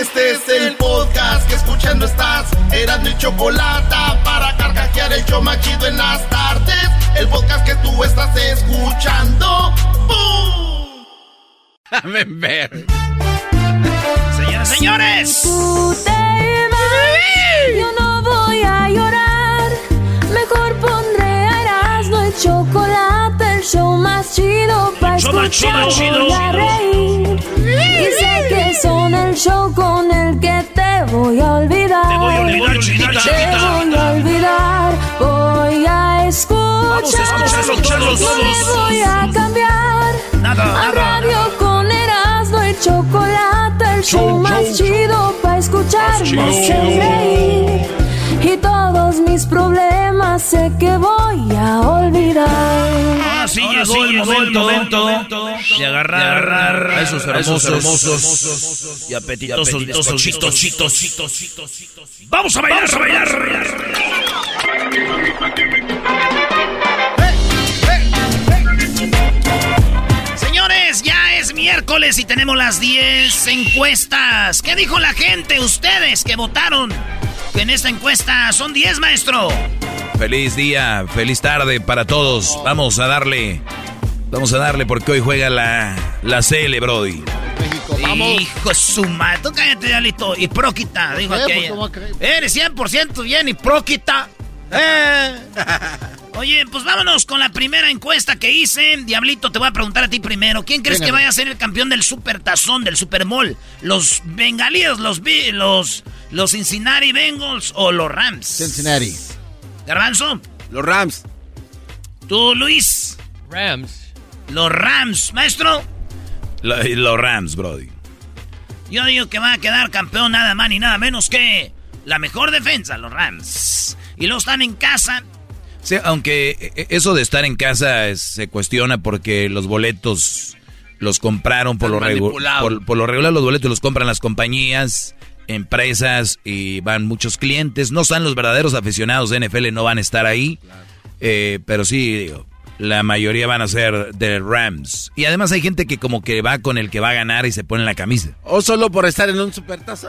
Este es el podcast que escuchando estás. Eran mi chocolate para carcajear el yo machido en las tardes. El podcast que tú estás escuchando. Ver. Señoras, señores. Tú te vas, yo no voy a llorar. Mejor pondré a Erasmo el chocolate, el show más chido para escuchar chido, voy a chido. reír. Y sé que son el show con el que te voy a olvidar. Te voy a olvidar, chiquita, Te voy a olvidar. Voy a escuchar. Vamos a escucharlo todos, me todos. voy a cambiar. Nada, A nada. radio con Erasmo y chocolate, el show, Show, más show. chido para escuchar, Más reír. Y todos mis problemas sé que voy a olvidar. Ahora sí, Ahora llegó el momento, de agarrar, a esos hermosos, y apetitosos bizcochitos. Vamos a bailar, a bailar, a bailar. Señores, ya es miércoles y tenemos las 10 encuestas. ¿Qué dijo la gente? Ustedes que votaron en esta encuesta son 10, maestro. Feliz día, feliz tarde para todos. Vamos a darle. Vamos a darle porque hoy juega la, la CL, Brody. Hijo su madre, tú cállate, Diablito. Y próquita, dijo ¿Qué? aquella. ¿Cómo crees? Eres 100% bien y próquita. Eh. Oye, pues vámonos con la primera encuesta que hice. Diablito, te voy a preguntar a ti primero. ¿Quién crees Venga, que vaya a ser el campeón del supertazón, del supermall? ¿Los bengalíes, los, los, los Cincinnati Bengals o los Rams? Cincinnati. Garbanzo, Los Rams. tú, Luis. Rams. Los Rams, maestro. Lo- los Rams, Brody. Yo digo que va a quedar campeón nada más ni nada menos que la mejor defensa, los Rams. Y luego están en casa. Sí, aunque eh, eso de estar en casa es- se cuestiona porque los boletos los compraron por lo, Están por, por lo regular los boletos los compran las compañías, empresas y van muchos clientes. No están los verdaderos aficionados de NFL, no van a estar ahí. Eh, pero sí, digo, la mayoría van a ser de Rams. Y además hay gente que como que va con el que va a ganar y se pone la camisa. O solo por estar en un supertazo.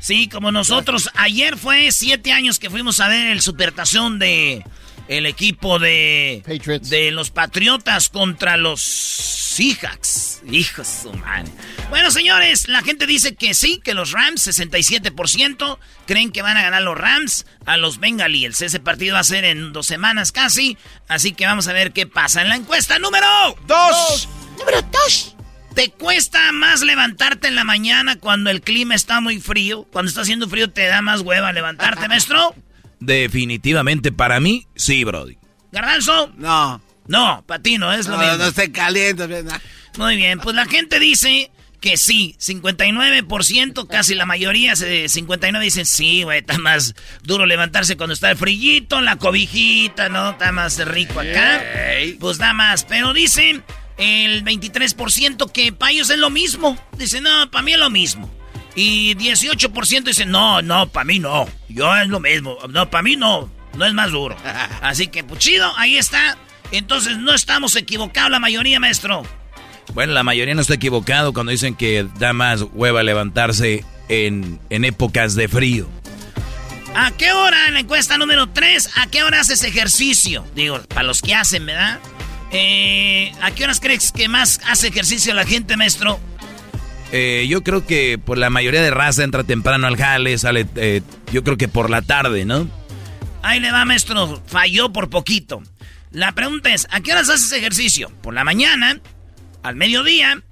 Sí, como nosotros. Ayer fue siete años que fuimos a ver el supertazón de el equipo de Patriots. de los Patriotas contra los Seahawks. Hijos su madre. Bueno, señores, la gente dice que sí, que los Rams, 67%, creen que van a ganar los Rams a los Bengals. Ese partido va a ser en dos semanas casi, así que vamos a ver qué pasa en la encuesta número Dos. Número dos. ¿Te cuesta más levantarte en la mañana cuando el clima está muy frío? Cuando está haciendo frío te da más hueva levantarte, maestro. Definitivamente para mí, sí, Brody. Garbanzo, No. no, para ti no es lo No, mismo. no se calienta. bien, ah. Muy bien, pues la gente dice que sí, 59%, casi la mayoría, se- 59 dicen sí, güey, está más duro levantarse cuando está el frillito, la cobijita, ¿no? Está más rico acá. Pues nada más, pero dicen el 23% que para ellos es lo mismo. Dicen, no, para mí es lo mismo. Y 18% dicen, no, no, para mí no. Yo es lo mismo. No, para mí no. No es más duro. Así que, pues chido, ahí está. Entonces no estamos equivocados la mayoría, maestro. Bueno, la mayoría no está equivocado cuando dicen que da más hueva levantarse en, en épocas de frío. ¿A qué hora en la encuesta número 3? ¿A qué hora haces ejercicio? Digo, para los que hacen, ¿verdad? Eh, ¿A qué horas crees que más hace ejercicio la gente, maestro? Eh, yo creo que por la mayoría de raza entra temprano al jale, sale, eh, yo creo que por la tarde, ¿no? Ahí le va, maestro. Falló por poquito. La pregunta es, ¿a qué horas haces ejercicio? ¿Por la mañana? ¿Al mediodía?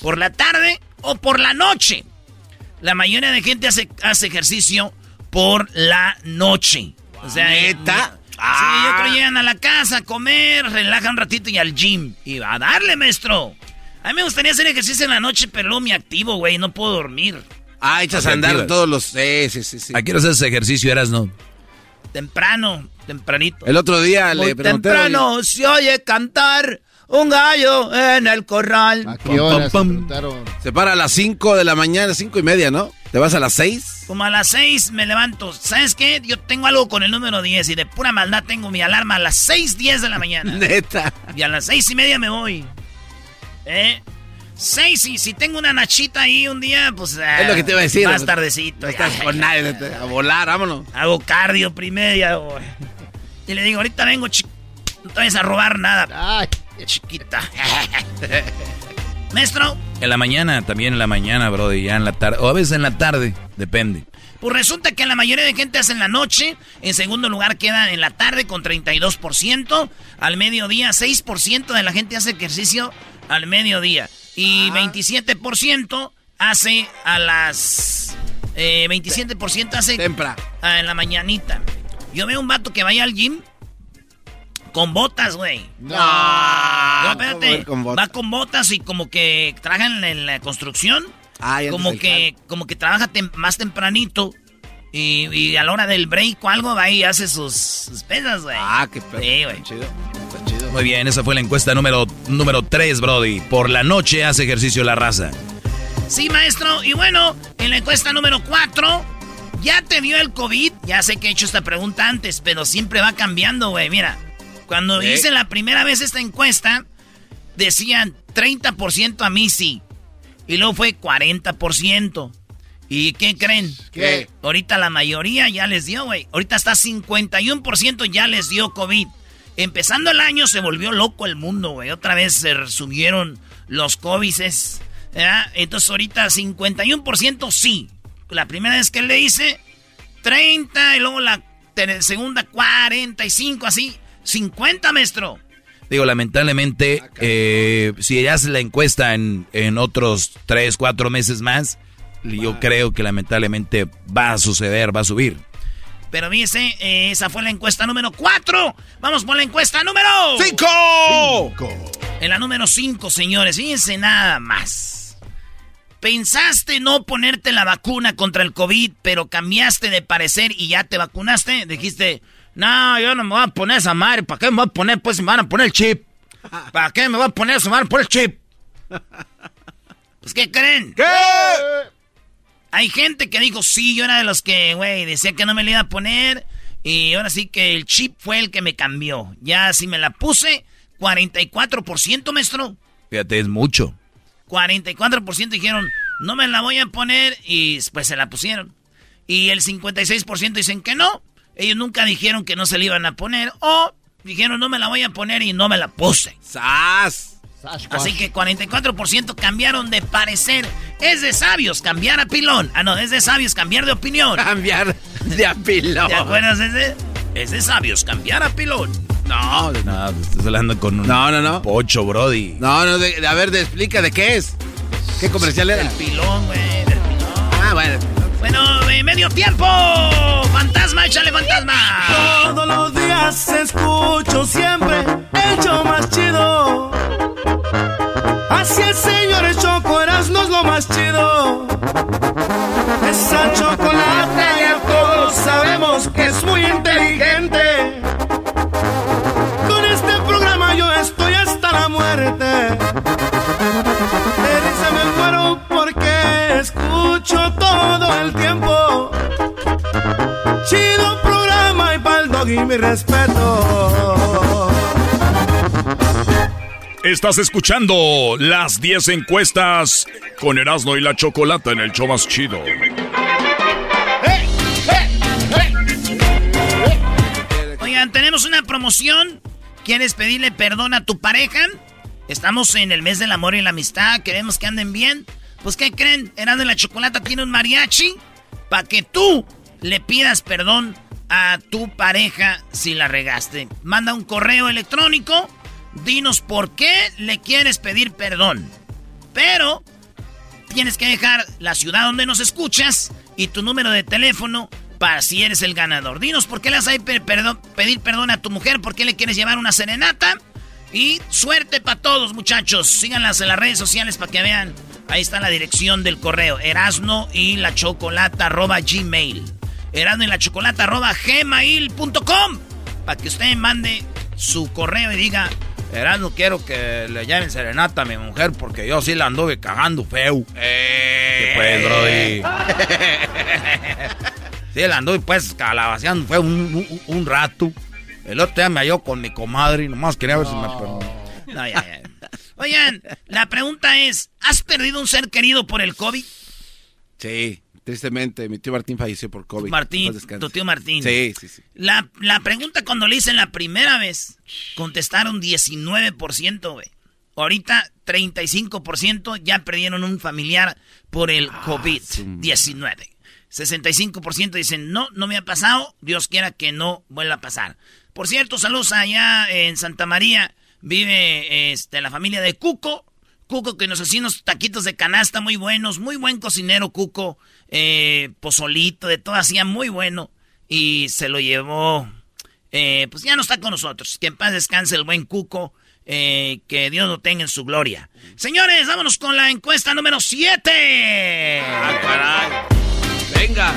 ¿Por la tarde? ¿O por la noche? La mayoría de gente hace, hace ejercicio por la noche. O sea, ¿Neta? Sí, Ah. yo creo que llegan a la casa a comer, relajan un ratito y al gym. Y va a darle, maestro. A mí me gustaría hacer ejercicio en la noche, pero luego me activo, güey, no puedo dormir. Ah, echas ¿A a andar todos los... Sí, sí, sí. sí. ¿A qué horas haces ejercicio, eras no? Temprano, tempranito. El otro día Muy le pregunté... temprano se oye cantar un gallo en el corral. ¿A qué horas? pam, pam. preguntaron? Se para a las 5 de la mañana, cinco y media, ¿no? ¿Te vas a las 6? Como a las 6 me levanto. ¿Sabes qué? Yo tengo algo con el número 10 y de pura maldad tengo mi alarma a las 6.10 de la mañana. Neta. y a las seis y media me voy. ¿Eh? Seis y si tengo una nachita ahí un día, pues... Es lo que te iba a decir. Más tardecito. No estás con nadie. A volar, vámonos. Hago cardio primero y hago- Y le digo, ahorita vengo, chi- No te vayas a robar nada, Ay, chiquita. Maestro, En la mañana, también en la mañana, bro, y ya en la tarde. O a veces en la tarde, depende. Pues resulta que la mayoría de gente hace en la noche. En segundo lugar queda en la tarde con 32%. Al mediodía, 6% de la gente hace ejercicio al mediodía. Y 27% hace a las... eh, 27% hace Tempra. ah, en la mañanita. Yo veo un vato que vaya al gym con botas, güey. No. No, ¿cómo espérate. Va con botas y como que trabaja en la, construcción. Ah, como que, como que trabaja tem- más tempranito. Y, y a la hora del break o algo va y hace sus, sus pesas, güey. Ah, qué perro. Sí, güey. Chido. Está. Muy bien, esa fue la encuesta número, número 3, Brody. Por la noche hace ejercicio la raza. Sí, maestro. Y bueno, en la encuesta número 4, ¿ya te dio el COVID? Ya sé que he hecho esta pregunta antes, pero siempre va cambiando, güey. Mira, cuando hice la primera vez esta encuesta, decían 30% a mí sí. Y luego fue 40%. ¿Y qué creen? ¿Qué? Ahorita la mayoría ya les dio, güey. Ahorita hasta 51% ya les dio COVID. Empezando el año se volvió loco el mundo, güey. Otra vez se subieron los. ¿verdad? Entonces ahorita 51% sí. La primera vez que le hice, 30 y luego la segunda 45, así. 50, maestro. Digo, lamentablemente, eh, si haces la encuesta en, en otros 3, 4 meses más, yo creo que lamentablemente va a suceder, va a subir. Pero fíjese, eh, esa fue la encuesta número 4. Vamos por la encuesta número ¡Cinco! En la número 5, señores, fíjense nada más. ¿Pensaste no ponerte la vacuna contra el COVID, pero cambiaste de parecer y ya te vacunaste? Dijiste, no, yo no me voy a poner esa madre. ¿Para qué me voy a poner? Pues me van a poner el chip. ¿Para qué me voy a poner eso? Me van a poner el chip. Pues, ¿qué creen? ¿Qué? Hay gente que dijo, sí, yo era de los que, güey, decía que no me la iba a poner. Y ahora sí que el chip fue el que me cambió. Ya si me la puse, 44%, maestro. Fíjate, es mucho. 44% dijeron, no me la voy a poner y pues se la pusieron. Y el 56% dicen que no. Ellos nunca dijeron que no se la iban a poner. O dijeron, no me la voy a poner y no me la puse. ¡Sas! Así que 44% cambiaron de parecer. Es de sabios cambiar a pilón. Ah, no, es de sabios cambiar de opinión. Cambiar de apilón. ¿Te acuerdas de ese? Es de sabios cambiar a pilón. No, no, No, estás hablando con un No, no, no. pocho, Brody. no, no, de- de- a ver, de- explica de qué es. ¿Qué comercial era? Del pilón, güey, del pilón. Ah, bueno. Bueno, eh, medio tiempo. Fantasma, échale fantasma. Todos los días escucho siempre el show más chido. Así es, señores, Choco Erasmo es lo más chido. Esa chocolate ya todos sabemos que es muy inteligente. Con este programa yo estoy hasta la muerte. De me muero porque escucho todo el tiempo. Chido programa y pa'l doggy mi respeto. Estás escuchando las 10 encuestas con Erasmo y la Chocolata en el show más chido. Oigan, tenemos una promoción ¿Quieres pedirle perdón a tu pareja? Estamos en el mes del amor y la amistad, queremos que anden bien. Pues, ¿qué creen? Erasmo de la Chocolata tiene un mariachi para que tú le pidas perdón a tu pareja si la regaste. Manda un correo electrónico, dinos por qué le quieres pedir perdón. Pero tienes que dejar la ciudad donde nos escuchas y tu número de teléfono para si eres el ganador. Dinos por qué le vas a pedir perdón a tu mujer, por qué le quieres llevar una serenata. Y suerte para todos, muchachos. Síganlas en las redes sociales para que vean. Ahí está la dirección del correo. Erasno y la chocolata arroba gmail. Erasno y la chocolata gmail.com. Para que usted mande su correo y diga, Erasno, quiero que le llamen serenata a mi mujer porque yo sí la anduve cagando feo. Eh. pues, Brody? sí, la anduve pues calabaceando fue un, un, rato. El otro día me halló con mi comadre y nomás quería ver si me perdonó. No, ya, ya. Oigan, la pregunta es, ¿has perdido un ser querido por el COVID? Sí. Tristemente, mi tío Martín falleció por COVID. Martín, tu tío Martín. Sí, sí, sí. La, la pregunta cuando le hice la primera vez, contestaron 19%, güey. Ahorita 35% ya perdieron un familiar por el ah, COVID-19. 65% dicen, no, no me ha pasado, Dios quiera que no vuelva a pasar. Por cierto, saludos allá en Santa María, vive este, la familia de Cuco, Cuco que nos hacía unos taquitos de canasta muy buenos, muy buen cocinero Cuco, eh, pozolito, de todo hacía muy bueno. Y se lo llevó, eh, pues ya no está con nosotros. Que en paz descanse el buen Cuco, eh, que Dios lo tenga en su gloria. Señores, vámonos con la encuesta número 7. Ah, caray. Venga.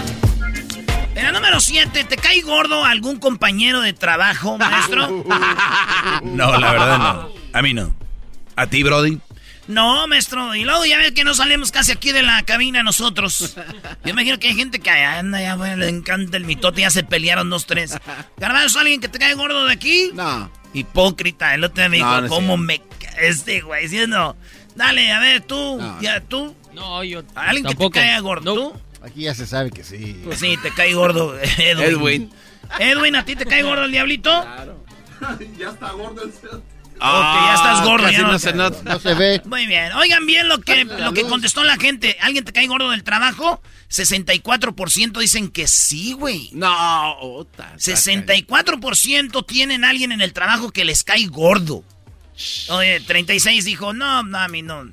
En la número 7, ¿te cae gordo algún compañero de trabajo, maestro? no, la verdad no. A mí no. ¿A ti, Brody? No, maestro. Y luego ya ves que no salimos casi aquí de la cabina nosotros. Yo imagino que hay gente que anda, ya bueno, le encanta el mitote, ya se pelearon dos, tres. ¿Garbanzo, alguien que te cae gordo de aquí? No. Hipócrita. El otro me dijo, ¿cómo me este güey? Diciendo, dale, a ver, tú, ya, tú. No, yo. ¿Alguien que te caiga gordo? ¿Tú? Aquí ya se sabe que sí. Pues sí, te cae gordo, Edwin. Edwin. Edwin, ¿a ti te cae gordo el diablito? Claro. ya está gordo el Ah, ya estás gordo. Ya no, se, no, se ve. Muy bien. Oigan bien lo que, lo que contestó la gente. ¿Alguien te cae gordo del trabajo? 64% dicen que sí, güey. No. 64% tienen alguien en el trabajo que les cae gordo. Oye, 36 dijo, no, no, a mí no.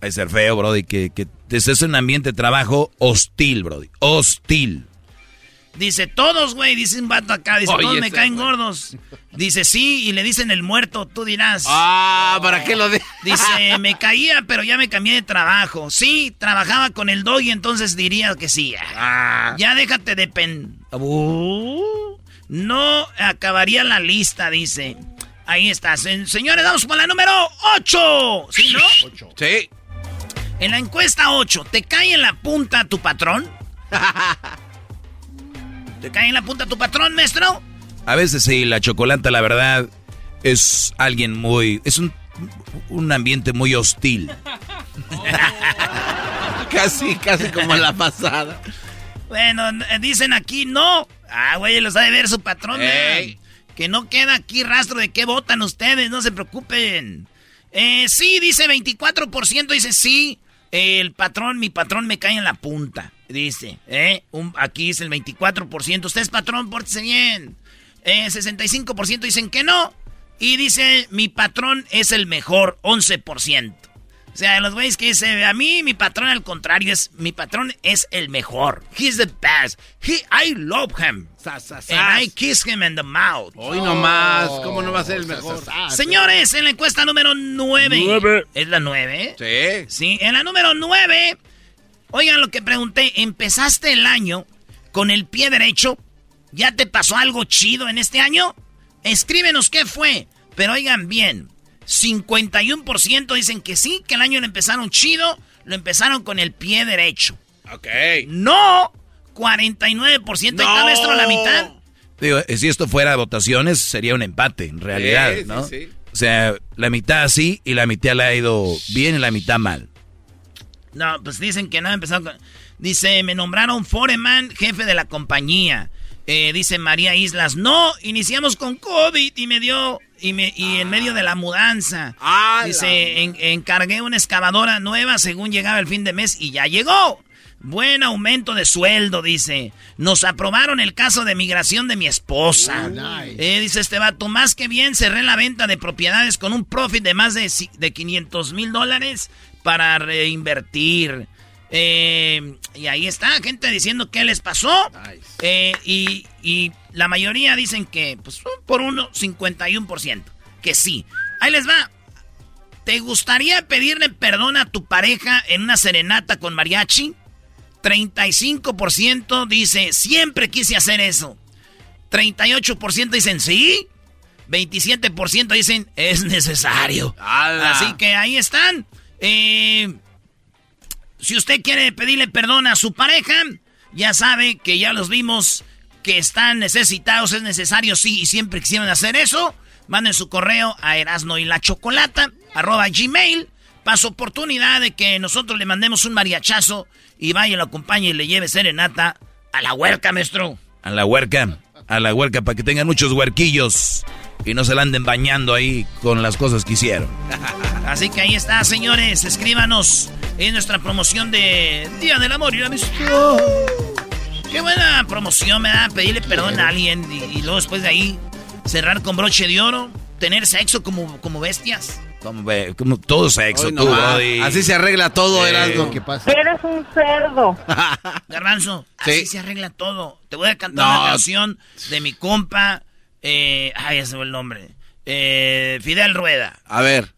Es ser feo, Brody, que, que estés en un ambiente de trabajo hostil, Brody. Hostil. Dice, todos, güey, dice un vato acá, dice, todos me caen gordos. Dice, sí, y le dicen el muerto, tú dirás. Ah, ¿para qué lo de? Dice, me caía, pero ya me cambié de trabajo. Sí, trabajaba con el dog y entonces diría que sí. Ah. Ya déjate de pen... Uh, no acabaría la lista, dice. Ahí está. Señores, vamos con la número 8. ¿Sí, no? 8. Sí. En la encuesta 8, ¿te cae en la punta tu patrón? ¿Te cae en la punta tu patrón, maestro? A veces sí, la chocolata, la verdad, es alguien muy. Es un, un ambiente muy hostil. casi, casi como la pasada. Bueno, dicen aquí no. Ah, güey, lo sabe ver su patrón. Que no queda aquí rastro de qué votan ustedes, no se preocupen. Eh, sí, dice 24%, dice sí. El patrón, mi patrón me cae en la punta. Dice, ¿eh? aquí es el 24%. Usted es patrón, pórtese bien. Eh, 65% dicen que no. Y dice, mi patrón es el mejor, 11%. O sea, los güeyes que dice, a mí mi patrón al contrario es, mi patrón es el mejor. He's the best. He, I love him. And I kiss him in the mouth. Hoy nomás, ¿cómo no va a ser el mejor? Señores, en la encuesta número 9. ¿Es la 9? Sí. Sí, en la número 9 Oigan lo que pregunté, ¿empezaste el año con el pie derecho? ¿Ya te pasó algo chido en este año? Escríbenos qué fue. Pero oigan bien, 51% dicen que sí, que el año lo empezaron chido, lo empezaron con el pie derecho. Ok. No, 49%, no. está maestro la mitad. Digo, si esto fuera votaciones, sería un empate, en realidad, ¿no? Sí, sí. O sea, la mitad sí y la mitad le ha ido bien y la mitad mal. No, pues dicen que no empezado con... Dice, me nombraron foreman, jefe de la compañía. Eh, dice María Islas, no, iniciamos con COVID y me dio, y, me, y en medio de la mudanza. dice, encargué una excavadora nueva según llegaba el fin de mes y ya llegó. Buen aumento de sueldo, dice. Nos aprobaron el caso de migración de mi esposa. Eh, dice este vato, más que bien cerré la venta de propiedades con un profit de más de, de 500 mil dólares para reinvertir. Eh, y ahí está, gente diciendo qué les pasó. Eh, y, y, la mayoría dicen que, pues, por uno, 51%. Que sí. Ahí les va. ¿Te gustaría pedirle perdón a tu pareja en una serenata con mariachi? 35% dice, siempre quise hacer eso. 38% dicen, sí. 27% dicen, es necesario. Así que ahí están. Eh, si usted quiere pedirle perdón a su pareja, ya sabe que ya los vimos que están necesitados, es necesario, sí, y siempre quisieron hacer eso. Manden su correo a erasno y la chocolata, arroba gmail. Paso oportunidad de que nosotros le mandemos un mariachazo y vaya, lo acompañe y le lleve serenata a la huerca, maestro. A la huerca, a la huerca, para que tengan muchos huerquillos y no se la anden bañando ahí con las cosas que hicieron. Así que ahí está, señores. Escríbanos en nuestra promoción de Día del Amor y la Amistad. Qué buena promoción, me da pedirle perdón a alguien y, luego después de ahí cerrar con broche de oro, tener sexo como, como bestias. Como, como todo sexo, tú, Así se arregla todo, algo que pasa. Eres un cerdo. Garbanzo, así se arregla todo. Te voy a cantar una canción de mi compa. Eh, ay, ese fue el nombre. Eh, Fidel Rueda. A ver.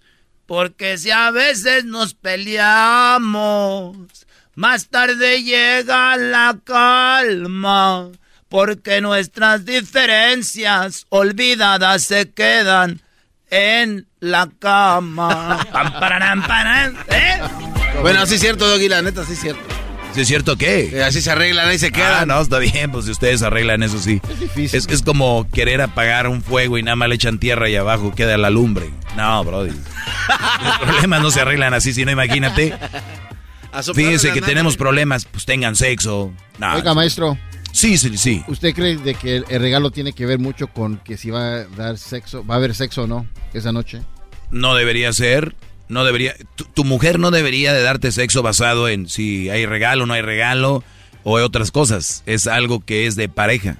Porque si a veces nos peleamos, más tarde llega la calma. Porque nuestras diferencias olvidadas se quedan en la cama. ¿eh? Bueno, sí es cierto, Doggy, la neta, sí es cierto. ¿Sí es cierto qué? así se arreglan, ahí se quedan. Ah, no, está bien, pues si ustedes arreglan eso sí. Es difícil. Es, como querer apagar un fuego y nada más le echan tierra y abajo queda la lumbre. No, brody. Los problemas no se arreglan así, si no imagínate. Fíjense que tenemos problemas, pues tengan sexo. Oiga, maestro. Sí, sí, sí. ¿Usted cree de que el, regalo tiene que ver mucho con que si va a dar sexo, va a haber sexo o no esa noche? No debería ser. No debería. Tu, mujer no debería de darte sexo basado en si hay regalo o no hay regalo o otras cosas. Es algo que es de pareja.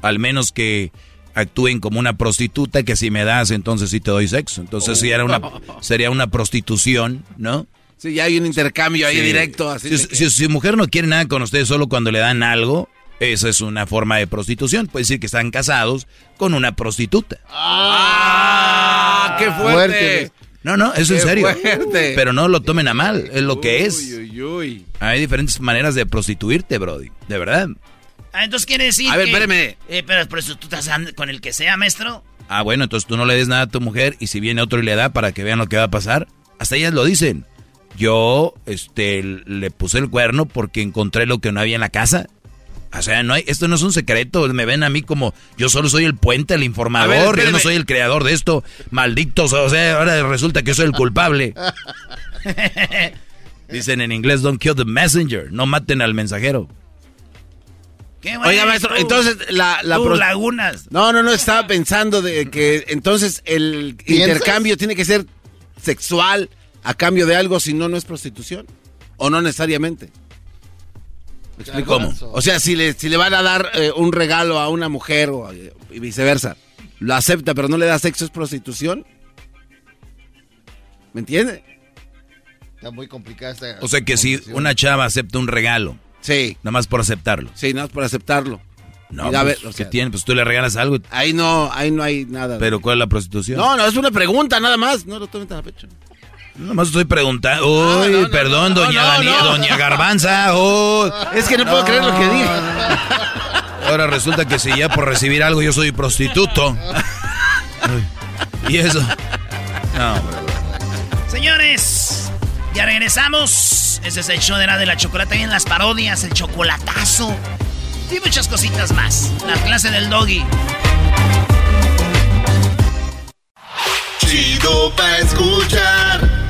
Al menos que actúen como una prostituta que si me das entonces sí te doy sexo. Entonces sí era una, oh. sería una prostitución, ¿no? Sí, ya hay un intercambio ahí directo. si, si, su mujer no quiere nada con usted solo cuando le dan algo, esa es una forma de prostitución. Puede decir que están casados con una prostituta. ¡Ah! ¡Qué fuerte! No, no, eso es en serio. Pero no lo tomen a mal, es lo que es. Hay diferentes maneras de prostituirte, Brody. De verdad. Ah, entonces quiere decir. A ver, espérame. Eh, pero prostitutas con el que sea, maestro. Ah, bueno, entonces tú no le des nada a tu mujer y si viene otro y le da para que vean lo que va a pasar. Hasta ellas lo dicen. Yo, este, le puse el cuerno porque encontré lo que no había en la casa o sea, no hay, esto no es un secreto. Me ven a mí como yo solo soy el puente, el informador. yo no soy el creador de esto. Malditos. O sea, ahora resulta que soy el culpable. Dicen en inglés, don't kill the messenger. No maten al mensajero. ¿Qué Oiga, maestro, entonces la... la lagunas. No, no, no, estaba pensando de que entonces el intercambio tiene que ser sexual a cambio de algo, si no, no es prostitución. O no necesariamente. ¿Cómo? O sea, si le, si le van a dar eh, un regalo a una mujer o y viceversa, lo acepta pero no le da sexo, ¿es prostitución? ¿Me entiende? Está muy complicada esta O sea que si una chava acepta un regalo. Sí. Nada más por aceptarlo. Sí, nada más por aceptarlo. No, pues, ¿qué tiene? Pues tú le regalas algo. Ahí no, ahí no hay nada. ¿Pero cuál es la prostitución? No, no, es una pregunta nada más. No lo tomen tan a pecho. Nomás estoy preguntando. Uy, perdón, doña, doña Garbanza. Es que no puedo creer lo que dije. Ahora resulta que si ya por recibir algo yo soy prostituto. y eso. No. Señores, ya regresamos. Ese es el show de la de la chocolate. Y en las parodias, el chocolatazo. Y muchas cositas más. La clase del doggy. Chido pa' escuchar.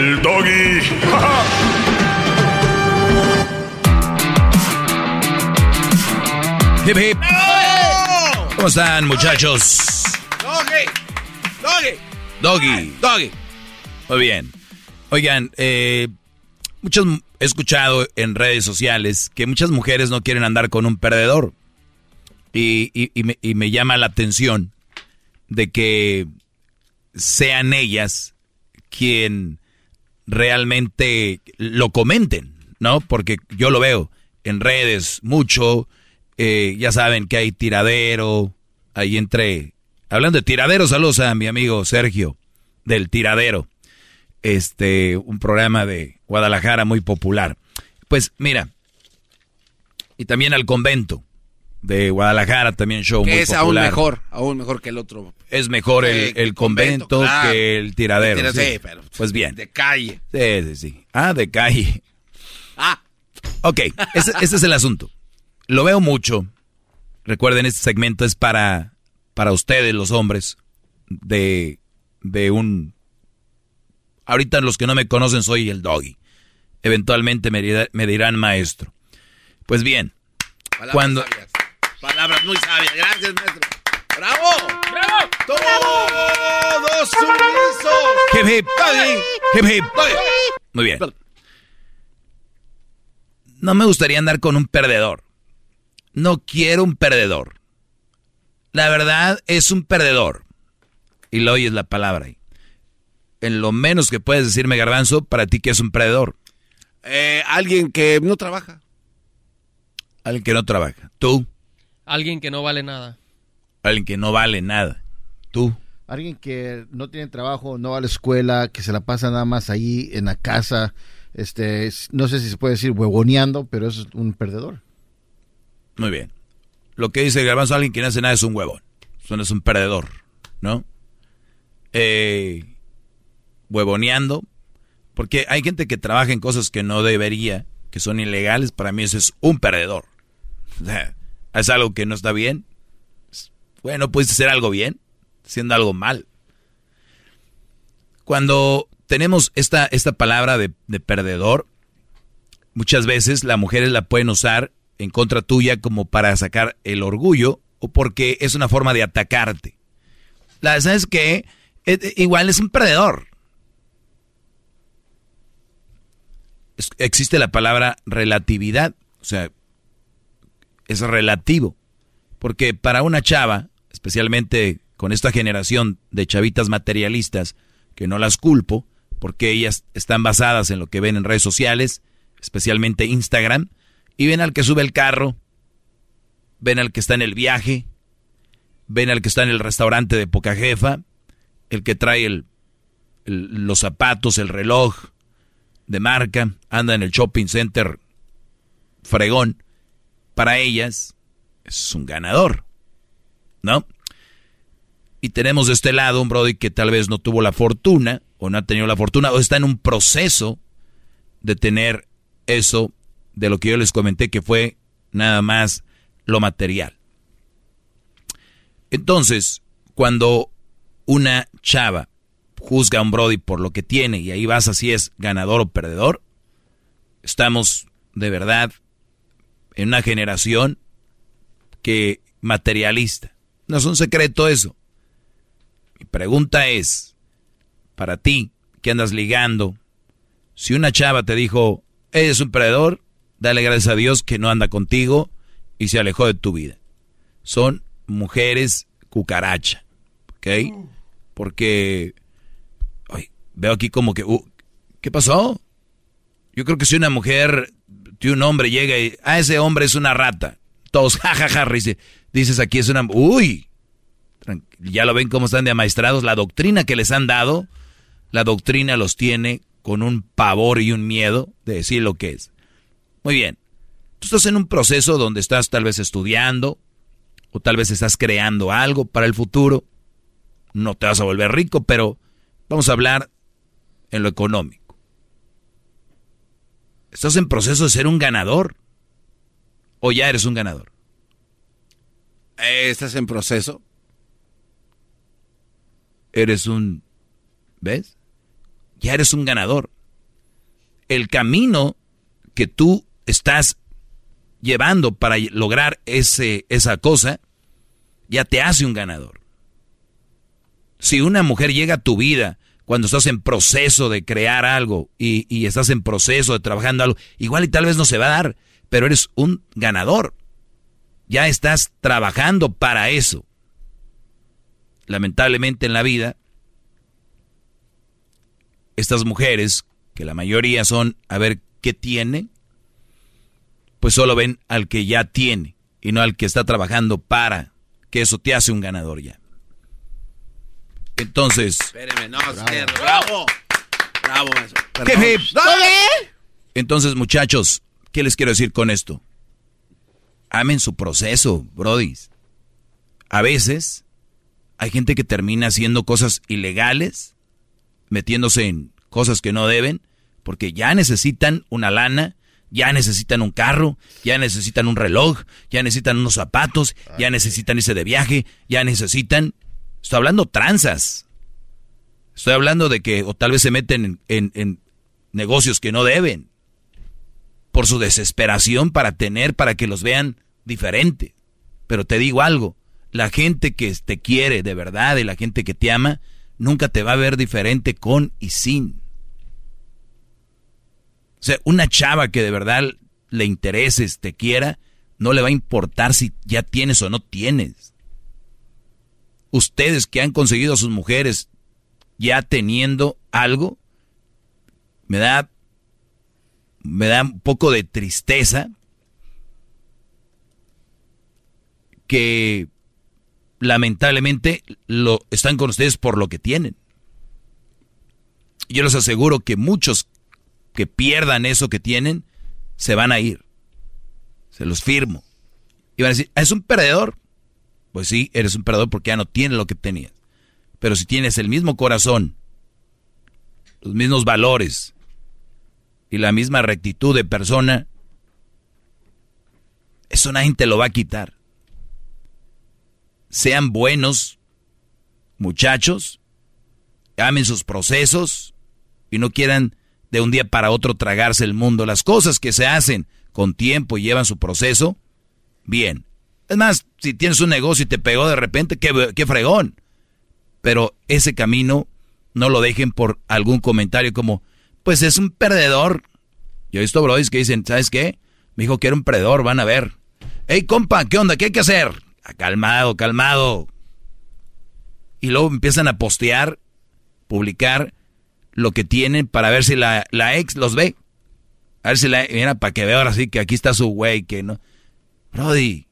el doggy. Hip hip. ¿Cómo están, muchachos? Doggy. Doggy. Doggy. Doggy. Muy bien. Oigan, eh, muchos he escuchado en redes sociales que muchas mujeres no quieren andar con un perdedor. Y, y, me, y me llama la atención de que sean ellas quien realmente lo comenten, ¿no? Porque yo lo veo en redes mucho, eh, ya saben que hay tiradero, ahí entre... Hablando de tiradero, saludos a mi amigo Sergio del tiradero, este, un programa de Guadalajara muy popular. Pues mira, y también al convento de Guadalajara, también show muy es aún mejor, aún mejor que el otro. Es mejor el, el convento, que el tiradero. El sí. pero pues bien. De calle. Sí, sí, sí. Ah, de calle. Ah. Ok, ese, ese es el asunto. Lo veo mucho. Recuerden, este segmento es para, para ustedes, los hombres, de, de un... Ahorita los que no me conocen soy el doggy. Eventualmente me dirán maestro. Pues bien, Palabras cuando... sabias. Palabras muy sabias. Gracias, maestro. ¡Bravo! ¡Bravo! ¡Todos sumisos! Hip hip. Doggy. Hip hip. Doggy. Muy bien. No me gustaría andar con un perdedor. No quiero un perdedor. La verdad es un perdedor. Y lo oyes la palabra ahí. En lo menos que puedes decirme, Garbanzo, para ti que es un perdedor. Eh, alguien que no trabaja. Alguien que no trabaja. Tú, Alguien que no vale nada. alguien que no vale nada. Tú. Alguien que no tiene trabajo, no va a la escuela, que se la pasa nada más ahí en la casa, este, es- no sé si se puede decir huevoneando, pero es un perdedor. Muy bien. Lo que dice Garbanzo, alguien que no hace nada es un huevón. Eso es un perdedor, ¿no? Eh, huevoneando. Porque hay gente que trabaja en cosas que no debería, que son ilegales. Para mí eso es un perdedor. O sea, es algo que no está bien. Bueno, puedes hacer algo bien, haciendo algo mal. Cuando tenemos esta, esta palabra de, de perdedor, muchas veces las mujeres la pueden usar en contra tuya como para sacar el orgullo o porque es una forma de atacarte. La ¿sabes qué? Eh, eh, igual es un perdedor. Es- existe la palabra relatividad, o sea, es relativo. Porque para una chava, especialmente con esta generación de chavitas materialistas, que no las culpo, porque ellas están basadas en lo que ven en redes sociales, especialmente Instagram, y ven al que sube el carro, ven al que está en el viaje, ven al que está en el restaurante de poca jefa, el que trae el- los zapatos, el reloj de marca, anda en el shopping center fregón. Para ellas es un ganador, ¿no? Y tenemos de este lado un Brody que tal vez no tuvo la fortuna, o no ha tenido la fortuna, o está en un proceso de tener eso de lo que yo les comenté, que fue nada más lo material. Entonces, cuando una chava juzga a un Brody por lo que tiene y ahí vas así es ganador o perdedor, estamos de verdad en una generación que materialista. No es un secreto eso. Mi pregunta es, para ti que andas ligando, si una chava te dijo, eres un perdedor, dale gracias a Dios que no anda contigo y se alejó de tu vida. Son mujeres cucaracha, ¿ok? Porque ay, veo aquí como que, uh, ¿qué pasó? Yo creo que si una mujer, si un hombre llega y, ah, ese hombre es una rata, todos jajaja, dice, dices aquí es una, uy, ya lo ven cómo están de amaestrados, la doctrina que les han dado, la doctrina los tiene con un pavor y un miedo de decir lo que es. Muy bien, tú estás en un proceso donde estás tal vez estudiando, o tal vez estás creando algo para el futuro, no te vas a volver rico, pero Vamos a hablar en lo económico. ¿Estás en proceso de ser un ganador? ¿O ya eres un ganador? ¿Estás en proceso? Eres un... ¿Ves? Ya eres un ganador. El camino que tú estás llevando para lograr ese, esa cosa, ya te hace un ganador. Si una mujer llega a tu vida cuando estás en proceso de crear algo y, estás en proceso de trabajando algo, igual y tal vez no se va a dar, pero eres un ganador. Ya estás trabajando para eso. Lamentablemente en la vida, estas mujeres, que la mayoría son a ver qué tiene, pues solo ven al que ya tiene y no al que está trabajando para que eso te hace un ganador ya. Entonces. Espéreme, no, bravo. Bravo. Entonces, muchachos, ¿qué les quiero decir con esto? Amen su proceso, brodis. A veces hay gente que termina haciendo cosas ilegales, metiéndose en cosas que no deben, porque ya necesitan una lana, ya necesitan un carro, ya necesitan un reloj, ya necesitan unos zapatos, ya necesitan irse de viaje, ya necesitan... Estoy hablando tranzas. Estoy hablando de que o tal vez se meten en, en negocios que no deben. Por su desesperación para tener, para que los vean diferente. Pero te digo algo, la gente que te quiere de verdad y la gente que te ama, nunca te va a ver diferente con y sin. O sea, una chava que de verdad le intereses, te quiera, no le va a importar si ya tienes o no tienes. Ustedes que han conseguido a sus mujeres ya teniendo algo, me da, me da un poco de tristeza que lamentablemente lo están con ustedes por lo que tienen. Yo les aseguro que muchos que pierdan eso que tienen, se van a ir. Se los firmo. Y van a decir, ¿es un perdedor? Pues sí, eres un perdedor porque ya no tienes lo que tenías. Pero si tienes el mismo corazón, los mismos valores y la misma rectitud de persona, eso nadie te lo va a quitar. Sean buenos muchachos, amen sus procesos y no quieran de un día para otro tragarse el mundo. Las cosas que se hacen con tiempo y llevan su proceso, bien. Es más, si tienes un negocio y te pegó de repente, qué, fregón. Pero ese camino no lo dejen por algún comentario como, pues es un perdedor. Yo he visto brodis que dicen, ¿sabes qué? Me dijo que era un perdedor, van a ver. Hey, compa, ¿qué onda? ¿Qué hay que hacer? Ah, calmado, calmado. Y luego empiezan a postear, publicar lo que tienen para ver si la, ex los ve. A ver si la... Mira, para que vea ahora sí que aquí está su güey, que no... Brody,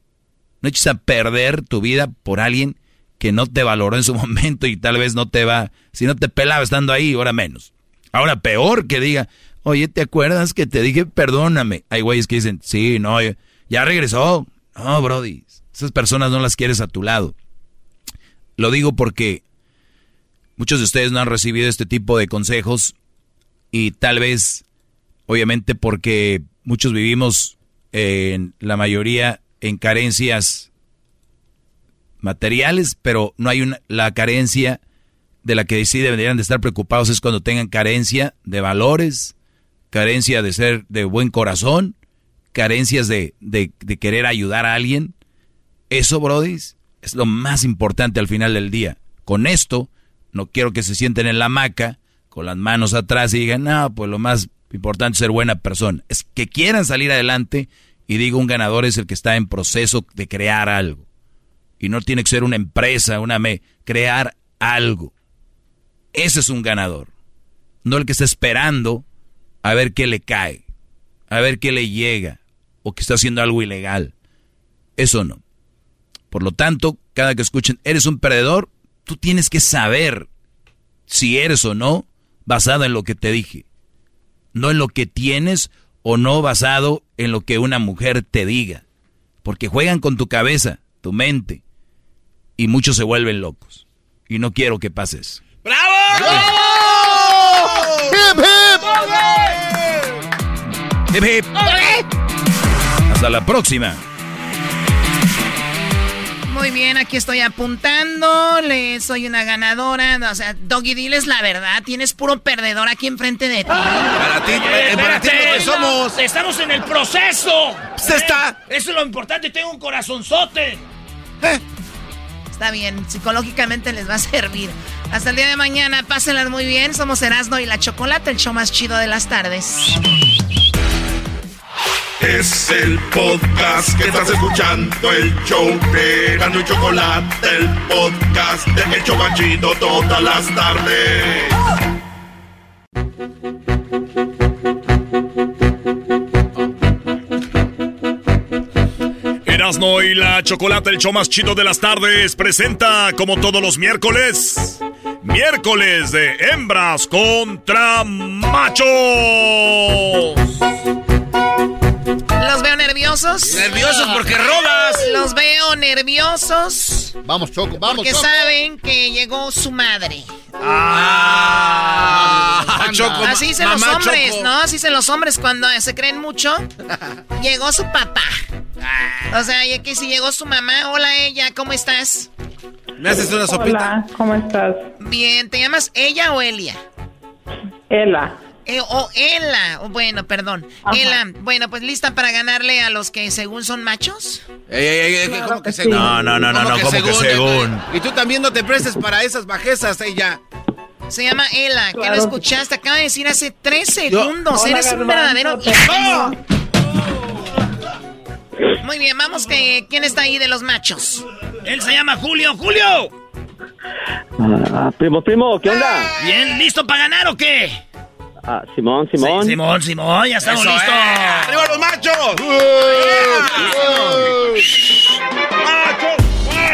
no eches a perder tu vida por alguien que no te valoró en su momento y tal vez no te va... Si no te pelaba estando ahí, ahora menos. Ahora peor que diga, oye, ¿te acuerdas que te dije perdóname? Hay güeyes que dicen, sí, no, ya regresó. No, Brody, esas personas no las quieres a tu lado. Lo digo porque Muchos de ustedes no han recibido este tipo de consejos y tal vez, obviamente porque muchos vivimos en la mayoría en carencias materiales, pero no hay una, la carencia de la que sí deberían de estar preocupados es cuando tengan carencia de valores, carencia de ser de buen corazón, carencias de, de, de querer ayudar a alguien. Eso, Brody, es lo más importante al final del día. Con esto no quiero que se sienten en la hamaca con las manos atrás y digan, no, pues lo más importante es ser buena persona. Es que quieran salir adelante y digo, un ganador es el que está en proceso de crear algo. Y no tiene que ser una empresa, una me, crear algo. Ese es un ganador. No el que está esperando a ver qué le cae, a ver qué le llega, o que está haciendo algo ilegal. Eso no. Por lo tanto, cada que escuchen, eres un perdedor, tú tienes que saber si eres o no basado en lo que te dije. No en lo que tienes o no basado en lo que una mujer te diga. Porque juegan con tu cabeza, tu mente. Y muchos se vuelven locos. Y no quiero que pases. ¡Bravo! ¡Bravo! ¡Hip, hip! ¡Hip, hip! hip Hasta la próxima. Muy bien, aquí estoy apuntando. Le soy una ganadora. O sea, Doggy, diles la verdad. Tienes puro perdedor aquí enfrente de ti. Para ti, eh, para ti que somos. Estamos en el proceso. Se está. Eso es lo importante. Tengo un corazonzote. Eh. Está bien, psicológicamente les va a servir. Hasta el día de mañana, pásenlas muy bien. Somos Erasmo y la Chocolate, el show más chido de las tardes. Es el podcast que estás escuchando, el show de y Chocolate, el podcast de El Chocachito todas las tardes. Erasmo y la Chocolate, el show más chido de las tardes, presenta como todos los miércoles. Miércoles de hembras contra machos. Los veo nerviosos. Nerviosos porque robas. Los veo nerviosos. Vamos, Choco, vamos, Porque Choco. saben que llegó su madre. Ah, Choco, Así dicen los hombres, Choco. ¿no? Así dicen los hombres cuando se creen mucho. llegó su papá. O sea, y que si llegó su mamá, hola ella, ¿cómo estás? ¿Me haces una sopita? Hola, ¿cómo estás? Bien, ¿te llamas ella o Elia? Ela. Eh, o Ela, bueno, perdón. Ela, bueno, pues lista para ganarle a los que según son machos. Ey, ey, ey, ¿cómo que sí. según? No, no, no, no, no, ¿cómo que según? Y tú también no te prestes para esas bajezas, ella. Se llama Ela, ¿qué Claro. lo escuchaste? Acaba de decir hace tres segundos. Hola, Eres un verdadero amo. Muy bien, vamos que quién está ahí de los machos. Él se llama Julio. ¡Julio! Ah, primo, primo, ¿qué onda? ¿Bien? ¿Listo para ganar o qué? Ah, Simón, Simón. Sí, Simón, Simón, ya estamos Eso, listos. eh. ¡Arriba los machos!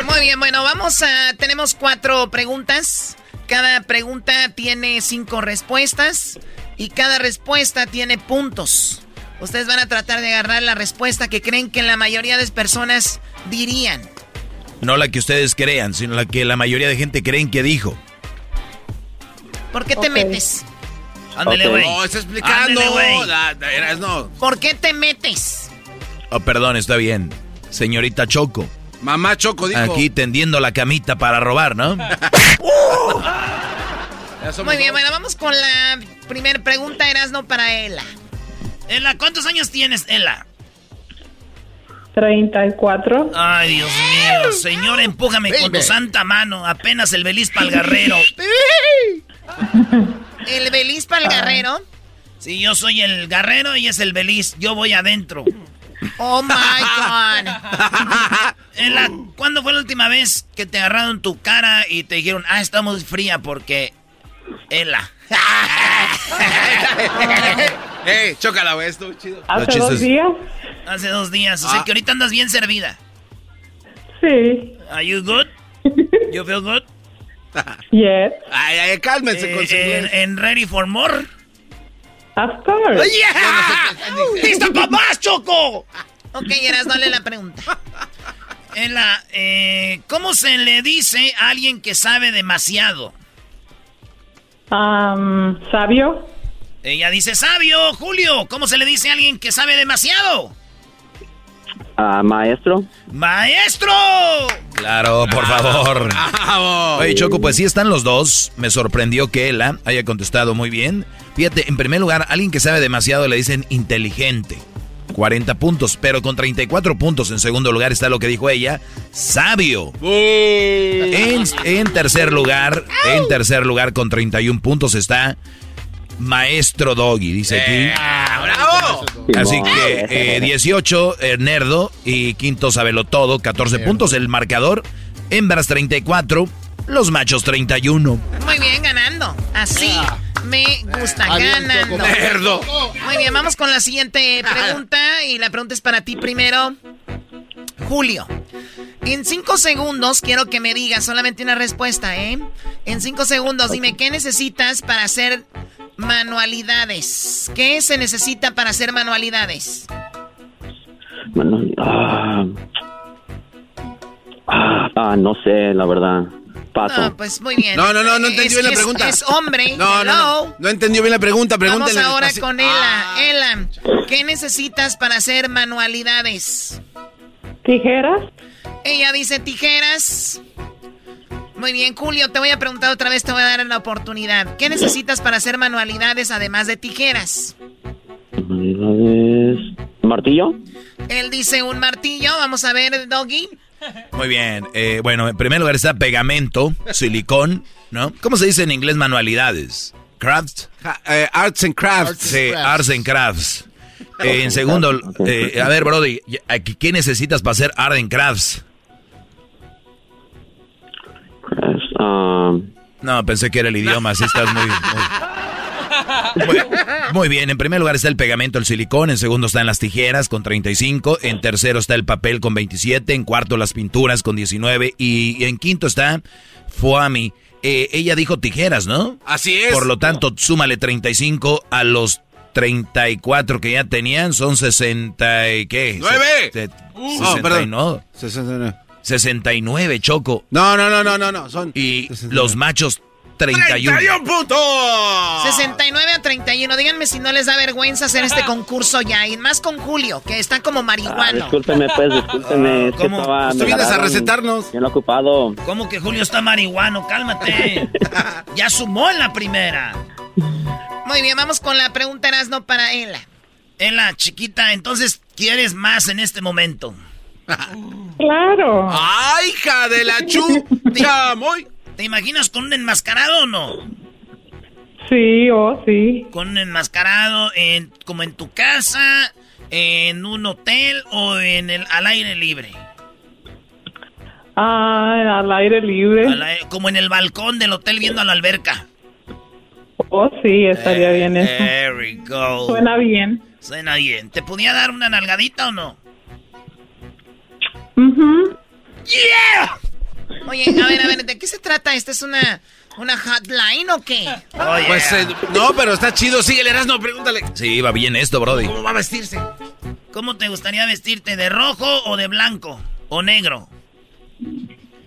Muy bien, bueno, vamos a. Tenemos cuatro preguntas. Cada pregunta tiene cinco respuestas. Y cada respuesta tiene puntos. Ustedes van a tratar de agarrar la respuesta que creen que la mayoría de personas dirían. No la que ustedes crean, sino la que la mayoría de gente creen que dijo. ¿Por qué te metes? Ándele, Ok. güey. No, está explicando. No. ¿Por qué te metes? Oh, perdón, está bien. Señorita Choco, Mamá Choco dijo. aquí tendiendo la camita para robar, ¿no? Somos Muy bien, dos. bueno, vamos con la primera pregunta, Erasno, para Ela. Ela, ¿cuántos años tienes, Ela? 34. Ay, Dios mío. Señor, empújame con tu santa mano. Apenas el belis pa'l guerrero. El Belis para el Guerrero. Sí, yo soy el guerrero y es el belis. Yo voy adentro. Oh my God. Ela, ¿cuándo fue la última vez que te agarraron tu cara y te dijeron, ah, estamos fría porque... Ela. Ey, chócala, güey, esto chido. Hace chistes. dos días. Hace dos días. O sea Ah. que ahorita andas bien servida. Sí. Are you good? You feel good? Yes. Ay, ay, cálmense Eh, en, en ready for more? Of course. ¡Yeah! ¡Lista para más, Choco! Ok, Eras, dale la pregunta. Ela, eh, ¿cómo se le dice a alguien que sabe demasiado? Um, sabio. Ella dice sabio, Julio. ¿Cómo se le dice a alguien que sabe demasiado? Ah, maestro. ¡Maestro! Claro, por favor. Bravo. Oye, Choco, pues sí están los dos. Me sorprendió que Ela haya contestado muy bien. Fíjate, en primer lugar, alguien que sabe demasiado le dicen inteligente. 40 puntos, pero con 34 puntos en segundo lugar está lo que dijo ella, sabio. En, en tercer lugar, en tercer lugar con 31 puntos está Maestro Doggy, dice aquí. Ah, ¡Bravo! Así que eh, 18, eh, Nerdo y quinto Sabelo Todo, 14 puntos. El marcador, hembras 34, los machos 31. Muy bien, ganando. Así me gusta, Ah, ganando. Nerdo. Muy bien, vamos con la siguiente pregunta. Y la pregunta es para ti primero, Julio. En cinco segundos quiero que me digas solamente una respuesta, ¿eh? En cinco segundos, dime, ¿qué necesitas para hacer manualidades? ¿Qué se necesita para hacer manualidades? Bueno, ah, ah, ah, no sé, la verdad. Paso. No, pues muy bien. No, no, no, no entendí Es- bien la es- pregunta. Es hombre. No, no, hello. no. No entendió bien la pregunta. Vamos Pregúntale. ahora despacio. con Ela. Ah. Ela, ¿qué necesitas para hacer manualidades? ¿Tijeras? Ella dice tijeras. Muy bien, Julio, te voy a preguntar otra vez, te voy a dar la oportunidad. ¿Qué necesitas para hacer manualidades además de tijeras? Manualidades. ¿Martillo? Él dice un martillo, vamos a ver, Doggy. Muy bien. eh, bueno, en primer lugar está pegamento, silicón, ¿no? ¿Cómo se dice en inglés manualidades? Crafts. Ja- eh, arts and crafts. Sí, arts and crafts. Eh, en segundo, eh, a ver, Brody, ¿qué necesitas para hacer art and crafts? Es, ah, No, pensé que era el idioma, así estás muy, muy, muy- muy bien. En primer lugar está el pegamento, el silicón. En segundo están las tijeras con 35. En tercero está el papel con 27. En cuarto las pinturas con 19. Y en quinto está Fuami. Eh, ella dijo tijeras, ¿no? Así es. Por lo tanto, súmale 35 a los 34 que ya tenían. Son 60 y qué? ¡Nueve! Se- Uh. 60 Oh, perdón. y no. 69. 69, Choco. No, no, no, no, no, no. Son Y los machos 31. ¡31 puntos! 69 a 31. Díganme si no les da vergüenza hacer este concurso ya. Y más con Julio, que está como ah, marihuano. discúlpeme, pues, discúlpeme. tú vienes a recetarnos. Bien ocupado. ¿Cómo que Julio está marihuano? Cálmate. ya sumó en la primera. Muy bien, vamos con la pregunta Erasno para Ela. Ela, chiquita, entonces quieres más en este momento. Claro. ¡Ay, hija de la chu! ¡Chamoy! ¿Te imaginas con un enmascarado o no? Sí, oh, sí. Con un enmascarado en, como en tu casa, en un hotel o en el al aire libre. Ah, al aire libre. Al aire- como en el balcón del hotel viendo a la alberca. Oh, sí, estaría Eh, bien eso. There we go. Suena bien. Suena bien. ¿Te podía dar una nalgadita o no? ¡Yeah! Oye, a ver, a ver, ¿de qué se trata? ¿Esta es una, una hotline o qué? Oye, Pues eh, no, pero está chido. Síguele, no pregúntale. Sí, va bien esto, Brody. ¿Cómo va a vestirse? ¿cómo te gustaría vestirte? ¿De rojo o de blanco? ¿O negro?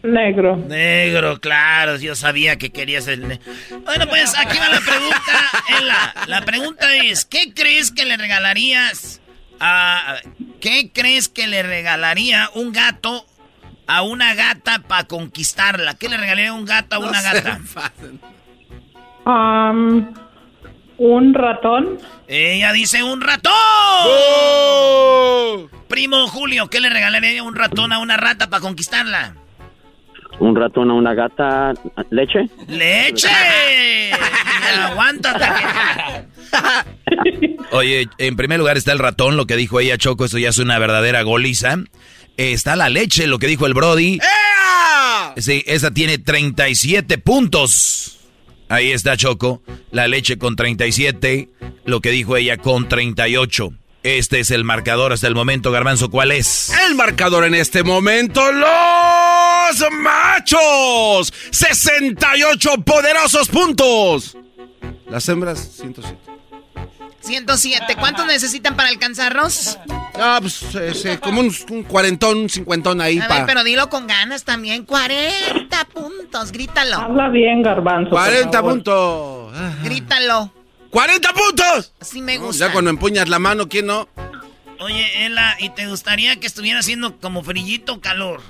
Negro. Negro, claro, yo sabía que querías el... ne- Bueno, pues aquí va la pregunta, Ela. La pregunta es, ¿qué crees que le regalarías a... ¿Qué crees que le regalaría un gato a una gata para conquistarla? ¿Qué le regalaría un gato a una gata? Am, un ratón. Ella dice un ratón. Primo Julio, ¿qué le regalaría un ratón a una rata para conquistarla? Un ratón a una gata. ¿Leche? ¡Leche! ¡Aguántate! Oye, en primer lugar está el ratón, lo que dijo ella, Choco, esto ya es una verdadera goliza. Eh, está la leche, lo que dijo el Brody. Sí, esa tiene 37 puntos. Ahí está Choco, la leche con 37, lo que dijo ella con 38. Este es el marcador hasta el momento, Garbanzo, ¿cuál es? El marcador en este momento, los machos. 68 poderosos puntos. Las hembras, 107. 107. ¿Cuántos necesitan para alcanzarnos? Ah, pues es, eh, como un, un cuarentón, un cincuentón ahí A para... ver, pero dilo con ganas también. 40 puntos, grítalo. Habla bien, garbanzo. por 40 favor. puntos. Grítalo. ¡40 puntos! Así me gusta. Ya cuando empuñas la mano, ¿quién no? Oye, Ela, ¿y te gustaría que estuviera haciendo como frillito o calor?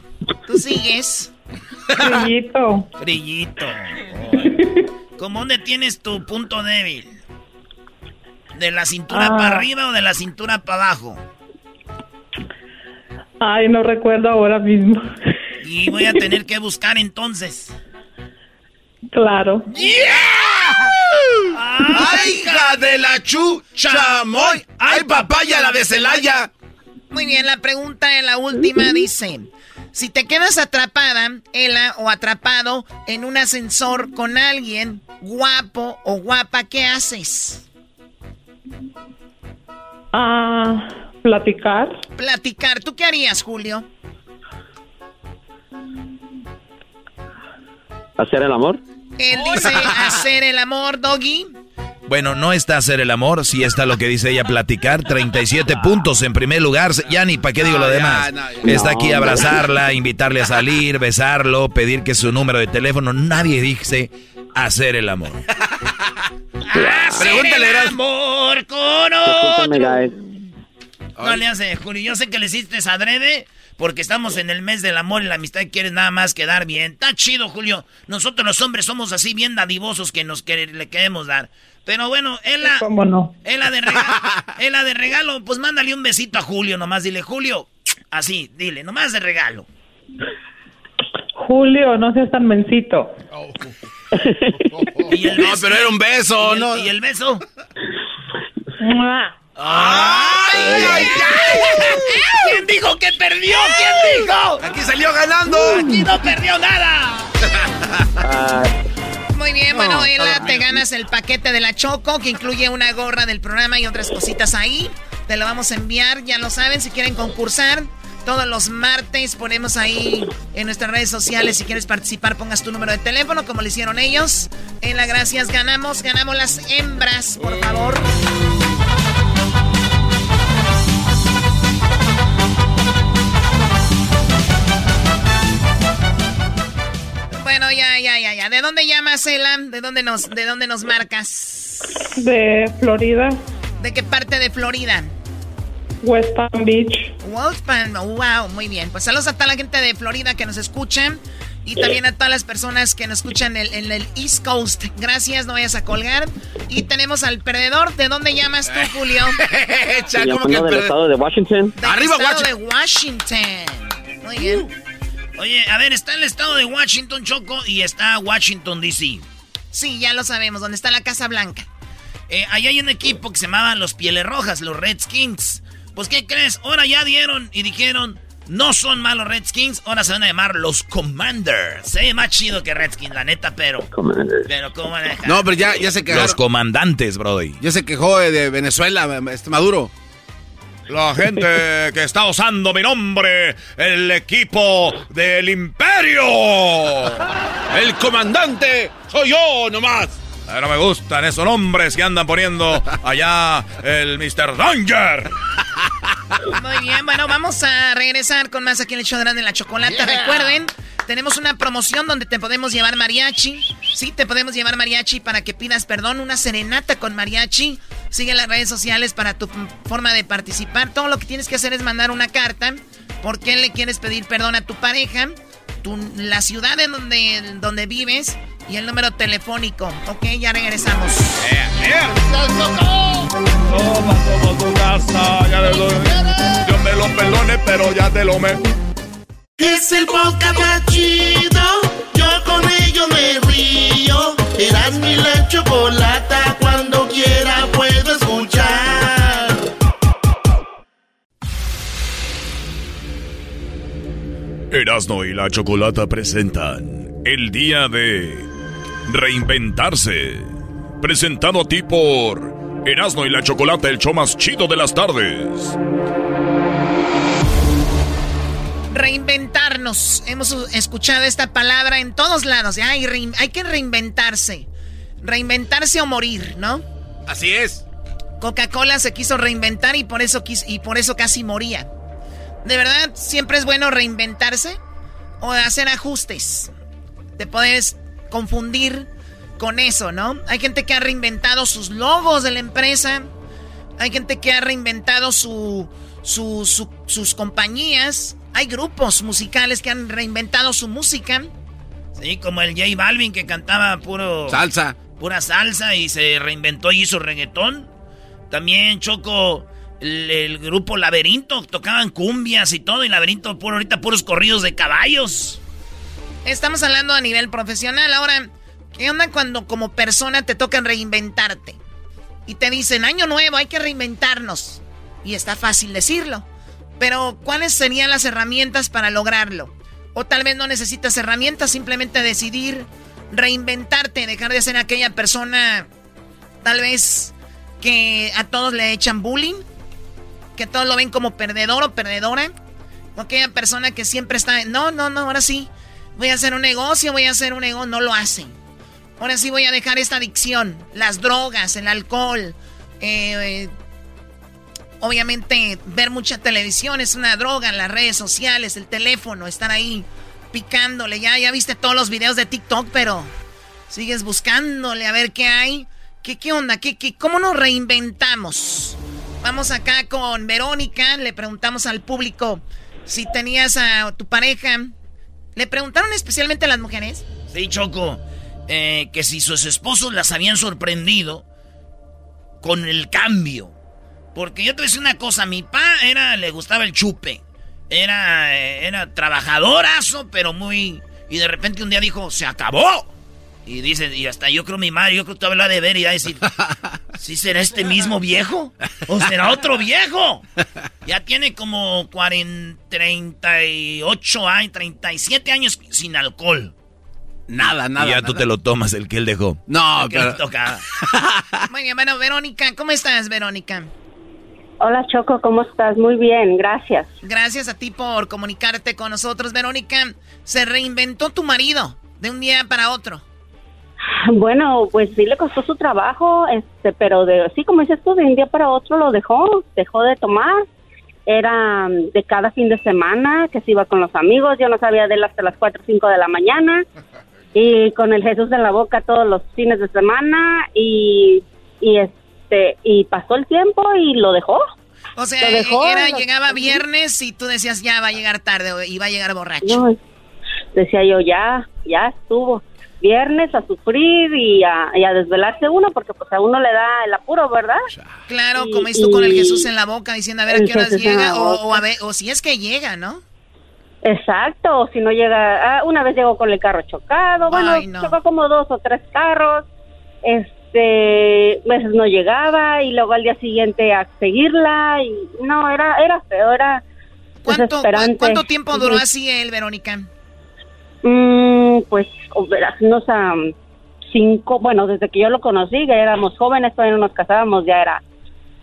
Tú sigues. Frillito. Frillito. ¿Cómo dónde tienes tu punto débil? ¿De la cintura Ah. para arriba o de la cintura para abajo? Ay, no recuerdo ahora mismo. Y voy a tener que buscar entonces. Claro. ¡Ay, hija de la chu! ¡Chamoy! ¡Ay, papaya, la de Celaya! Muy bien, la pregunta en la última dice: Si te quedas atrapada, Ela, o atrapado en un ascensor con alguien guapo o guapa, ¿qué haces? Ah, platicar. Platicar. ¿Tú qué harías, Julio? ¿Hacer el amor? Él dice hacer el amor, Doggy. Bueno, no está hacer el amor, sí está lo que dice ella, platicar. 37 puntos en primer lugar. Ya ni para qué digo lo demás. Está aquí abrazarla, invitarle a salir, besarlo, pedir que su número de teléfono. Nadie dice hacer el amor. Pregúntale, el amor con otro. No le hace, Julio. Yo sé que le hiciste adrede porque estamos en el mes del amor y la amistad y quieres nada más quedar bien. Está chido, Julio. Nosotros los hombres somos así bien dadivosos que nos le queremos dar. Pero bueno, él la, ¿Cómo no? Él la de regalo, él la de regalo, pues mándale un besito a Julio nomás. Dile, Julio, así, dile, nomás de regalo. Julio, no seas tan mencito. ¿Y el beso? No, pero era un beso, ¿Y ¿no? ¿Y el beso? ¡Ay, ay, ¿Quién dijo que perdió? ¿Quién dijo? Aquí salió ganando. Aquí no perdió nada. Muy bien, bueno, No, Ela, te ganas el paquete de la Choco que incluye una gorra del programa y otras cositas ahí. Te lo vamos a enviar, ya lo saben, si quieren concursar. Todos los martes ponemos ahí en nuestras redes sociales. Si quieres participar, pongas tu número de teléfono, como lo hicieron ellos. En la gracias ganamos, ganamos las hembras, por favor. Bueno, ya, ya, ya, ya. ¿De dónde llamas, Elam? ¿De dónde nos, de dónde nos marcas? De Florida, ¿De qué parte de Florida? West Palm Beach. West Palm, wow, muy bien. Pues saludos a toda la gente de Florida que nos escucha y también a todas las personas que nos escuchan en, en el East Coast. Gracias, no vayas a colgar. Y tenemos al perdedor. ¿De dónde llamas tú, Julio? Llamando del estado de Washington. Del estado de Washington. Muy bien. Oye, a ver, está el estado de Washington, Choco, y está Washington, D.C. Sí, ya lo sabemos, donde está la Casa Blanca. Eh, ahí hay un equipo que se llamaba los Pieles Rojas, los Redskins. Pues, ¿qué crees? Ahora ya dieron y dijeron, no son malos Redskins, ahora se van a llamar los Commanders. Se ve más chido que Redskins, la neta, pero... Pero, ¿cómo van a dejar? No, pero ya, ya se quejaron. Los comandantes, Brody. Ya se quejó eh, de Venezuela, este Maduro. La gente que está usando mi nombre, el equipo del imperio. El comandante soy yo nomás. Pero me gustan esos nombres que andan poniendo allá el Mr. Danger. Muy bien, bueno, vamos a regresar con más aquí en el show de Grande la Chocolata. Recuerden, tenemos una promoción donde te podemos llevar mariachi. Sí, te podemos llevar mariachi para que pidas perdón, una serenata con mariachi. Sigue las redes sociales para tu forma de participar. Todo lo que tienes que hacer es mandar una carta. ¿Por qué le quieres pedir perdón a tu pareja? Tu, la ciudad en donde, donde vives y el número telefónico. Ok, ya regresamos. Toma como tu casa, ya le doy. Dios me lo perdone, pero ya te lo me. Es el podcast más chido. Yo con ello me río. Eras mi la chocolata. Cuando quiera puedo escuchar. Erasno y la Chocolata presentan el día de reinventarse. Presentado a ti por Erasno y la Chocolata, el show más chido de las tardes. Reinventarnos. Hemos escuchado esta palabra en todos lados. Ay, rein- hay que reinventarse. Reinventarse o morir, ¿no? Así es. Coca-Cola se quiso reinventar y por eso y por eso casi moría. ¿De verdad siempre es bueno reinventarse o hacer ajustes? Te puedes confundir con eso, ¿no? Hay gente que ha reinventado sus logos de la empresa. Hay gente que ha reinventado su, su- su- sus compañías. Hay grupos musicales que han reinventado su música. Sí, como el J Balvin que cantaba puro... Salsa. Pura salsa y se reinventó y hizo reggaetón. También Choco, el, el grupo Laberinto, tocaban cumbias y todo. Y Laberinto, puro, ahorita puros corridos de caballos. Estamos hablando a nivel profesional. Ahora, ¿qué onda cuando como persona te tocan reinventarte? Y te dicen, año nuevo, hay que reinventarnos. Y está fácil decirlo. Pero, ¿cuáles serían las herramientas para lograrlo? O tal vez no necesitas herramientas, simplemente decidir reinventarte, dejar de ser aquella persona, tal vez que a todos le echan bullying, que todos lo ven como perdedor o perdedora, o aquella persona que siempre está, no, no, no, ahora sí, voy a hacer un negocio, voy a hacer un negocio, no lo hacen. ahora sí voy a dejar esta adicción, las drogas, el alcohol, eh, obviamente ver mucha televisión es una droga, las redes sociales, el teléfono, estar ahí picándole, ya, ya viste todos los videos de TikTok, pero sigues buscándole a ver qué hay. ¿Qué, qué onda? ¿Qué, qué, ¿Cómo nos reinventamos? Vamos acá con Verónica, le preguntamos al público si tenías a tu pareja. ¿Le preguntaron especialmente a las mujeres? Sí, Choco. Eh, que si sus esposos las habían sorprendido con el cambio. Porque yo te voy una cosa, mi pa era, le gustaba el chupe. Era, eh, era trabajadorazo, pero muy... Y de repente un día dijo, se acabó. Y dice, y hasta yo creo mi madre, yo creo que tú hablas de ver y va a decir, ¿sí será este mismo viejo? ¿O será otro viejo? Ya tiene como 40, 38 años, 37 años sin alcohol. Nada, nada. Y ya tú te lo tomas, el que él dejó. No, pero... Muy bien, bueno, Verónica, ¿cómo estás, Verónica? Hola, Choco, ¿cómo estás? Muy bien, gracias. Gracias a ti por comunicarte con nosotros, Verónica. Se reinventó tu marido de un día para otro. Bueno, pues sí le costó su trabajo, este, pero de, sí, como dices tú, de un día para otro lo dejó, dejó de tomar. Era mm, de cada fin de semana que se iba con los amigos, yo no sabía de él hasta las 4 o 5 de la mañana y con el Jesús en la boca todos los fines de semana y, y este y pasó el tiempo y lo dejó. O sea, era, llegaba viernes y tú decías ya va a llegar tarde o iba a llegar borracho. decía yo ya, ya estuvo viernes a sufrir y a, desvelarse uno porque pues a uno le da el apuro, ¿verdad? Claro, como esto con el Jesús en la boca diciendo a ver a qué horas llega o, a ver, o si es que llega, ¿no? Exacto, o si no llega, ah, una vez llegó con el carro chocado, bueno, chocó como dos o tres carros, este, veces no llegaba y luego al día siguiente a seguirla y no, era, era feo, era ¿Cuánto, ¿Cuánto tiempo duró así él, Verónica? Mm, pues unos cinco, bueno, desde que yo lo conocí, que éramos jóvenes, todavía no nos casábamos, ya era,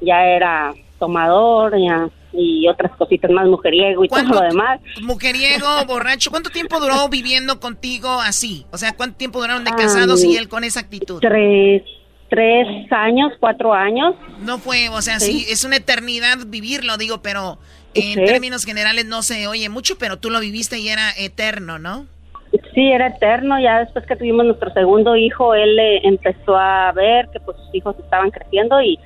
ya era tomador, ya y otras cositas más, mujeriego y todo lo demás. Mujeriego, borracho, ¿cuánto tiempo duró viviendo contigo así? O sea, ¿cuánto tiempo duraron de casados y él con esa actitud? Tres, tres años, cuatro años. No fue, o sea, sí, es una eternidad vivirlo, digo, pero en términos generales no se oye mucho, pero tú lo viviste y era eterno, ¿no? Sí, era eterno. Ya después que tuvimos nuestro segundo hijo, él empezó a ver que pues sus hijos estaban creciendo y,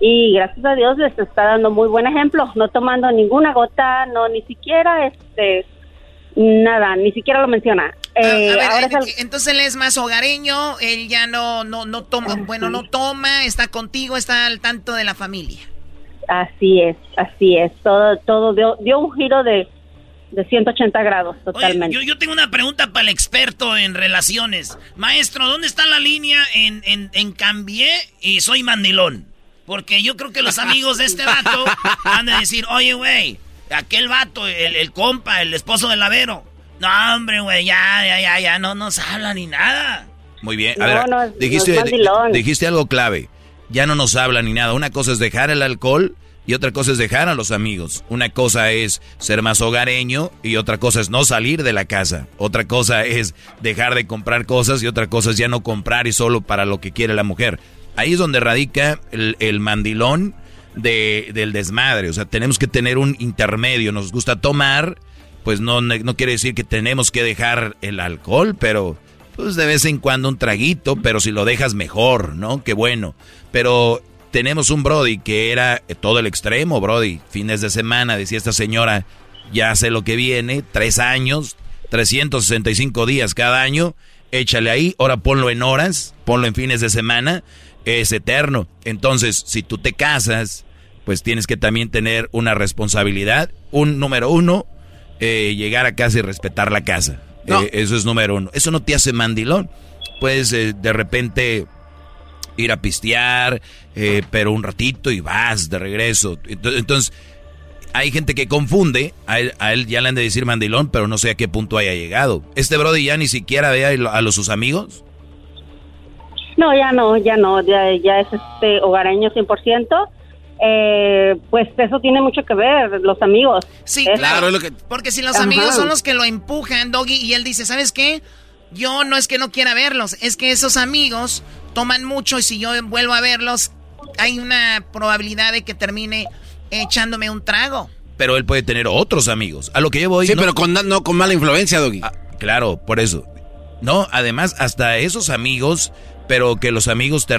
y gracias a Dios les está dando muy buen ejemplo, no tomando ninguna gota, no ni siquiera este nada, ni siquiera lo menciona. Ah, eh, entonces él es más hogareño, él ya no no no toma, bueno, no toma, está contigo, está al tanto de la familia. Así es, así es. Todo todo dio, dio un giro de de 180 grados, totalmente. yo, tengo una pregunta para el experto en relaciones. Maestro, ¿dónde está la línea en, en, en cambié y soy mandilón? Porque yo creo que los amigos de este vato han de decir, oye, güey, aquel vato, el, el, compa, el esposo del lavero. No, hombre, güey, ya, ya, ya, ya, no nos habla ni nada. Muy bien, a ver, dijiste, dijiste algo clave. Ya no nos habla ni nada. Una cosa es dejar el alcohol y otra cosa es dejar a los amigos. Una cosa es ser más hogareño y otra cosa es no salir de la casa. Otra cosa es dejar de comprar cosas y otra cosa es ya no comprar y solo para lo que quiere la mujer. Ahí es donde radica el, mandilón de, del desmadre. O sea, tenemos que tener un intermedio. Nos gusta tomar, pues no, no quiere decir que tenemos que dejar el alcohol, pero pues de vez en cuando un traguito, pero si lo dejas mejor, ¿no? Qué bueno. Pero tenemos un Brody que era todo el extremo, Brody. Fines de semana, decía esta señora, ya sé lo que viene, tres años, 365 días cada año, échale ahí, ahora ponlo en horas, ponlo en fines de semana, es eterno. Entonces, si tú te casas, pues tienes que también tener una responsabilidad. Un número uno, eh, llegar a casa y respetar la casa. Eh, eso es número uno. Eso no te hace mandilón. Puedes eh, de repente ir a pistear, eh, pero un ratito y vas de regreso. Entonces, hay gente que confunde, a él, ya le han de decir mandilón, pero no sé a qué punto haya llegado. ¿Este Brody ya ni siquiera ve a, los, sus amigos? No, ya no, ya no, ya, es este hogareño 100%. Eh, pues eso tiene mucho que ver, los amigos. Sí, claro, porque si los amigos son los que lo empujan, Doggy, y él dice, ¿sabes qué? yo no es que no quiera verlos, es que esos amigos toman mucho y si yo vuelvo a verlos, hay una probabilidad de que termine echándome un trago. Pero él puede tener otros amigos. A lo que yo voy. Sí, pero con, no con mala influencia, Doggy. Ah, claro, por eso. No, además, hasta esos amigos, pero que los amigos te...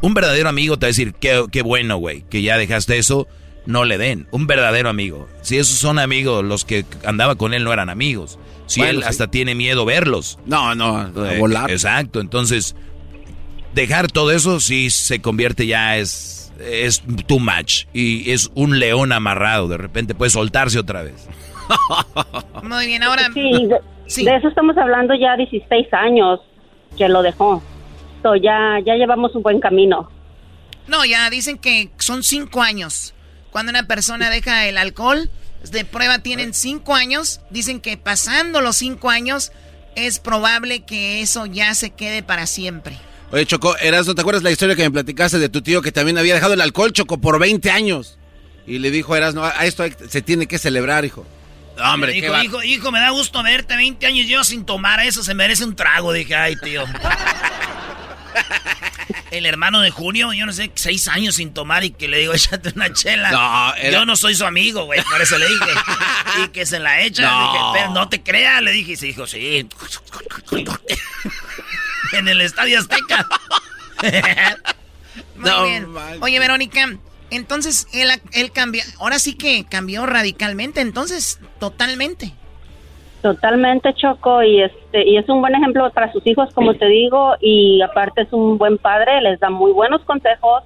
Un verdadero amigo te va a decir, qué, qué bueno, güey, que ya dejaste eso, no le den. Un verdadero amigo. Si esos son amigos, los que andaba con él no eran amigos. Si él hasta tiene miedo verlos. No, no, a eh, volar. Exacto, entonces, dejar todo eso sí se convierte ya es es too much y es un león amarrado. De repente puede soltarse otra vez. Muy bien, ahora. Sí de, eso estamos hablando ya 16 años que lo dejó. So, ya, ya llevamos un buen camino. No, ya dicen que son 5 años. Cuando una persona deja el alcohol, de prueba tienen 5 años. Dicen que pasando los 5 años es probable que eso ya se quede para siempre. Oye, Choco, Erasmo, ¿te acuerdas la historia que me platicaste de tu tío que también había dejado el alcohol, Choco, por 20 años? Y le dijo a Erasmo, a esto se tiene que celebrar, hijo. hombre, hijo, hijo, hijo, me da gusto verte 20 años yo sin tomar eso, se merece un trago. Dije, ay, tío. el hermano de Junio, yo no sé, seis años sin tomar y que le digo, échate una chela. No, Yo no soy su amigo, güey, por eso le dije. y que se la echa. No. dije, pero no te creas, le dije. Y se dijo, sí en el Estadio Azteca. Muy bien. Oye, Verónica, entonces él, él cambió, ahora sí que cambió radicalmente, entonces, totalmente. Totalmente, Choco, y este y es un buen ejemplo para sus hijos, como te digo, y aparte es un buen padre, les da muy buenos consejos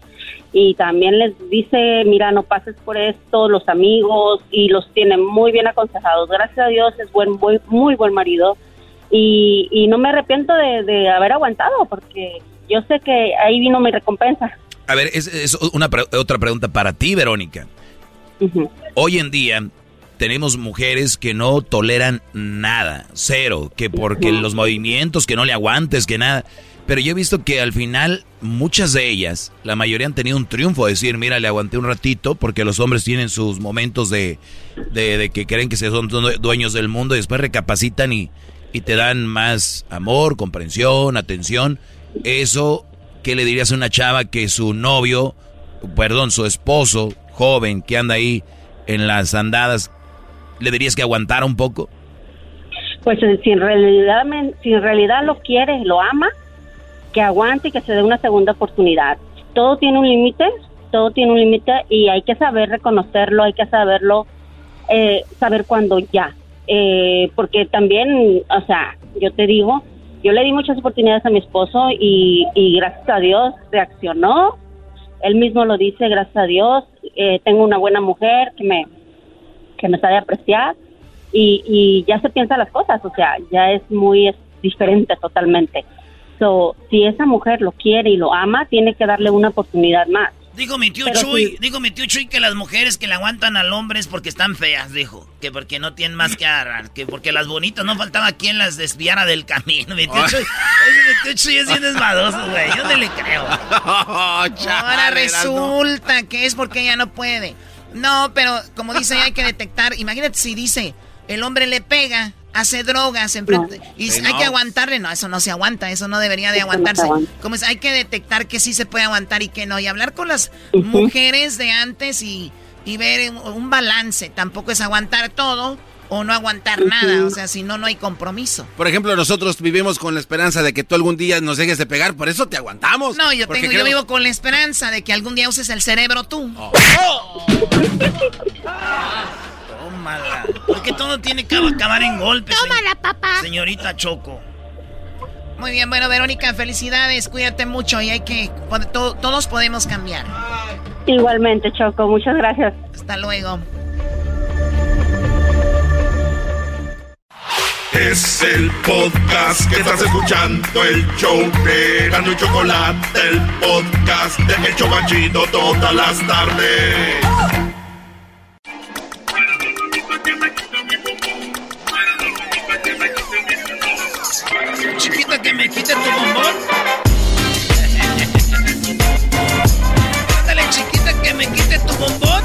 y también les dice, mira, no pases por esto, los amigos, y los tiene muy bien aconsejados. Gracias a Dios es buen, muy, muy buen marido y, no me arrepiento de, haber aguantado porque yo sé que ahí vino mi recompensa. A ver, es, una otra pregunta para ti, Verónica. Hoy en día tenemos mujeres que no toleran nada, cero, que porque los movimientos, que no le aguantes, que nada. Pero yo he visto que al final muchas de ellas, la mayoría han tenido un triunfo, decir, mira, le aguanté un ratito, porque los hombres tienen sus momentos de, de, de que creen que se son dueños del mundo y después recapacitan y, y te dan más amor, comprensión, atención. Eso, ¿qué le dirías a una chava que su novio, perdón, su esposo joven que anda ahí en las andadas, le dirías que aguantara un poco? Pues si en realidad, si en realidad lo quiere, lo ama, que aguante y que se dé una segunda oportunidad. Todo tiene un límite, todo tiene un límite y hay que saber reconocerlo, hay que saberlo, eh, saber cuándo ya eh, porque también, o sea, yo te digo, yo le di muchas oportunidades a mi esposo y, gracias a Dios reaccionó. Él mismo lo dice, gracias a Dios, eh, tengo una buena mujer que me, que me sabe apreciar y, y ya se piensa las cosas, o sea, ya es muy diferente totalmente. So, si esa mujer lo quiere y lo ama, tiene que darle una oportunidad más. Dijo mi tío Chuy, dijo mi tío Chuy que las mujeres que le aguantan al hombre es porque están feas, dijo. Que porque no tienen más que agarrar. Que porque las bonitas no faltaba quien las desviara del camino. Mi tío Chuy, mi tío Chuy es bien desmadoso, güey. Yo no le creo. Ahora resulta que es porque ella no puede. No, pero como dice, hay que detectar. Imagínate si dice, el hombre le pega hace drogas enfrente. Y hay que aguantarle. No, eso no se aguanta, eso no debería de aguantarse. Como es, hay que detectar que sí se puede aguantar y que no. Y hablar con las mujeres de antes y, ver un, balance. Tampoco es aguantar todo o no aguantar nada. O sea, si no, no hay compromiso. Por ejemplo, nosotros vivimos con la esperanza de que tú algún día nos dejes de pegar, por eso te aguantamos. No, yo, tengo, yo vivo con la esperanza de que algún día uses el cerebro tú. Oh. Tómala. Porque todo tiene que acabar en golpes. Tómala, papá. Señorita Choco. Muy bien, bueno, Verónica, felicidades. Cuídate mucho y hay que. todos podemos cambiar. Igualmente, Choco. Muchas gracias. Hasta luego. Es el podcast que estás escuchando, el show de Gano y Chocolate, el podcast de El Chocachito todas las tardes. Chiquita que me quite tu bombón. Ándale, chiquita que me quite tu bombón.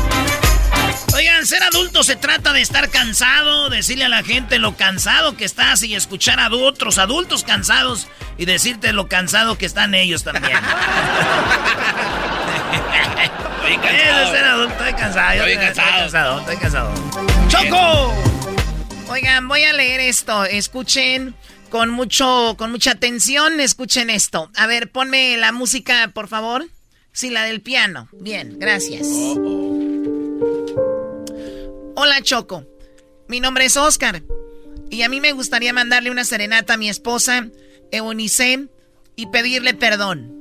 Oigan, ser adulto se trata de estar cansado, decirle a la gente lo cansado que estás y escuchar a otros adultos cansados y decirte lo cansado que están ellos también. estoy cansado. Es ser adulto, estoy cansado. Estoy cansado. Estoy cansado, ¡Choco! Oigan, voy a leer esto. Escuchen con mucho, con mucha atención, escuchen esto. A ver, ponme la música, por favor. Sí, la del piano. Bien, gracias. Hola, Choco. Mi nombre es Oscar. Y a mí me gustaría mandarle una serenata a mi esposa, Eunice, y pedirle perdón.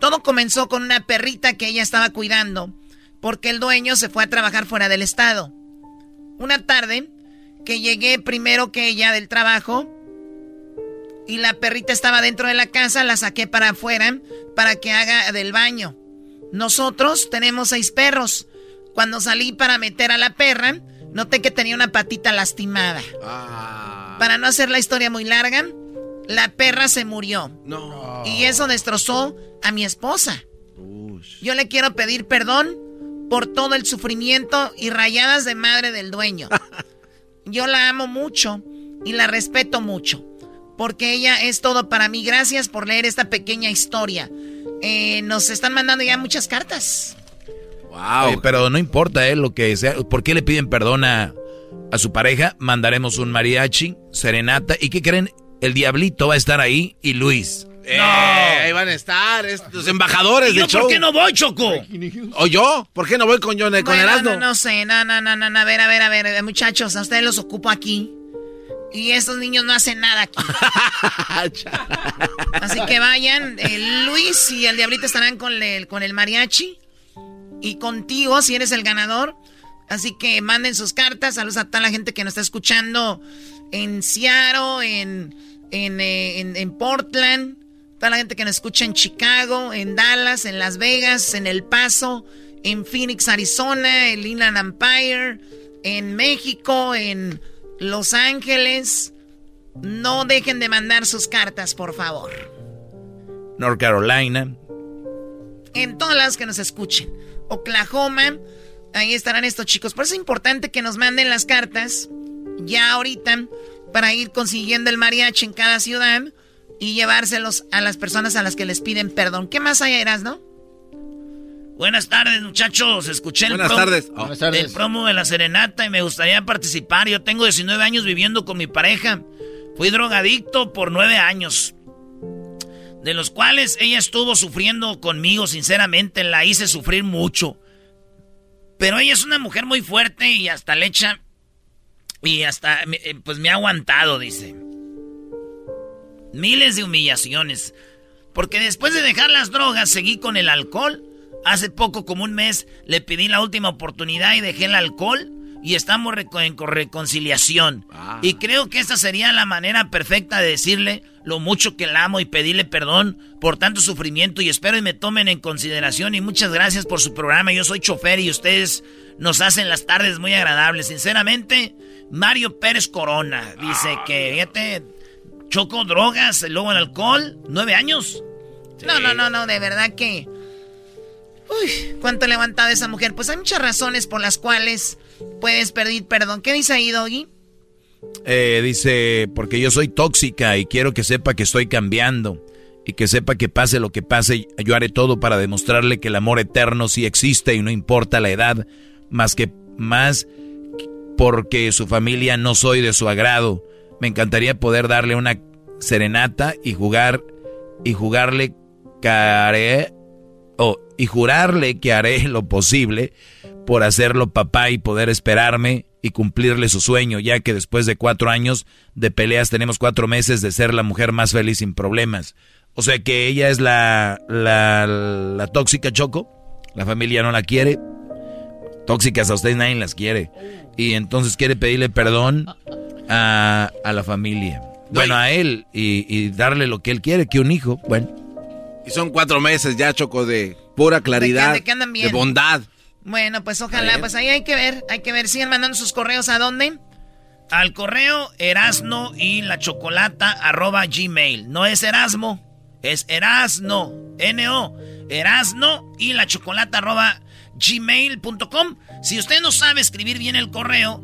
Todo comenzó con una perrita que ella estaba cuidando, porque el dueño se fue a trabajar fuera del estado. Una tarde, que llegué primero que ella del trabajo, y la perrita estaba dentro de la casa, la saqué para afuera para que haga del baño. Nosotros tenemos seis perros. Cuando salí para meter a la perra, noté que tenía una patita lastimada. Ah. Para no hacer la historia muy larga, la perra se murió. No. Y eso destrozó a mi esposa. Yo le quiero pedir perdón por todo el sufrimiento y rayadas de madre del dueño. Yo la amo mucho y la respeto mucho. Porque ella es todo para mí. Gracias por leer esta pequeña historia. Eh, nos están mandando ya muchas cartas. Wow. pero no importa, ¿eh? Lo que sea. ¿Por qué le piden perdón a, a su pareja? Mandaremos un mariachi, serenata. ¿Y qué creen? El diablito va a estar ahí y Luis. Eh, no. ahí van a estar los embajadores de ¿Por qué no voy, Choco? ¿O yo? ¿Por qué no voy con, John, con No, no sé, no, no, no, no, a ver, a ver, a ver, muchachos, a ustedes los ocupo aquí. Y estos niños no hacen nada aquí. Así que vayan, Luis y el diablito estarán con el, con el mariachi. Y contigo, si eres el ganador. Así que manden sus cartas. Saludos a toda la gente que nos está escuchando en Seattle, en, en, eh, en, Portland. Toda la gente que nos escucha en Chicago, en Dallas, en Las Vegas, en El Paso, en Phoenix, Arizona, en Inland Empire, en México, en Los Ángeles. No dejen de mandar sus cartas, por favor. North Carolina. En todas las que nos escuchen. Oklahoma. Ahí estarán estos chicos. Por eso es importante que nos manden las cartas ya ahorita para ir consiguiendo el mariachi en cada ciudad y llevárselos a las personas a las que les piden perdón. ¿Qué más hay, Eras, no? Buenas tardes, muchachos. Escuché el, promo, tardes. el promo de la serenata y me gustaría participar. Yo tengo 19 años viviendo con mi pareja. Fui drogadicto por 9 años. De los cuales ella estuvo sufriendo conmigo, sinceramente. La hice sufrir mucho. Pero ella es una mujer muy fuerte y hasta le echa. Y hasta, eh, pues me ha aguantado, dice. Miles de humillaciones. Porque después de dejar las drogas, seguí con el alcohol Hace poco, como un mes, le pedí la última oportunidad y dejé el alcohol y estamos en reconciliación. Ah. Y creo que esta sería la manera perfecta de decirle lo mucho que la amo y pedirle perdón por tanto sufrimiento y espero y me tomen en consideración y muchas gracias por su programa. Yo soy chofer y ustedes nos hacen las tardes muy agradables. Sinceramente, Mario Pérez Corona dice que, fíjate, choco drogas, luego el alcohol, nueve años. No, no, no, no, de verdad que... Uy, cuánto levantado esa mujer. Pues hay muchas razones por las cuales puedes pedir perdón. ¿Qué dice ahí, Doggy? Eh, dice, porque yo soy tóxica y quiero que sepa que estoy cambiando. Y que sepa que pase lo que pase, yo haré todo para demostrarle que el amor eterno sí existe y no importa la edad, más que más porque su familia no soy de su agrado. Me encantaría poder darle una serenata y jugar y jugarle care oh, y jurarle que haré lo posible por hacerlo papá y poder esperarme y cumplirle su sueño, ya que después de cuatro años de peleas tenemos cuatro meses de ser la mujer más feliz sin problemas. O sea que ella es la, la, la tóxica Choco, la familia no la quiere, tóxicas a ustedes nadie las quiere, y entonces quiere pedirle perdón a, a la familia. Bueno, a él y, y darle lo que él quiere, que un hijo, bueno. Y son cuatro meses ya, Choco, de pura claridad, de, bondad. Bueno, pues ojalá, pues ahí hay que ver, hay que ver. Siguen mandando sus correos a dónde? Al correo erasno y la chocolata arroba gmail. No es erasmo, es erasno, N-O. Erasno y la chocolata arroba gmail.com. Si usted no sabe escribir bien el correo,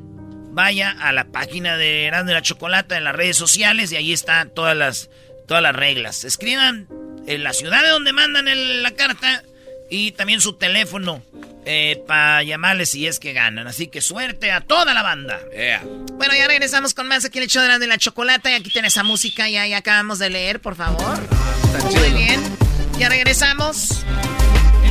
vaya a la página de Erasmo y la Chocolata en las redes sociales y ahí están todas las, todas las reglas. Escriban en la ciudad de donde mandan la carta y también su teléfono eh, para llamarles si es que ganan. Así que suerte a toda la banda. Bueno, ya regresamos con más aquí en el show de la chocolata. Y aquí tiene esa música ya, ya acabamos de leer, por favor. Muy bien. Ya regresamos.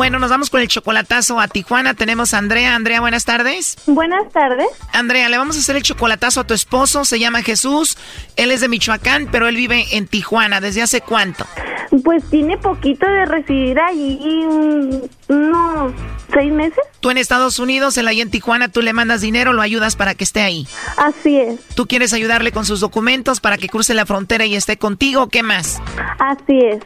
Bueno, nos vamos con el chocolatazo a Tijuana. Tenemos a Andrea. Andrea, buenas tardes. Buenas tardes. Andrea, le vamos a hacer el chocolatazo a tu esposo. Se llama Jesús. Él es de Michoacán, pero él vive en Tijuana. ¿Desde hace cuánto? Pues tiene poquito de residir allí, unos seis meses. Tú en Estados Unidos, él ahí en Tijuana, tú le mandas dinero, lo ayudas para que esté ahí. Así es. ¿Tú quieres ayudarle con sus documentos para que cruce la frontera y esté contigo? ¿Qué más? Así es.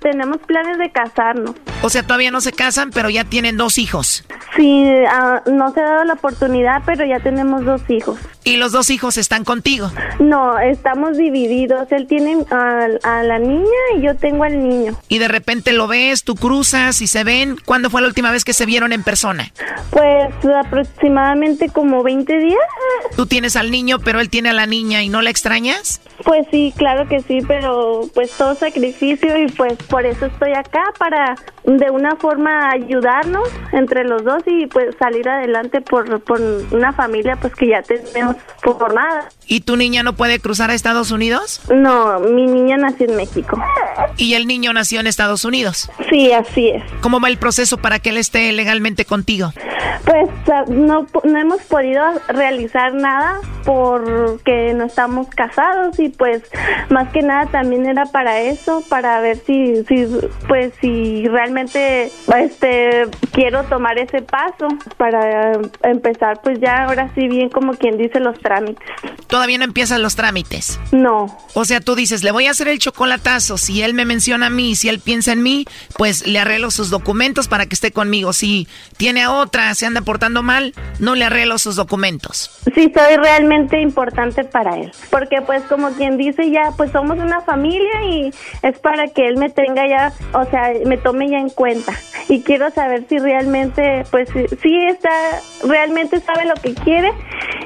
tenemos planes de casarnos. O sea, todavía no se casan, pero ya tienen dos hijos. Sí, ah, no se ha dado la oportunidad, pero ya tenemos dos hijos. ¿Y los dos hijos están contigo? No, estamos divididos. Él tiene a, la niña y yo tengo al niño. Y de repente lo ves, tú cruzas y se ven. ¿Cuándo fue la última vez que se vieron en persona? Pues aproximadamente como 20 días. Tú tienes al niño, pero él tiene a la niña y no la extrañas? Pues sí, claro que sí, pero pues todo sacrificio y pues por eso estoy acá para de una forma ayudarnos entre los dos y pues salir adelante por, por una familia pues que ya tenemos formada. ¿Y tu niña no puede cruzar a Estados Unidos? No, mi niña nació en México. ¿Y el niño nació en Estados Unidos? Sí, así es. ¿Cómo va el proceso para que él esté legalmente contigo? Pues ah, no, no hemos podido realizar nada porque no estamos casados y pues más que nada también era para eso, para ver si, si pues si realmente este quiero tomar ese paso para empezar pues ya ahora sí bien como quien dice los trámites. Todavía no empiezan los trámites. No. O sea, tú dices, le voy a hacer el chocolatazo, si él me menciona a mí, si él piensa en mí, pues le arreglo sus documentos para que esté conmigo. Si tiene a otra, se anda portando mal, no le arreglo sus documentos. Sí, soy realmente importante para él, porque pues como quien dice ya, pues somos una familia y es para que él me tenga ya, o sea, me tome ya en cuenta. Y quiero saber si realmente, pues sí está, realmente sabe lo que quiere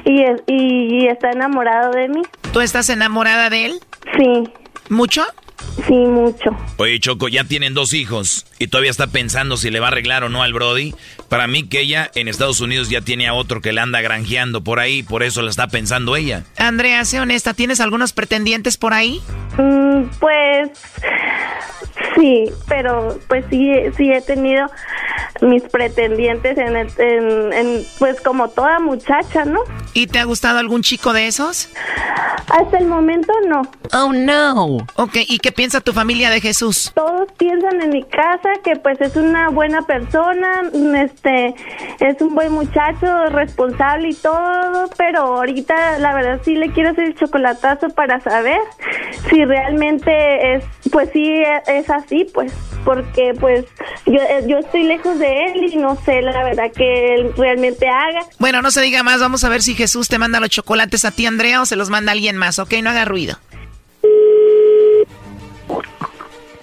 y, y está enamorado de mí. ¿Tú estás enamorada de él? Sí. ¿Mucho? Sí, mucho. Oye, Choco, ya tienen dos hijos y todavía está pensando si le va a arreglar o no al Brody. Para mí que ella en Estados Unidos ya tiene a otro que le anda granjeando por ahí, por eso la está pensando ella. Andrea, sé honesta, ¿tienes algunos pretendientes por ahí? Mm, pues sí, pero pues sí, sí he tenido mis pretendientes en, en, en, pues como toda muchacha, ¿no? ¿Y te ha gustado algún chico de esos? Hasta el momento no. Oh no. Ok, ¿y qué piensa tu familia de Jesús? Todos piensan en mi casa que pues es una buena persona, este, es un buen muchacho, responsable y todo, pero ahorita la verdad sí le quiero hacer el chocolatazo para saber si realmente es, pues sí es así, pues, porque pues yo, yo estoy lejos de él y no sé la verdad que él realmente haga. Bueno, no se diga más, vamos a ver si Jesús te manda los chocolates a ti, Andrea, o se los manda alguien más, ¿ok? No haga ruido.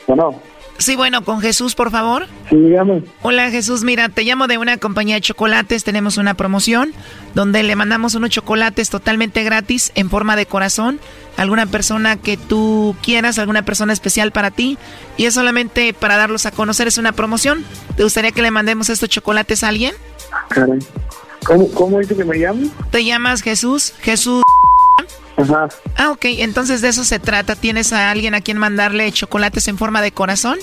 Bueno. Sí, bueno, con Jesús, por favor. Sí, dígame. Hola, Jesús. Mira, te llamo de una compañía de chocolates. Tenemos una promoción donde le mandamos unos chocolates totalmente gratis en forma de corazón a alguna persona que tú quieras, alguna persona especial para ti. Y es solamente para darlos a conocer. Es una promoción. ¿Te gustaría que le mandemos estos chocolates a alguien? Caray. ¿Cómo, cómo dice que me llamo? ¿Te llamas Jesús? Jesús. Ajá. Ah, ok. Entonces de eso se trata. ¿Tienes a alguien a quien mandarle chocolates en forma de corazón?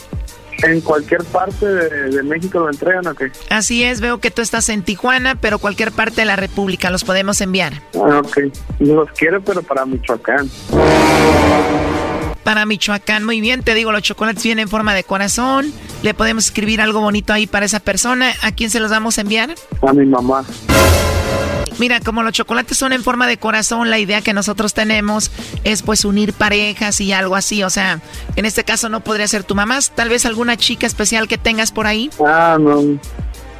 ¿En cualquier parte de, de, México lo entregan o qué? Así es, veo que tú estás en Tijuana, pero cualquier parte de la República los podemos enviar. Ah, ok. Los quiero, pero para Michoacán. Para Michoacán, muy bien, te digo, los chocolates vienen en forma de corazón. Le podemos escribir algo bonito ahí para esa persona. ¿A quién se los vamos a enviar? A mi mamá. Mira, como los chocolates son en forma de corazón, la idea que nosotros tenemos es pues unir parejas y algo así. O sea, en este caso no podría ser tu mamá, tal vez alguna chica especial que tengas por ahí. Ah, no.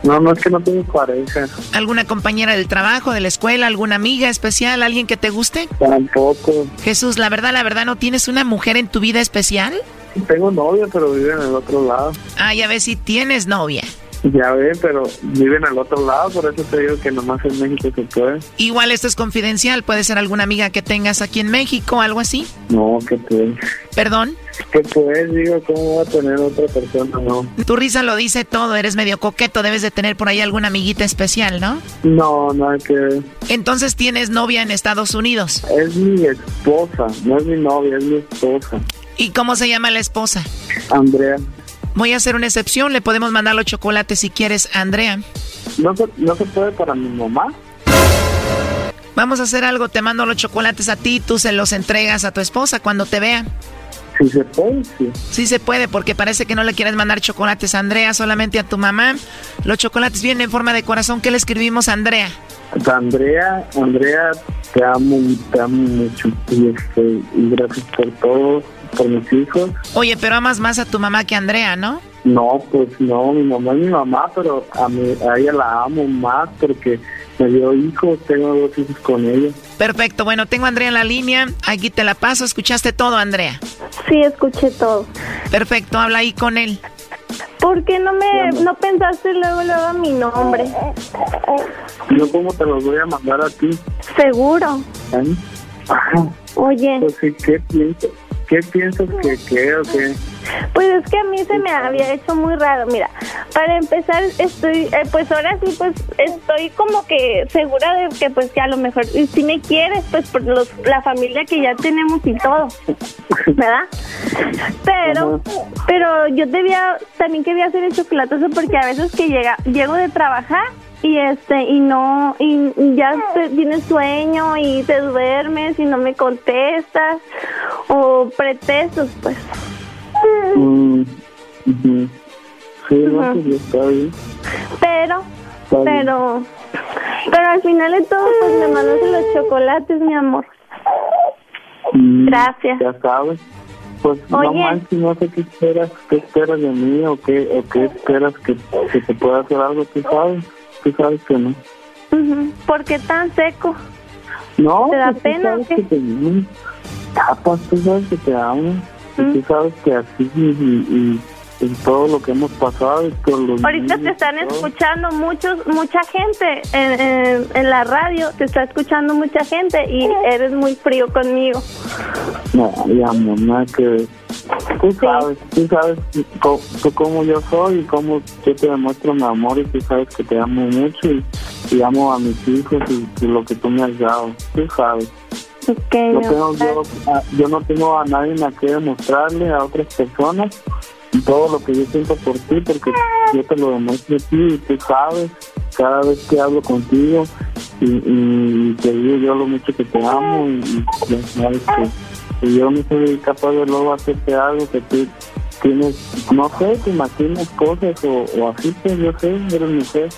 No, no es que no tengo pareja. ¿Alguna compañera del trabajo, de la escuela, alguna amiga especial, alguien que te guste? Tampoco. Jesús, la verdad, la verdad, ¿no tienes una mujer en tu vida especial? Tengo novia, pero vive en el otro lado. Ah, ya ves si tienes novia. Ya ven, pero viven al otro lado, por eso te digo que nomás en México se puede. Igual esto es confidencial, puede ser alguna amiga que tengas aquí en México, algo así. No, que pues. ¿Perdón? Que pues, digo, ¿cómo va a tener otra persona, no? Tu risa lo dice todo, eres medio coqueto, debes de tener por ahí alguna amiguita especial, ¿no? No, nada que ver. Entonces tienes novia en Estados Unidos. Es mi esposa, no es mi novia, es mi esposa. ¿Y cómo se llama la esposa? Andrea. Voy a hacer una excepción, le podemos mandar los chocolates si quieres a Andrea. ¿No se, ¿No se puede para mi mamá? Vamos a hacer algo, te mando los chocolates a ti, tú se los entregas a tu esposa cuando te vea. Sí se puede, sí. Sí se puede, porque parece que no le quieres mandar chocolates a Andrea, solamente a tu mamá. Los chocolates vienen en forma de corazón. ¿Qué le escribimos a Andrea? Andrea, Andrea, te amo, te amo mucho. Y, este, y gracias por todo, por mis hijos. Oye, pero amas más a tu mamá que a Andrea, ¿no? No, pues no, mi mamá es mi mamá, pero a, mí, a ella la amo más porque me dio hijos, tengo dos hijos con ella. Perfecto, bueno, tengo a Andrea en la línea, aquí te la paso, ¿escuchaste todo, Andrea? Sí, escuché todo. Perfecto, habla ahí con él. ¿Por qué no me no pensaste luego luego mi nombre? Yo cómo te los voy a mandar a ti. Seguro. ¿Eh? Oye. Pues sí, ¿qué piensas? ¿Qué piensas que qué o qué? Pues es que a mí se me había hecho muy raro. Mira, para empezar, estoy, eh, pues ahora sí, pues estoy como que segura de que, pues que a lo mejor, si me quieres, pues por los, la familia que ya tenemos y todo, ¿verdad? Pero, pero yo debía, también quería hacer el chocolatazo porque a veces que llega, llego de trabajar y este y no y ya te, tienes sueño y te duermes y no me contestas o pretextos pues Mm. Sí, no, pues está bien. pero Está bien. pero pero al final de todo pues me mandaste los chocolates mi amor Mm, Gracias. Ya sabes. Pues no Oye. manches, no sé qué esperas, qué esperas de mí o qué, o qué esperas que, que te pueda hacer algo, tú sabes, tú sabes que no. Ujú. ¿por qué tan seco? No, ¿Te da pues tú pena o sabes que te. Tapas, tú sabes que te amo. Y tú sabes que así y, y, y todo lo que hemos pasado y con los Ahorita te niños están y todo. escuchando muchos, mucha gente en, en, en la radio, te está escuchando mucha gente y eres muy frío conmigo. No, ya, amor, nada que. Tú sabes, tú sabes tú cómo yo soy y cómo yo te demuestro mi amor y tú sabes que te amo mucho y, y amo a mis hijos y, y lo que tú me has dado. Tú sabes. Ok, Yo, tengo- yo, ah, yo no tengo a nadie a que demostrarle a otras personas todo lo que yo siento por ti porque yo te lo demuestro a ti y tú sabes cada vez que hablo contigo y, te digo yo lo mucho que te amo y, ya sabes que, yo no soy capaz de luego hacerte algo que tú tienes, no sé, te imaginas cosas o, o así pues yo sé, eres mujer,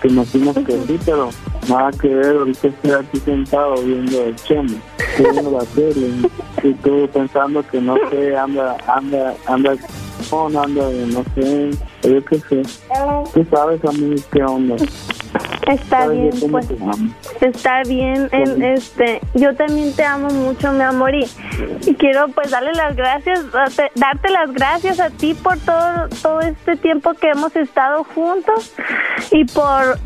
te imaginas que sí, pero nada que ver, ahorita estoy aquí sentado viendo el chemo, viendo la tele y, y tú pensando que no sé, anda, anda, anda, no, anda, no sé, yo qué sé, tú sabes a mí qué onda. Está bien, pues. Está bien, en, este, yo también te amo mucho, mi amor, y, y quiero pues darle las gracias, darte, darte las gracias a ti por todo, todo este tiempo que hemos estado juntos y por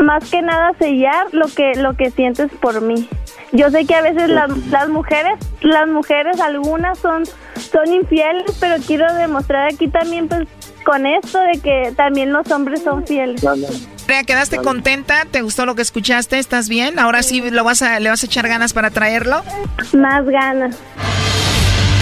más que nada sellar lo que, lo que sientes por mí. Yo sé que a veces las, las mujeres, las mujeres algunas son, son infieles, pero quiero demostrar aquí también pues con esto de que también los hombres son fieles. Andrea, ¿quedaste contenta? ¿Te gustó lo que escuchaste? ¿Estás bien? ¿Ahora sí lo vas a, le vas a echar ganas para traerlo? Más ganas.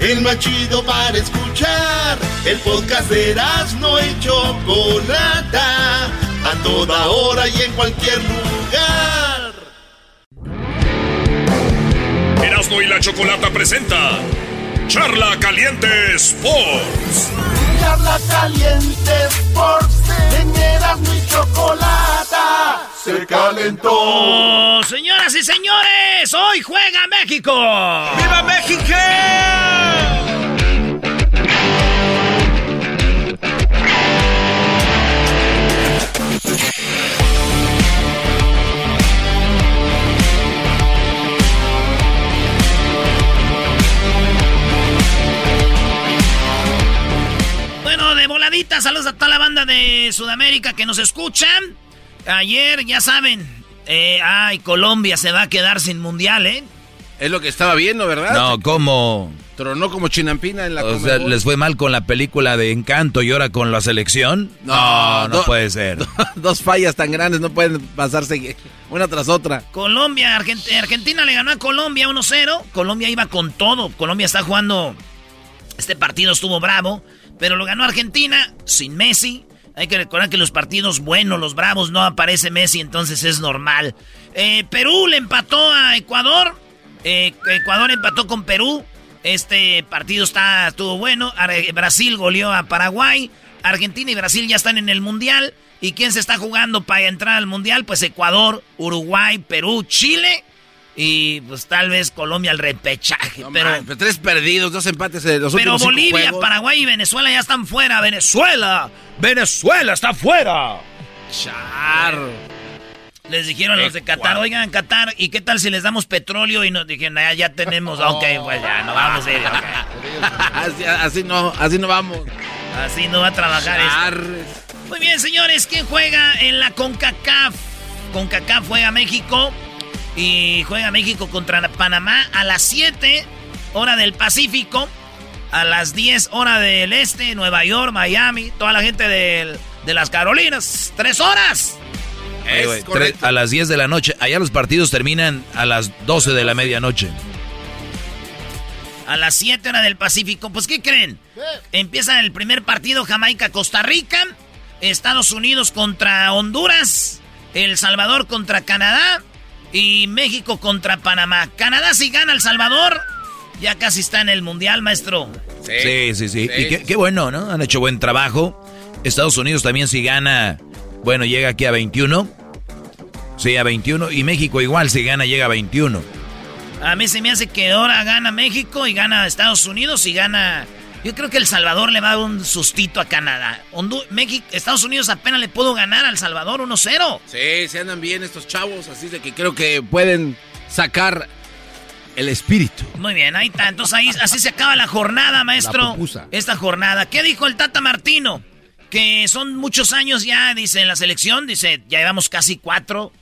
El más chido para escuchar. El podcast de no y Chocolata. A toda hora y en cualquier lugar. Erasno y la chocolata presenta Charla Caliente Sports. Charla caliente Sports. En Erasmo y Chocolata. Se calentó. Oh, señoras y señores, hoy juega México. ¡Viva México! Saludos a toda la banda de Sudamérica que nos escuchan. Ayer, ya saben, eh, ay, Colombia se va a quedar sin mundial, ¿eh? Es lo que estaba viendo, ¿verdad? No, ¿cómo? Tronó como chinampina en la O sea, les fue mal con la película de Encanto y ahora con la selección. No, no do- puede ser. Dos fallas tan grandes no pueden pasarse una tras otra. Colombia, Argent- Argentina le ganó a Colombia 1-0. Colombia iba con todo. Colombia está jugando. Este partido estuvo bravo, pero lo ganó Argentina sin Messi. Hay que recordar que los partidos buenos, los bravos, no aparece Messi, entonces es normal. Eh, Perú le empató a Ecuador. Eh, Ecuador empató con Perú. Este partido está, estuvo bueno. Brasil goleó a Paraguay. Argentina y Brasil ya están en el Mundial. ¿Y quién se está jugando para entrar al Mundial? Pues Ecuador, Uruguay, Perú, Chile. Y pues tal vez Colombia al repechaje. pero Man, pero tres perdidos, dos empates en los pero últimos Bolivia. Paraguay y Venezuela ya están fuera. Venezuela. Venezuela está fuera. Char. Les dijeron a los de Qatar, oigan, Qatar, ¿y qué tal si les damos petróleo? Y nos dijeron, "Ah, ya tenemos, ok, pues ya, no vamos a ir, ok". así, así no, así no vamos. Así no va a trabajar esto. Muy bien, señores, ¿quién juega en la CONCACAF? CONCACAF juega México y juega México contra Panamá a las 7, hora del Pacífico, a las 10, hora del Este, Nueva York, Miami, toda la gente del- de las Carolinas, tres horas. Oye, a las 10 de la noche. Allá los partidos terminan a las 12 de la medianoche. A las 7 hora del Pacífico. Pues, ¿qué creen? Empieza el primer partido Jamaica-Costa Rica. Estados Unidos contra Honduras. El Salvador contra Canadá. Y México contra Panamá. Canadá si gana El Salvador. Ya casi está en el Mundial, maestro. Sí, sí, sí. Y qué, qué bueno, ¿no? Han hecho buen trabajo. Estados Unidos también si gana, bueno, llega aquí a 21. Sí, a 21. Y México igual si gana llega a 21. A mí se me hace que ahora gana México y gana Estados Unidos y gana Yo creo que El Salvador le va a dar un sustito a Canadá. México, Estados Unidos apenas le pudo ganar al Salvador 1-0. Sí, se andan bien estos chavos, así de que creo que pueden sacar el espíritu. Muy bien, ahí está. Entonces ahí, así se acaba la jornada, maestro. esta jornada. ¿Qué dijo el Tata Martino? Que son muchos años ya, dice, en la selección. Dice, ya llevamos casi cuatro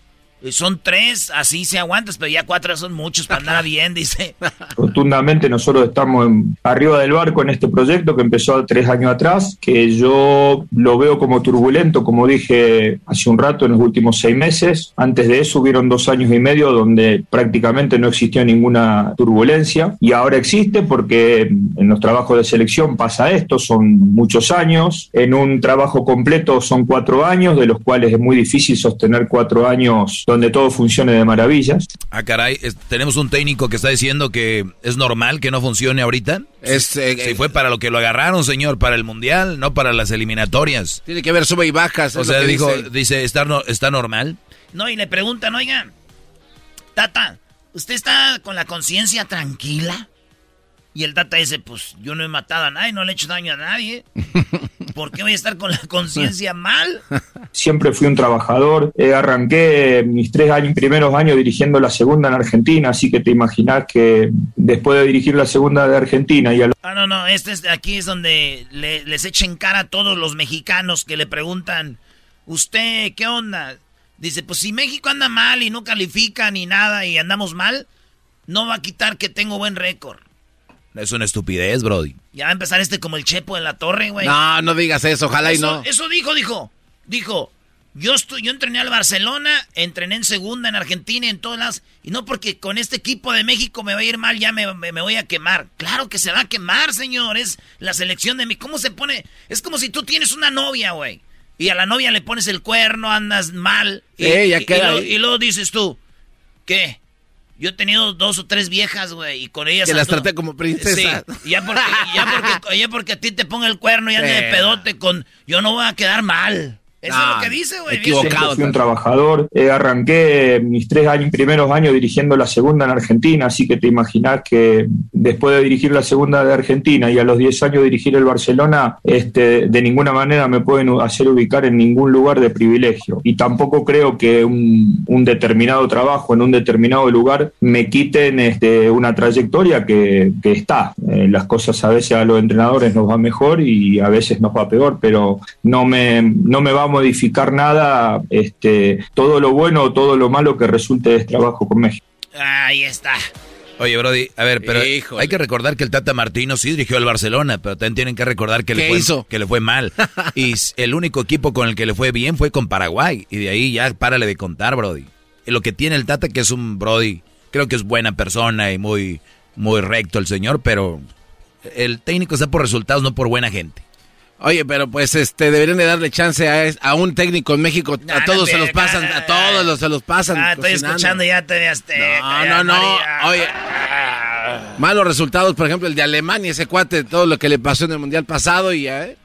son tres, así se aguantas, pero ya cuatro son muchos para andar bien, dice. Rotundamente nosotros estamos arriba del barco en este proyecto que empezó tres años atrás, que yo lo veo como turbulento, como dije hace un rato, en los últimos seis meses. Antes de eso hubieron dos años y medio donde prácticamente no existió ninguna turbulencia y ahora existe porque en los trabajos de selección pasa esto, son muchos años. En un trabajo completo son cuatro años, de los cuales es muy difícil sostener cuatro años donde todo funcione de maravillas. Ah, caray, tenemos un técnico que está diciendo que es normal que no funcione ahorita. Es, eh, si fue para lo que lo agarraron, señor, para el mundial, no para las eliminatorias. Tiene que haber sube y bajas. O sea, dijo, dice, ¿está, no, ¿está normal? No, y le preguntan, oiga, Tata, ¿usted está con la conciencia tranquila? Y el Tata dice, pues yo no he matado a nadie, no le he hecho daño a nadie. ¿Por qué voy a estar con la conciencia mal? Siempre fui un trabajador. Eh, arranqué mis tres años, primeros años dirigiendo la segunda en Argentina, así que te imaginas que después de dirigir la segunda de Argentina y a Ah, no, no, este es, aquí es donde les echen cara a todos los mexicanos que le preguntan, ¿usted qué onda? Dice, pues si México anda mal y no califica ni nada y andamos mal, no va a quitar que tengo buen récord. Es una estupidez, Brody. Ya va a empezar este como el Chepo en la torre, güey. No, no digas eso, ojalá y no. Eso dijo, dijo. Dijo, yo, estoy, yo entrené al Barcelona, entrené en segunda, en Argentina, en todas las... Y no porque con este equipo de México me va a ir mal, ya me, voy a quemar. Claro que se va a quemar, señor. Es la selección de mí. ¿Cómo se pone? Es como si tú tienes una novia, güey. Y a la novia le pones el cuerno, andas mal. Y, ya queda y luego dices tú, ¿qué? Yo he tenido dos o tres viejas, güey, y con ellas... Que las traté como princesa. Sí, ya porque, ya porque, ya porque a ti te ponga el cuerno y ande de pedote con... Yo no voy a quedar mal. Eso es lo que dice, güey. Equivocado. Fui un trabajador. Eh, arranqué mis tres años, primeros años dirigiendo la segunda en Argentina, así que te imaginas que después de dirigir la segunda de Argentina y a los 10 años dirigir el Barcelona, este, de ninguna manera me pueden hacer ubicar en ningún lugar de privilegio. Y tampoco creo que un, determinado trabajo en un determinado lugar me quiten este, una trayectoria que, está. Eh, las cosas a veces a los entrenadores nos va mejor y a veces nos va peor, pero no me, no me va modificar nada, este, todo lo bueno o todo lo malo que resulte de este trabajo con México. Ahí está. Oye, Brody, a ver, pero hay que recordar que el Tata Martino sí dirigió al Barcelona, pero también tienen que recordar que, le fue, que le fue mal. y el único equipo con el que le fue bien fue con Paraguay. Y de ahí ya párale de contar, Brody. Lo que tiene el Tata, que es un Brody, creo que es buena persona y muy, muy recto el señor, pero el técnico está por resultados, no por buena gente. Oye, pero pues este deberían de darle chance a, a un técnico en México. a todos se los pasan, a todos los, se los pasan. Ah, estoy escuchando ya te No, no, no. Oye, malos resultados, por ejemplo, el de Alemania, ese cuate, todo lo que le pasó en el mundial pasado y ya, ¿eh?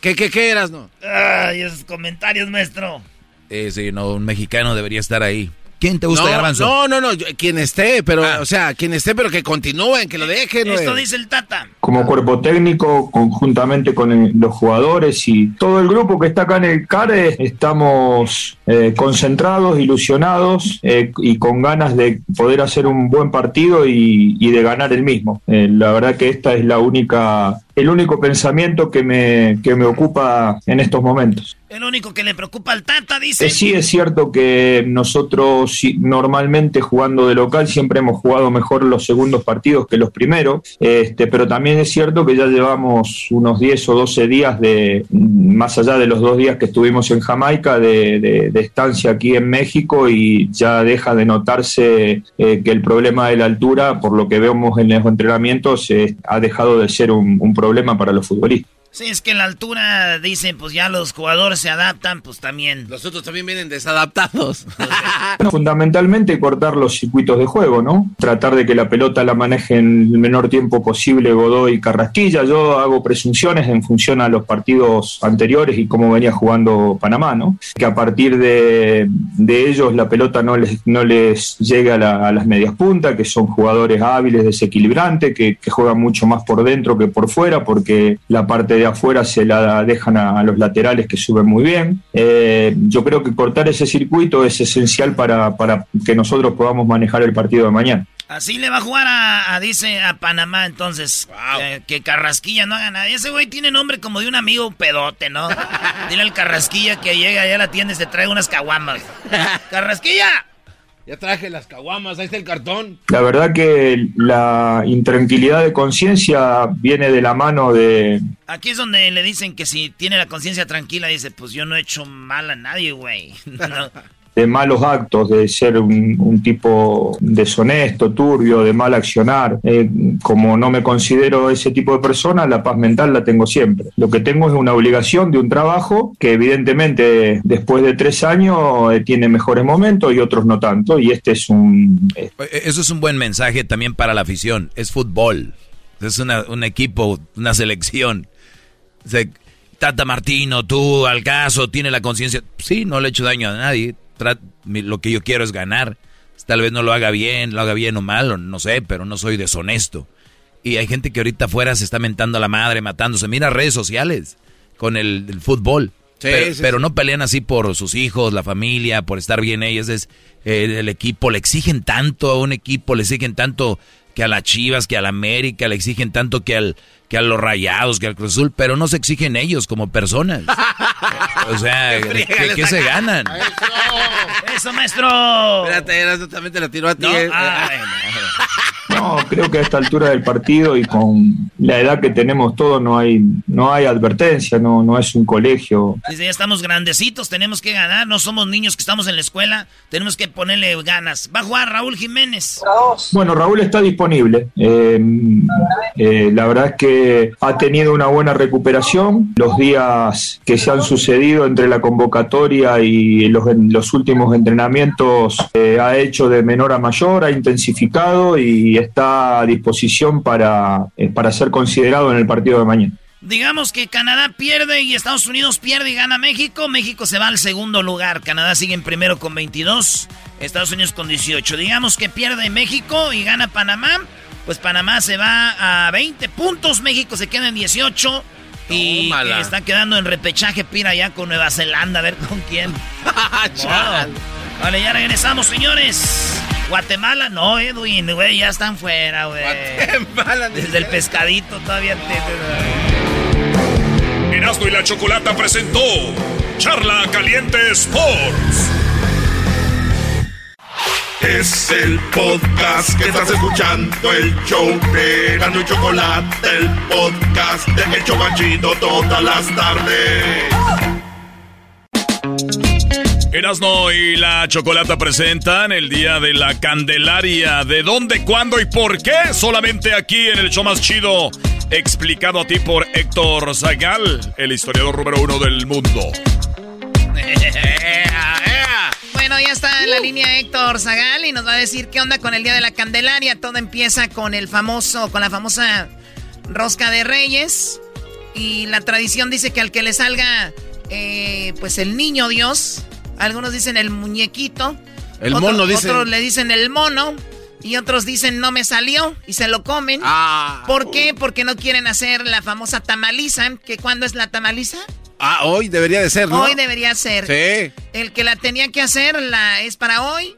¿Qué, qué, qué eras, no? Ay, esos comentarios, maestro. Eh, sí, no, un mexicano debería estar ahí. ¿Quién te gusta, no, No, no, no, quien esté, pero, ah. o sea, quien esté, pero que continúen, que lo dejen. Esto dice el Tata. Como cuerpo técnico, conjuntamente con los jugadores y todo el grupo que está acá en el CARE, estamos eh, concentrados, ilusionados eh, y con ganas de poder hacer un buen partido y, de ganar el mismo. Eh, la verdad que esta es la única el único pensamiento que me, que me ocupa en estos momentos. El único que le preocupa al Tata, dice. Eh, sí, es cierto que nosotros normalmente jugando de local siempre hemos jugado mejor los segundos partidos que los primeros, este, pero también es cierto que ya llevamos unos 10 o 12 días de, más allá de los dos días que estuvimos en Jamaica, de, estancia aquí en México y ya deja de notarse eh, que el problema de la altura, por lo que vemos en los entrenamientos, ha dejado de ser un problema para los futbolistas. Sí, es que la altura, dicen, pues ya los jugadores se adaptan, pues también. Los otros también vienen desadaptados. Bueno, fundamentalmente cortar los circuitos de juego, ¿no? Tratar de que la pelota la maneje en el menor tiempo posible Godoy y Carrasquilla. Yo hago presunciones en función a los partidos anteriores y cómo venía jugando Panamá, ¿no? Que a partir de, de ellos la pelota no les, no les llega a, la- a las medias puntas, que son jugadores hábiles, desequilibrantes, que, que juegan mucho más por dentro que por fuera, porque la parte de afuera se la dejan a, a los laterales que suben muy bien. Eh, yo creo que cortar ese circuito es esencial para, para que nosotros podamos manejar el partido de mañana. Así le va a jugar a, a, dice, a Panamá, entonces. eh, que Carrasquilla no haga nada. Ese güey tiene nombre como de un amigo pedote, ¿no? Dile al Carrasquilla que llega allá a la tienda y se trae unas caguamas. ¡Carrasquilla! Ya traje las caguamas, ahí está el cartón. La verdad que la intranquilidad de conciencia viene de la mano de, Aquí es donde le dicen que si tiene la conciencia tranquila, dice, pues yo no he hecho mal a nadie, güey. No. De malos actos, de ser un, un tipo deshonesto, turbio, de mal accionar. Eh, como no me considero ese tipo de persona, la paz mental la tengo siempre. Lo que tengo es una obligación de un trabajo que evidentemente después de tres años eh, tiene mejores momentos y otros no tanto. Y este es un... eh, Eso es un buen mensaje también para la afición. Es fútbol. Es una- un equipo, una selección. O sea, Tata Martino, tú, al caso, tiene la conciencia. Sí, no le he hecho daño a nadie. Lo que yo quiero es ganar. Tal vez no lo haga bien, lo haga bien o mal, o no sé, pero no soy deshonesto. Y hay gente que ahorita afuera se está mentando a la madre, matándose. Mira redes sociales con el, el fútbol. Sí, pero sí, pero sí. no pelean así por sus hijos, la familia, por estar bien ellos. Es, eh, el equipo, le exigen tanto a un equipo, le exigen tanto que a las Chivas, que a la América, le exigen tanto que al que a los Rayados, que al Cruz Azul, pero no se exigen ellos como personas. o sea, ¿qué, qué se ganan? ¡Eso, maestro! Espérate, Erasmo también te la tiró a ti. No, eh. ah, No, creo que a esta altura del partido y con la edad que tenemos todos no hay, no hay advertencia, no, no es un colegio. Dice, ya estamos grandecitos, tenemos que ganar, no somos niños que estamos en la escuela, tenemos que ponerle ganas. Va a jugar Raúl Jiménez. Bueno, Raúl está disponible. Eh, eh, la verdad es que ha tenido una buena recuperación. Los días que se han sucedido entre la convocatoria y los, los últimos entrenamientos eh, ha hecho de menor a mayor, ha intensificado y está a disposición para, eh, para ser considerado en el partido de mañana. Digamos que Canadá pierde y Estados Unidos pierde y gana México. México se va al segundo lugar. Canadá sigue en primero con 22. Estados Unidos con 18. Digamos que pierde México y gana Panamá. Pues Panamá se va a 20 puntos. México se queda en 18. Y Tómala. está quedando en repechaje Pira ya con Nueva Zelanda. A ver con quién. Vale, ya regresamos, señores. Guatemala, no, Edwin, güey, ya están fuera, güey. Desde el pescadito todavía te... Erasmo y la Chocolata presentó Charla Caliente Sports. Es el podcast que estás escuchando, el show de Erasmo y Chocolate, el podcast de El Chobachito todas las tardes. Erasmo y la Chocolata presentan el Día de la Candelaria. ¿De dónde, cuándo y por qué? Solamente aquí en el show más chido. Explicado a ti por Héctor Zagal, el historiador número uno del mundo. Bueno, ya está en la línea Héctor Zagal y nos va a decir qué onda con el Día de la Candelaria. Todo empieza con el famoso, con la famosa rosca de reyes. Y la tradición dice que al que le salga, eh, pues el niño Dios, algunos dicen el muñequito. El otro- mono, dicen. Otros le dicen el mono. Y otros dicen no me salió y se lo comen. Ah. ¿Por qué? Porque no quieren hacer la famosa tamaliza. ¿Que cuándo es la tamaliza? Ah, hoy debería de ser, ¿no? Hoy debería ser. Sí. El que la tenía que hacer la es para hoy.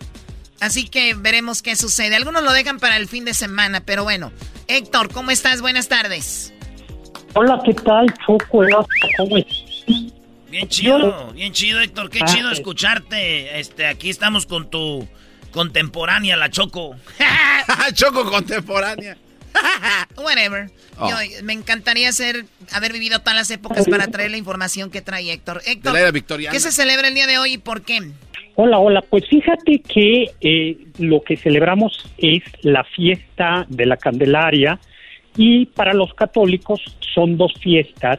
Así que veremos qué sucede. Algunos lo dejan para el fin de semana, pero bueno. Héctor, ¿cómo estás? Buenas tardes. Hola, ¿qué tal, Choco? ¿Cómo estás? Bien chido, bien chido, Héctor. Qué Ah, chido escucharte. Este, aquí estamos con tu contemporánea, la Choco. Choco contemporánea. Whatever. Oh. Yo, me encantaría ser, haber vivido todas las épocas para traer la información que trae Héctor. Héctor, De la era victoriana. ¿qué se celebra el día de hoy y por qué? Hola, hola. Pues fíjate que eh, lo que celebramos es la fiesta de la Candelaria y para los católicos son dos fiestas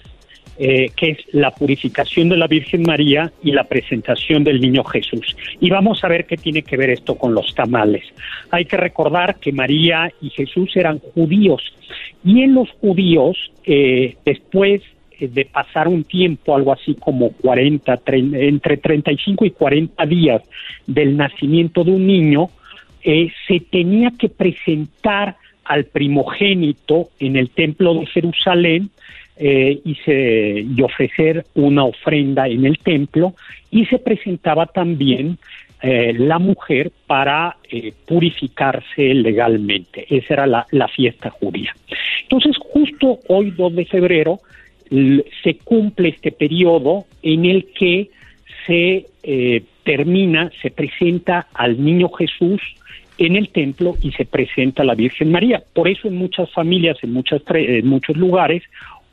eh, que es la purificación de la Virgen María y la presentación del niño Jesús. Y vamos a ver qué tiene que ver esto con los tamales. Hay que recordar que María y Jesús eran judíos y en los judíos, eh, después de pasar un tiempo, algo así como 40, entre 35 y 40 días del nacimiento de un niño, eh, se tenía que presentar al primogénito en el templo de Jerusalén eh, y, ofrecer una ofrenda en el templo y se presentaba también eh, la mujer para eh, purificarse legalmente. Esa era la, la, fiesta judía. Entonces, justo hoy, 2 de febrero, se cumple este periodo en el que se eh, termina, se presenta al niño Jesús en el templo y se presenta a la Virgen María. Por eso en muchas familias, en, muchas, en muchos lugares,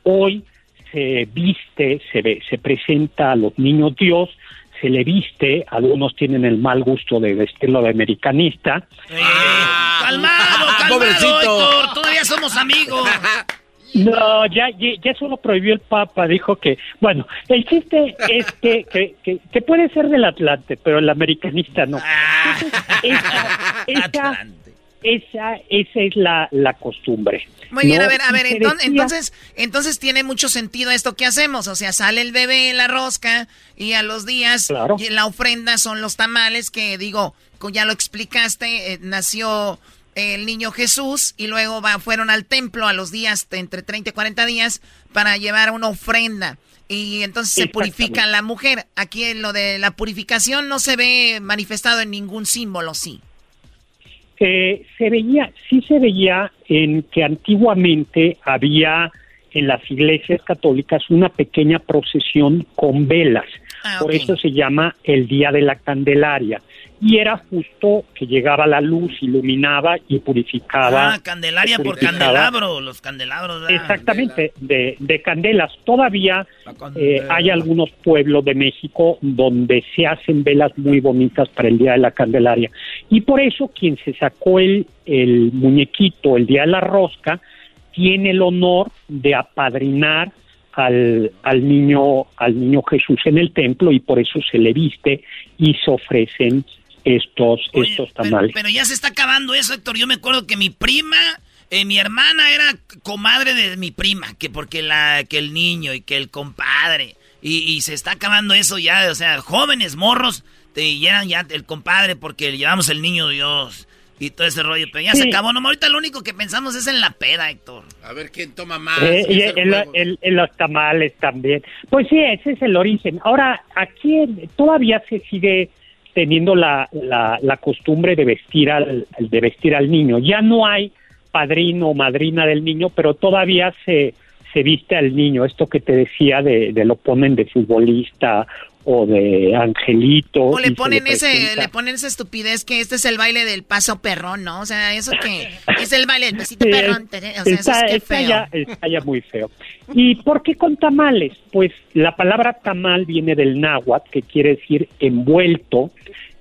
hoy se viste, se, ve, se presenta a los niños Dios, se le viste, algunos tienen el mal gusto de vestirlo de americanista. Ah, calmado, calmado, todavía somos amigos. No, ya, ya, eso lo prohibió el Papa, dijo que, bueno, el chiste es que, que, que, puede ser del Atlante, pero el americanista no. esa, esa, esa, es la, la costumbre. Muy bien, a ver, a ver, entonces, entonces, tiene mucho sentido esto que hacemos, o sea, sale el bebé en la rosca y a los días la ofrenda son los tamales que digo, ya lo explicaste, eh, nació el niño Jesús y luego va, fueron al templo a los días, entre 30 y 40 días, para llevar una ofrenda. Y entonces se purifica la mujer. Aquí en lo de la purificación no se ve manifestado en ningún símbolo, sí. Eh, se veía, sí se veía en que antiguamente había en las iglesias católicas una pequeña procesión con velas. Ah, Por eso se llama el Día de la Candelaria y era justo que llegaba la luz, iluminaba y purificaba. Ah, Candelaria por candelabro, los candelabros. Exactamente, de, de, candelas. Todavía eh, hay algunos pueblos de México donde se hacen velas muy bonitas para el Día de la Candelaria. Y por eso quien se sacó el, el muñequito el Día de la Rosca tiene el honor de apadrinar al, al niño al niño Jesús en el templo y por eso se le viste y se ofrecen estos, estos tamales. Pero, ya se está acabando eso, Héctor. Yo me acuerdo que mi prima, eh, mi hermana era comadre de mi prima, que porque la, que el niño y que el compadre. Y, se está acabando eso ya, o sea, jóvenes, morros, te llenan ya el compadre porque llevamos el niño Dios y todo ese rollo. Pero ya se acabó, no, ahorita lo único que pensamos es en la peda, Héctor. A ver quién toma más. Eh, y en, los tamales también. Pues sí, ese es el origen. Ahora, aquí todavía se sigue teniendo la, la, costumbre de vestir al de vestir al niño. Ya no hay padrino o madrina del niño, pero todavía se se viste al niño. Esto que te decía de, de lo ponen de futbolista o de angelito. O le ponen ese, le ponen esa estupidez que este es el baile del paso perrón, ¿no? O sea, eso que es el baile del pasito perrón. O sea, está, eso es que feo. Ya, está ya muy feo. ¿Y por qué con tamales? Pues la palabra tamal viene del náhuatl, que quiere decir envuelto,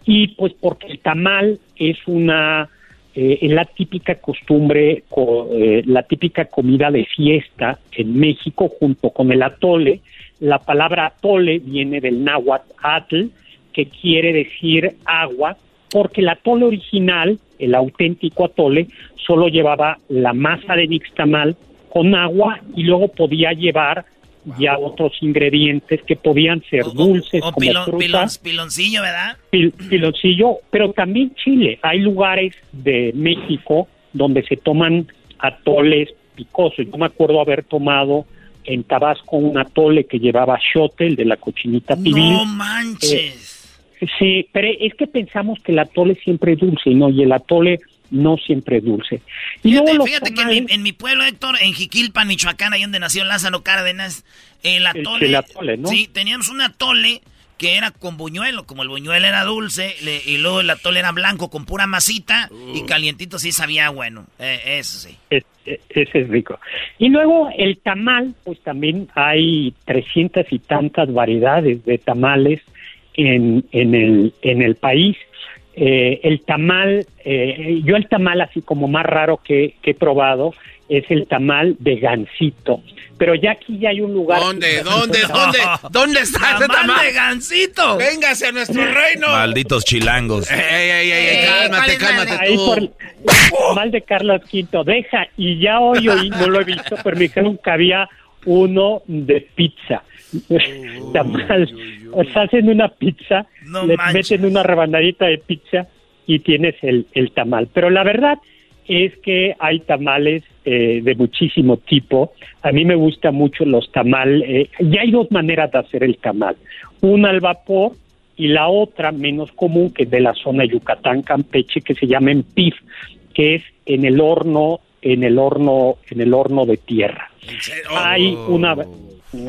y pues porque el tamal es una eh, la típica costumbre, eh, la típica comida de fiesta en México junto con el atole. La palabra atole viene del náhuatl atl, que quiere decir agua, porque el atole original, el auténtico atole, solo llevaba la masa de nixtamal con agua y luego podía llevar ya otros ingredientes que podían ser dulces como frutas. piloncillo, ¿verdad? piloncillo, pero también chile. Hay lugares de México donde se toman atoles picosos. Yo me acuerdo haber tomado en Tabasco un atole que llevaba shote, el de la cochinita pibil. ¡No manches! Eh, sí, pero es que pensamos que el atole siempre es dulce, ¿no? Y el atole no siempre dulce. fíjate, que en mi, pueblo, Héctor, en Jiquilpan, Michoacán, ahí donde nació Lázaro Cárdenas, el atole, sí, teníamos un atole que era con buñuelo, como el buñuelo era dulce, y luego el atole era blanco con pura masita, y uh. calientito sí sabía bueno, eh, eso sí. Ese es rico. Y luego el tamal, pues también hay trescientas y tantas variedades de tamales en, en, el, en el país. Eh, el tamal, eh, yo el tamal así como más raro que, he probado es el tamal de gansito. Pero ya aquí ya hay un lugar... ¿Dónde? ¿Dónde? ¿Dónde? ¿Dónde está ese Tamal de gansito. Véngase a nuestro reino. Malditos chilangos. Ey, ey, ey, ey, Eh, ¿cuál cálmate, cálmate Ahí tú. por el tamal de Carlos V, deja, y ya hoy oí, no lo he visto, pero me dijeron que había uno de pizza. Tamal, o sea, hacen una pizza, No le manches. meten una rebanadita de pizza y tienes el, el tamal. Pero la verdad es que hay tamales eh, de muchísimo tipo. A mí me gustan mucho los tamal. eh, y hay dos maneras de hacer el tamal. Una al vapor y la otra menos común que es de la zona de Yucatán, Campeche, que se llama pif, que es en el horno, en el horno, en el horno de tierra. Hay una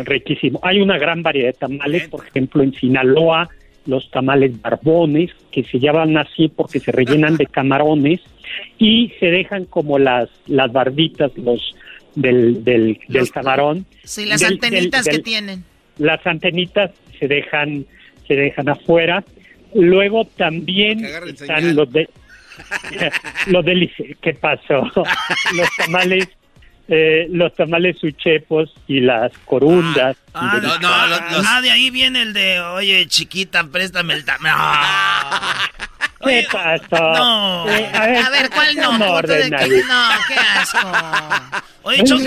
riquísimo, hay una gran variedad de tamales, por ejemplo en Sinaloa los tamales barbones que se llaman así porque se rellenan de camarones y se dejan como las las barbitas los del del, del camarón. Sí, las Del- antenitas del- que del- tienen. las antenitas se dejan se dejan afuera luego también están los de los delici- qué pasó los tamales eh, los tamales uchepos y las corundas Ah, de- no, no, ah, de ahí viene el de, oye, chiquita, préstame el tamal. ¿Qué pasó? No. Eh, a ver, A ver, ¿cuál no? ¿cómo Punto de? No, qué asco. Oye, Choco,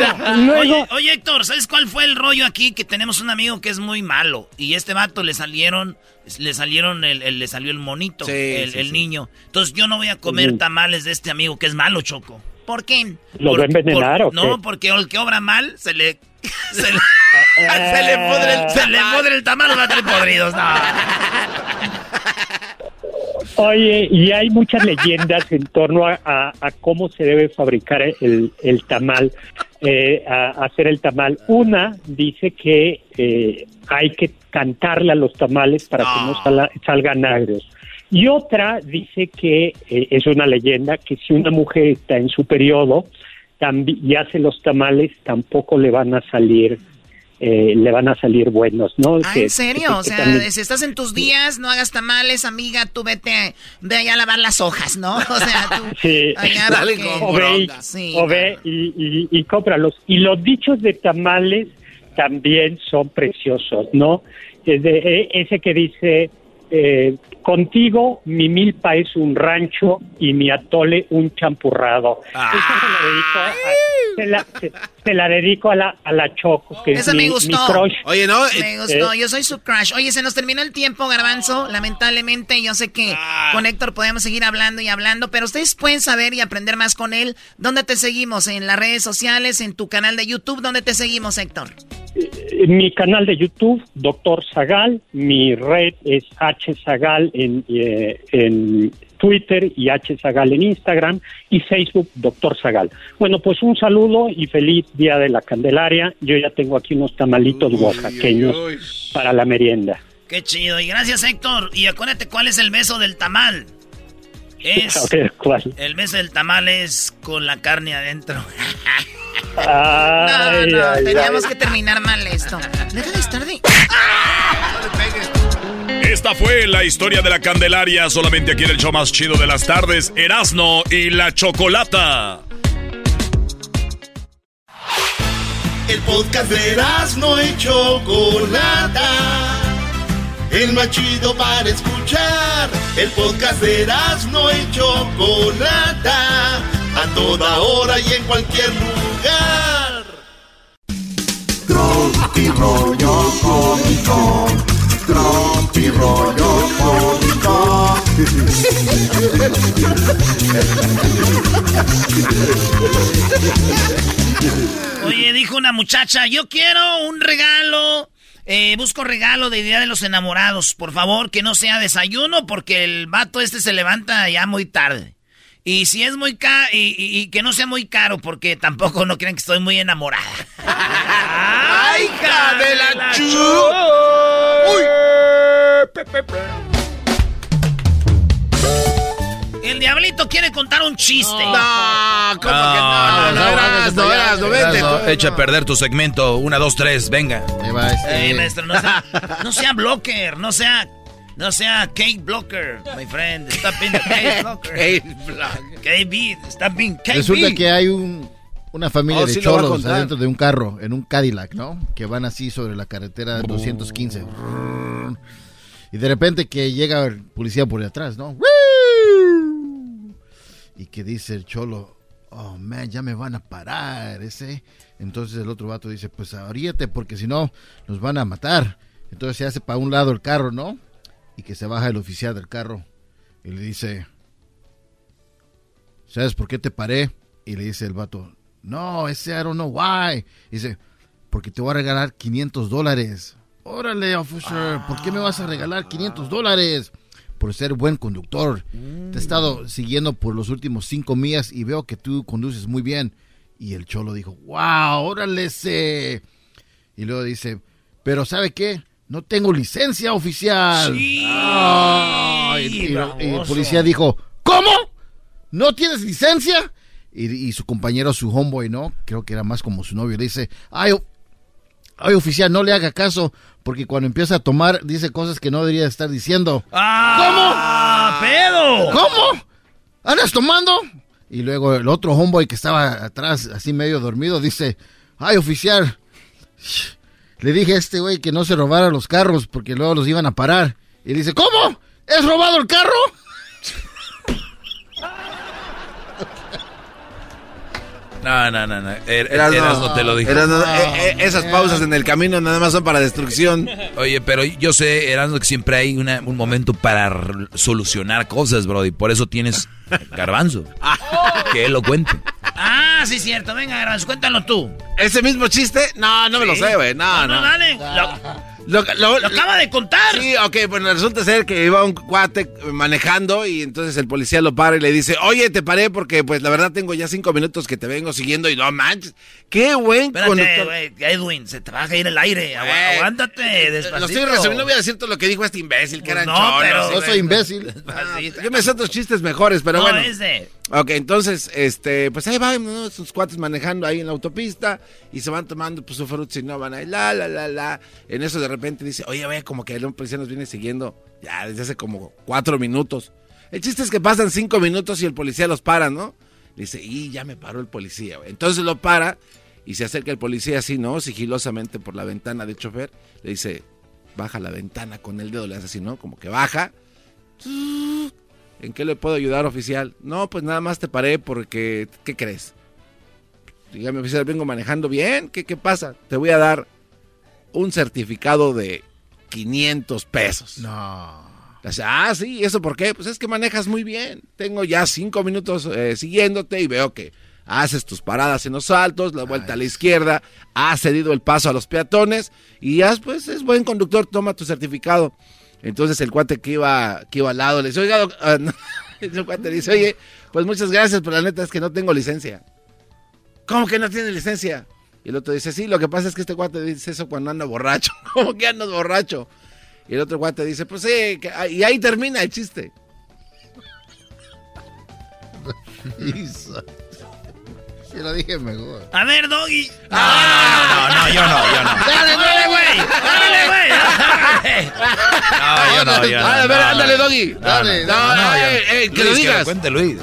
oye, oye, Héctor, ¿sabes cuál fue el rollo aquí? Que tenemos un amigo que es muy malo y este vato le salieron, le salieron, el, el- le salió el monito, Sí, el, sí, el sí. niño. Entonces yo no voy a comer tamales de este amigo que es malo, Choco. ¿Por qué? ¿Lo va a envenenar o qué? No, porque el que obra mal se le... Se le, se le pudre el, se le pudre el tamal, va a tener podridos. No. Oye, y hay muchas leyendas en torno a, a- a cómo se debe fabricar el, el tamal, eh, a, hacer el tamal. Una dice que eh, hay que cantarle a los tamales para que no sala- salgan agrios. Y otra dice que eh, es una leyenda que si una mujer está en su periodo y hace los tamales, tampoco le van a salir eh, le van a salir buenos, ¿no? Ah, Que- ¿en serio? que- O sea, también- si estás en tus días, no hagas tamales, amiga, tú vete, ve allá a lavar las hojas, ¿no? O sea, tú... Sí, Allá Dale porque- con o ve, y-. Sí, o ve y, y- y cómpralos. Y los dichos de tamales también son preciosos, ¿no? Es de- eh, ese que dice, eh, contigo mi milpa es un rancho y mi atole un champurrado. Esa se la dedico a, se la, se- se la dedico a la, a la Choco, que es Esa me mi, gustó. mi crush. Oye, no, eh, Me gustó, eh. yo soy su crush. Oye, se nos terminó el tiempo, Garbanzo. Lamentablemente, yo sé que con Héctor podemos seguir hablando y hablando, pero ustedes pueden saber y aprender más con él. ¿Dónde te seguimos? ¿En las redes sociales? ¿En tu canal de YouTube? ¿Dónde te seguimos, Héctor? En mi canal de YouTube, Doctor Zagal, mi red es H Zagal en, eh, en Twitter y H Zagal en Instagram y Facebook Doctor Zagal. Bueno, pues un saludo y feliz Día de la Candelaria. Yo ya tengo aquí unos tamalitos oaxaqueños para la merienda. Qué chido. Y gracias, Héctor. Y acuérdate cuál es el beso del tamal. Es... Ver cuál. El beso del tamal es con la carne adentro. No, Ay, no, ay, teníamos ay. que terminar mal esto. Deja de estar de... Esta fue la historia de la Candelaria, solamente aquí en el show más chido de las tardes, Erasno y la Chocolata. El podcast de no y Chocolata. El más chido para escuchar. El podcast de no y Chocolata. A toda hora y en cualquier lugar. Tropi rollo cómico. Tropi rollo cómico. Oye, dijo una muchacha, yo quiero un regalo. eh, busco regalo de Día de los Enamorados. Por favor, que no sea desayuno porque el vato este se levanta ya muy tarde. Y si es muy caro, y, y- y que no sea muy caro porque tampoco no crean que estoy muy enamorada. ¡Ay, hija de la chu! El diablito quiere contar un chiste. No, ¿cómo que no? No, no, eras, no eras, no vete. No, echa a perder tu segmento. Una, dos, tres, venga. Ahí va este. Eh, maestro, no sea, no sea blocker, no sea, no sea cake blocker, my friend. Stop being a cake blocker. Blanco. KB, stop being KB. Resulta que hay un, Una familia Oh, de sí cholos adentro de un carro, en un Cadillac, ¿no? Que van así sobre la carretera 215. Y de repente que llega el policía por detrás, ¿no? Y que dice el cholo, oh man, ya me van a parar, ese. Entonces el otro vato dice, pues ahoríate porque si no nos van a matar. Entonces se hace para un lado el carro, ¿no? Y que se baja el oficial del carro y le dice, ¿sabes por qué te paré? Y le dice el vato, no, ese I don't know why. Dice, porque te voy a regalar 500 dólares. Órale, officer, ¿por qué me vas a regalar 500 dólares? Por ser buen conductor. Te he estado siguiendo por los últimos cinco millas y veo que tú conduces muy bien. Y el cholo dijo, wow, órale ese. Y luego dice, pero ¿sabe qué? No tengo licencia oficial. Ah, y- y- y el policía dijo, ¿cómo? ¿No tienes licencia? Y, y su compañero, su homeboy, ¿no? Creo que era más como su novio, le dice, ay, o- ay, oficial, no le haga caso, porque cuando empieza a tomar, dice cosas que no debería estar diciendo. ¡Ah! pedo! ¿Cómo? ¿Andas tomando? Y luego el otro homeboy que estaba atrás, así medio dormido, dice, ay, oficial, le dije a este güey que no se robara los carros porque luego los iban a parar. Y dice, ¿cómo? ¿Es robado el carro? No, no, no, no. Er- Erasno, Erasno te lo dijo. Erasno, eh, eh, esas pausas en el camino nada más son para destrucción. Oye, pero yo sé, Erasmo, que siempre hay una- un momento para solucionar cosas, bro. Y por eso tienes garbanzo. que él lo cuente. Ah, sí, cierto. Venga, Garbanzo, cuéntalo tú. ¿Ese mismo chiste? No, no me lo sé, güey. No, no. dale. Lo, Lo, lo- lo acaba de contar. Sí, ok, bueno, resulta ser que iba un cuate manejando y entonces el policía lo para y le dice, oye, te paré porque pues la verdad tengo ya cinco minutos que te vengo siguiendo y no manches, qué buen Espérate, güey, Edwin, se te va a caer el aire. Aguántate, despacito. Eh, Lo estoy resumiendo, voy a decir todo lo que dijo este imbécil, que Pues eran no, cholos, pero- No soy imbécil. Ah, yo me sé otros chistes mejores, pero no, bueno. es de... Ok, entonces, este, pues ahí van ¿no? sus cuates manejando ahí en la autopista y se van tomando pues su fruta y no van ahí, la, la, la, la. En eso de repente dice, oye, vaya, como que el policía nos viene siguiendo ya desde hace como cuatro minutos. El chiste es que pasan cinco minutos y el policía los para, ¿no? Dice, y ya me paró el policía, güey. Entonces lo para y se acerca el policía así, ¿no? Sigilosamente por la ventana del chofer. Le dice, baja la ventana con el dedo, le hace así, ¿no? Como que baja. ¿En qué le puedo ayudar, oficial? No, pues nada más te paré porque, ¿qué crees? Dígame, oficial, vengo manejando bien. ¿Qué, qué pasa? Te voy a dar un certificado de 500 pesos. No. Ah, sí, ¿y ¿eso por qué? Pues es que manejas muy bien. Tengo ya cinco minutos eh, siguiéndote y veo que haces tus paradas en los saltos, la vuelta a la izquierda, has cedido el paso a los peatones y ya, pues es buen conductor, toma tu certificado. Entonces el cuate que iba, que iba al lado le dice, oiga, ah, no". el cuate dice, oye, pues muchas gracias, pero la neta es que no tengo licencia. ¿Cómo que no tiene licencia? Y el otro dice, sí, lo que pasa es que este cuate dice eso cuando anda borracho. ¿Cómo que andas borracho? Y el otro cuate dice, pues sí, que- y ahí termina el chiste. Sí, lo dije mejor. A ver, Doggy. No, no, yo no, yo no. Dale, dale, güey. Dale, güey. No, yo no, yo no. A ver, ándale. Doggy. Dale, no, no, no, eh, yo- eh, que lo digas. cuente, Luis.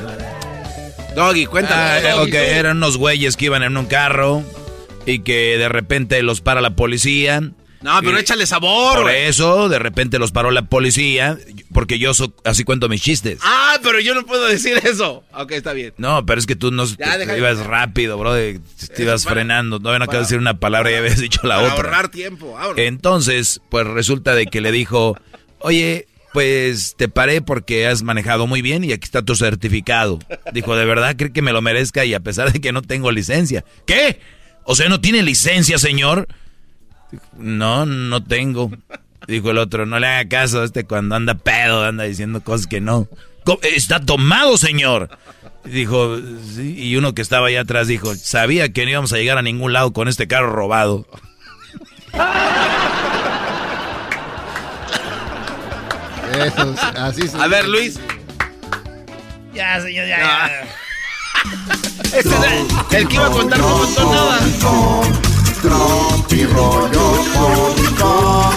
Doggy, cuéntalo. Ah, ok, eran unos güeyes que iban en un carro y que de repente los para la policía. No, pero échale sabor, Por eso, de repente los paró la policía, porque yo so- así cuento mis chistes. Ah, pero yo no puedo decir eso. Ok, está bien. No, pero es que tú no Ya, te- deja- te ibas rápido, bro. Te ibas para- frenando. No, para- de decir una palabra y habías dicho la Para otra. ahorrar tiempo. ahorra. Entonces, pues resulta de que le dijo, oye, pues te paré porque has manejado muy bien y aquí está tu certificado. Dijo, ¿de verdad cree que me lo merezca y a pesar de que no tengo licencia? ¿Qué? O sea, ¿no tiene licencia, señor? No, no tengo. Dijo el otro, no le haga caso a este cuando anda pedo, anda diciendo cosas que no. Está tomado, señor. Dijo, sí, y uno que estaba allá atrás dijo, sabía que no íbamos a llegar a ningún lado con este carro robado. Eso, así se A ver, Luis. Ya, señor, ya, ya. Este es el, el que iba a contar no nada. Tropi rollo cómico.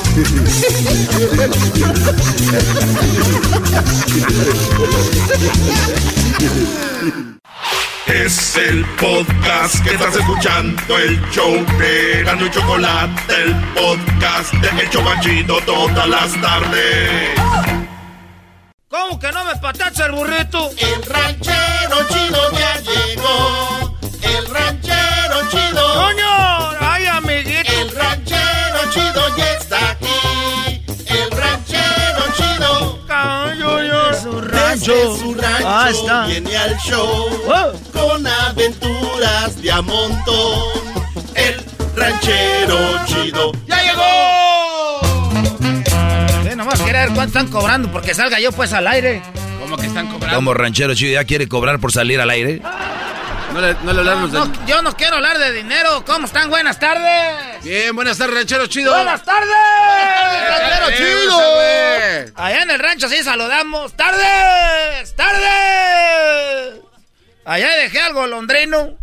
Es el podcast que estás escuchando, el show de Gano y Chocolate, el podcast de El Chobachito todas las tardes. ¿Cómo que no me patacha el burrito? El ranchero chido ya llegó. El ranchero chido. ¡Coño! Su rancho, su rancho Ah, está. viene al show con aventuras de a montón. El ranchero chido ya llegó. Sí, nomás quería ver cuánto están cobrando porque salga yo pues al aire. ¿Cómo que están cobrando? Como ranchero chido ya quiere cobrar por salir al aire. No le, no le hablamos No, del- yo no quiero hablar de dinero. ¿Cómo están? Buenas tardes. Bien, buenas tardes, ranchero chido. Buenas tardes. Ranchero chido. Allá en el rancho sí saludamos. ¡Tardes! ¡Tardes! Allá dejé al golondrino.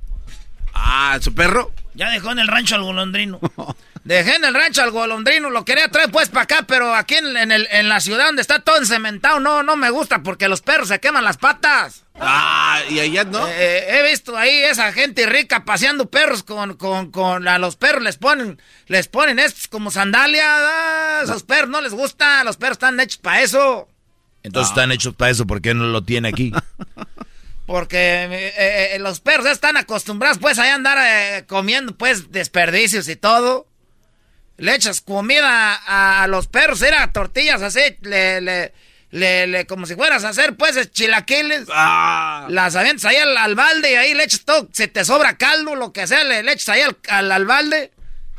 Ah, ¿su perro? Ya dejó en el rancho al golondrino. Dejé en el rancho al golondrino, lo quería traer pues para acá, pero aquí en, en el- en la ciudad donde está todo encementado, no, no me gusta porque los perros se queman las patas. Ah, y allá no. Eh, he visto ahí esa gente rica paseando perros con, con, con a los perros les ponen, les ponen estos como sandalias, ah, esos perros no les gusta, los perros están hechos para eso. Entonces están hechos para eso, ¿por qué no lo tiene aquí? Porque eh, eh, los perros ya están acostumbrados pues a andar eh, comiendo pues desperdicios y todo. Le echas comida a, a los perros, era tortillas así, le, le, le, le- como si fueras a hacer pues chilaquiles. Las avientas ahí al, al balde y ahí le echas todo, si te sobra caldo, lo que sea, le, le echas ahí al, al, al balde.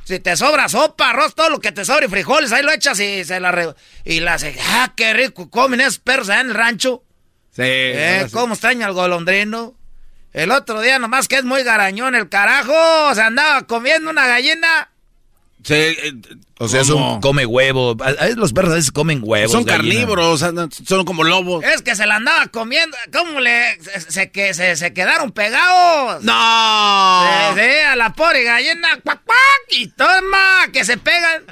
Si te sobra sopa, arroz, todo lo que te sobre, frijoles, ahí lo echas y se la re- y la hace, ah, qué rico comen esos perros allá en el rancho. Sí. Eh, sí. ¿Cómo extraña al golondrino? El otro día nomás que es muy garañón el carajo, se andaba comiendo una gallina. Sí, eh, O sea, es un come huevo. A- a- Los perros a veces comen huevos. Son gallina. carnívoros, son como lobos. Es que se la andaba comiendo. ¿Cómo le...? Se, se- que se, se quedaron pegados. ¡No! Sí, sí, a la pobre gallina. ¡Cuac, cuac! Y toma, que se pegan.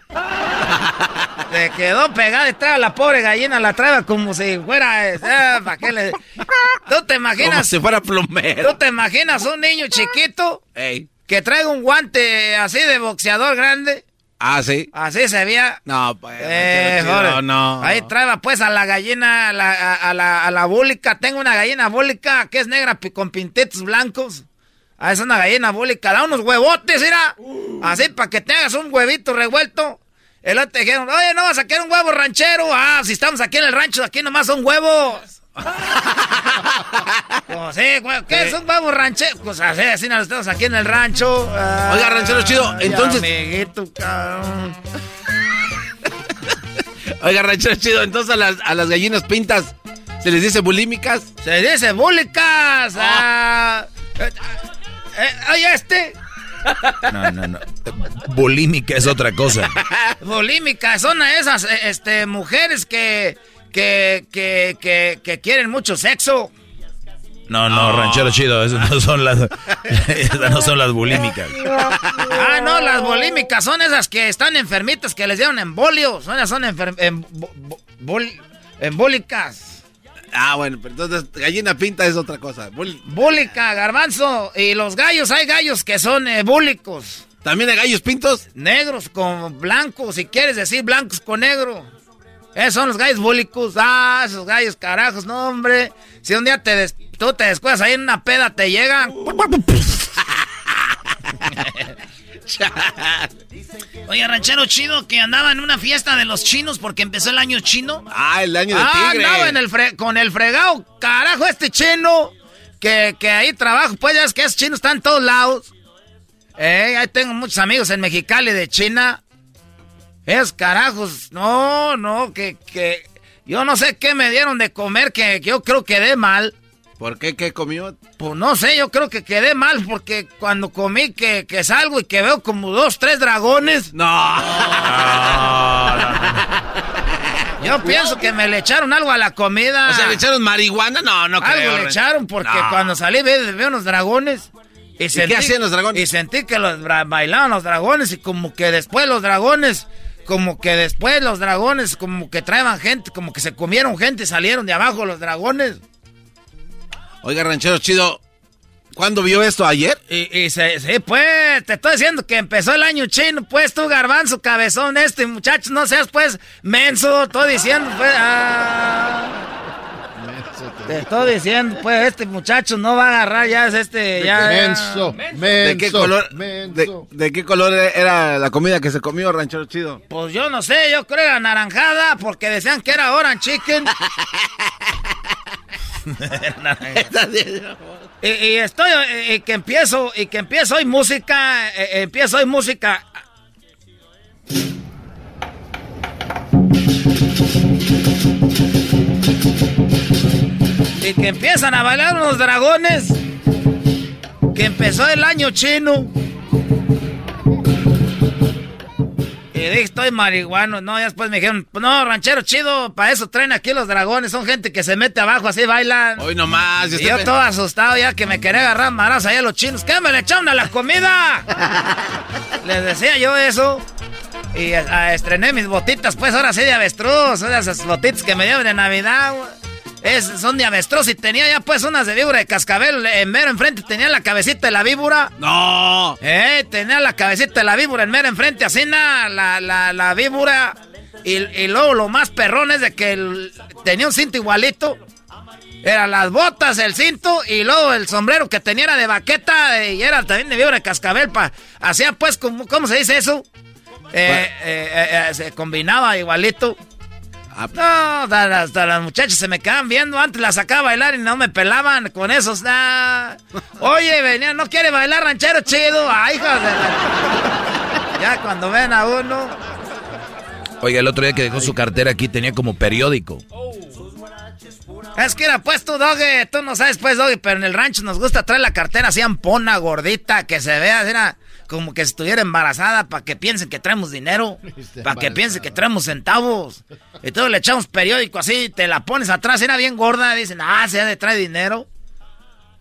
se quedó pegada detrás a la pobre gallina. La traía como si fuera... eh, ¿para qué le...? ¿Tú te Como imaginas? si fuera plomero. ¿Tú te imaginas un niño chiquito Ey. Que traiga un guante así de boxeador grande? Ah, sí. Así se veía. No, pues. Eh, chido, joder. no. Ahí traeba pues a la gallina, a la, a, a la, a la búlica. Tengo una gallina búlica que es negra con pintitos blancos. Ah, es una gallina búlica. Da unos huevotes, mira. Así para que te hagas un huevito revuelto. El otro dijeron, oye, no vas a querer un huevo ranchero. Ah, si estamos aquí en el rancho, aquí nomás son huevos. Pues sí, hue- ¿qué es un huevo ranchero? Pues así, así nos estamos aquí en el rancho. Ah, Oiga, ranchero chido, entonces- amiguito, cabrón. Oiga, ranchero chido, entonces a las, a las gallinas pintas se les dice bulímicas. Se dice búlicas. ah. Eh, eh, oye, este. No, no, no. Bulímica es otra cosa. Bulímicas son esas eh, este, mujeres que, que, que, que, que quieren mucho sexo. No, no, ranchero chido, esas no son las, esas no son las bulímicas. Ah, no, las bulímicas son esas que están enfermitas, que les dieron embolio. Son, esas son enfer- em- embólicas. Ah, bueno, pero entonces gallina pinta es otra cosa. Bul- Búlica, garbanzo. Y los gallos, hay gallos que son eh, búlicos. ¿También hay gallos pintos? Negros con blancos, si quieres decir blancos con negro. Esos son los gallos búlicos. Ah, esos gallos carajos, no, hombre. Si un día te des- tú te descuidas ahí en una peda, te llegan. Oye, ranchero chido que andaba en una fiesta de los chinos porque empezó el año chino. Ah, el año del Ah, tigre. andaba en el fre- con el fregado, carajo, este chino. Que, que ahí trabajo, pues ya es que esos chinos están en todos lados. Eh, ahí tengo muchos amigos en Mexicali de China. Es carajos, no, no, que, que yo no sé qué me dieron de comer, que, que yo creo que quedé mal. ¿Por qué? ¿Qué comió? Pues no sé, yo creo que quedé mal porque cuando comí que, que salgo y que veo como dos, tres dragones. No. Yo pienso que me le echaron algo a la comida. O sea, ¿le echaron marihuana? No, no Algo creo. le echaron porque No. cuando salí ve- veo unos dragones. ¿Y, qué hacían los dragones? Y sentí que los bailaban los dragones y como que después los dragones, como que después los dragones, como que traían gente, como que se comieron gente salieron de abajo los dragones. Oiga, ranchero chido. ¿Cuándo vio esto? ¿Ayer? Y, y se, sí, pues, te estoy diciendo que empezó el año chino, pues tú, garbanzo, cabezón, este muchacho, no seas, pues, menso, estoy diciendo, pues, ah. Te estoy diciendo, pues, este muchacho no va a agarrar ya, es este, ya. Menso, menso, ¿De qué color? De, de qué color era la comida que se comió, ranchero chido? Pues yo no sé, yo creo era naranjada, porque decían que era orange chicken. y, y estoy, y, y que empiezo, y que empiezo hoy música, eh, empiezo hoy música. Y que empiezan a bailar unos dragones. Que empezó el año chino. Y dije, estoy marihuano. No, ya después me dijeron, no, ranchero chido, para eso traen aquí los dragones. Son gente que se mete abajo, así bailan. Hoy nomás. Y yo todo asustado ya que me quería agarrar maras allá los chinos. ¿Qué me le echaron a la comida? Les decía yo eso. Y a- a- estrené mis botitas, pues ahora sí de avestruz. Esas botitas que me dieron de Navidad. güey. Es, son de avestruz y tenía ya pues unas de víbora de cascabel. En mero enfrente tenía la cabecita de la víbora. ¡No! Eh, tenía la cabecita de la víbora en mero enfrente, así na, la, la, la víbora. Y, y luego lo más perrón es de que el- tenía un cinto igualito. Eran las botas, el cinto y luego el sombrero que tenía era de baqueta eh, y era también de víbora de cascabel. Pa, hacía pues, como, ¿cómo se dice eso? Eh, eh, eh, eh, se combinaba igualito. No, hasta, las- muchachas se me quedaban viendo. Antes las sacaba a bailar y no me pelaban con esos. nah. Oye, venía, ¿no quiere bailar ranchero chido? Ay, hijas de Ya cuando ven a uno. Oiga, el otro día que dejó su cartera aquí tenía como periódico. Es que era pues tú, Doggy. Tú no sabes, pues, Doggy, pero en el rancho nos gusta traer la cartera así ampona, gordita, que se vea, era como que estuviera embarazada para que piensen que traemos dinero, para que piensen que traemos centavos. Y todo le echamos periódico así, te la pones atrás, era bien gorda, dicen, ah, se ha de traer dinero.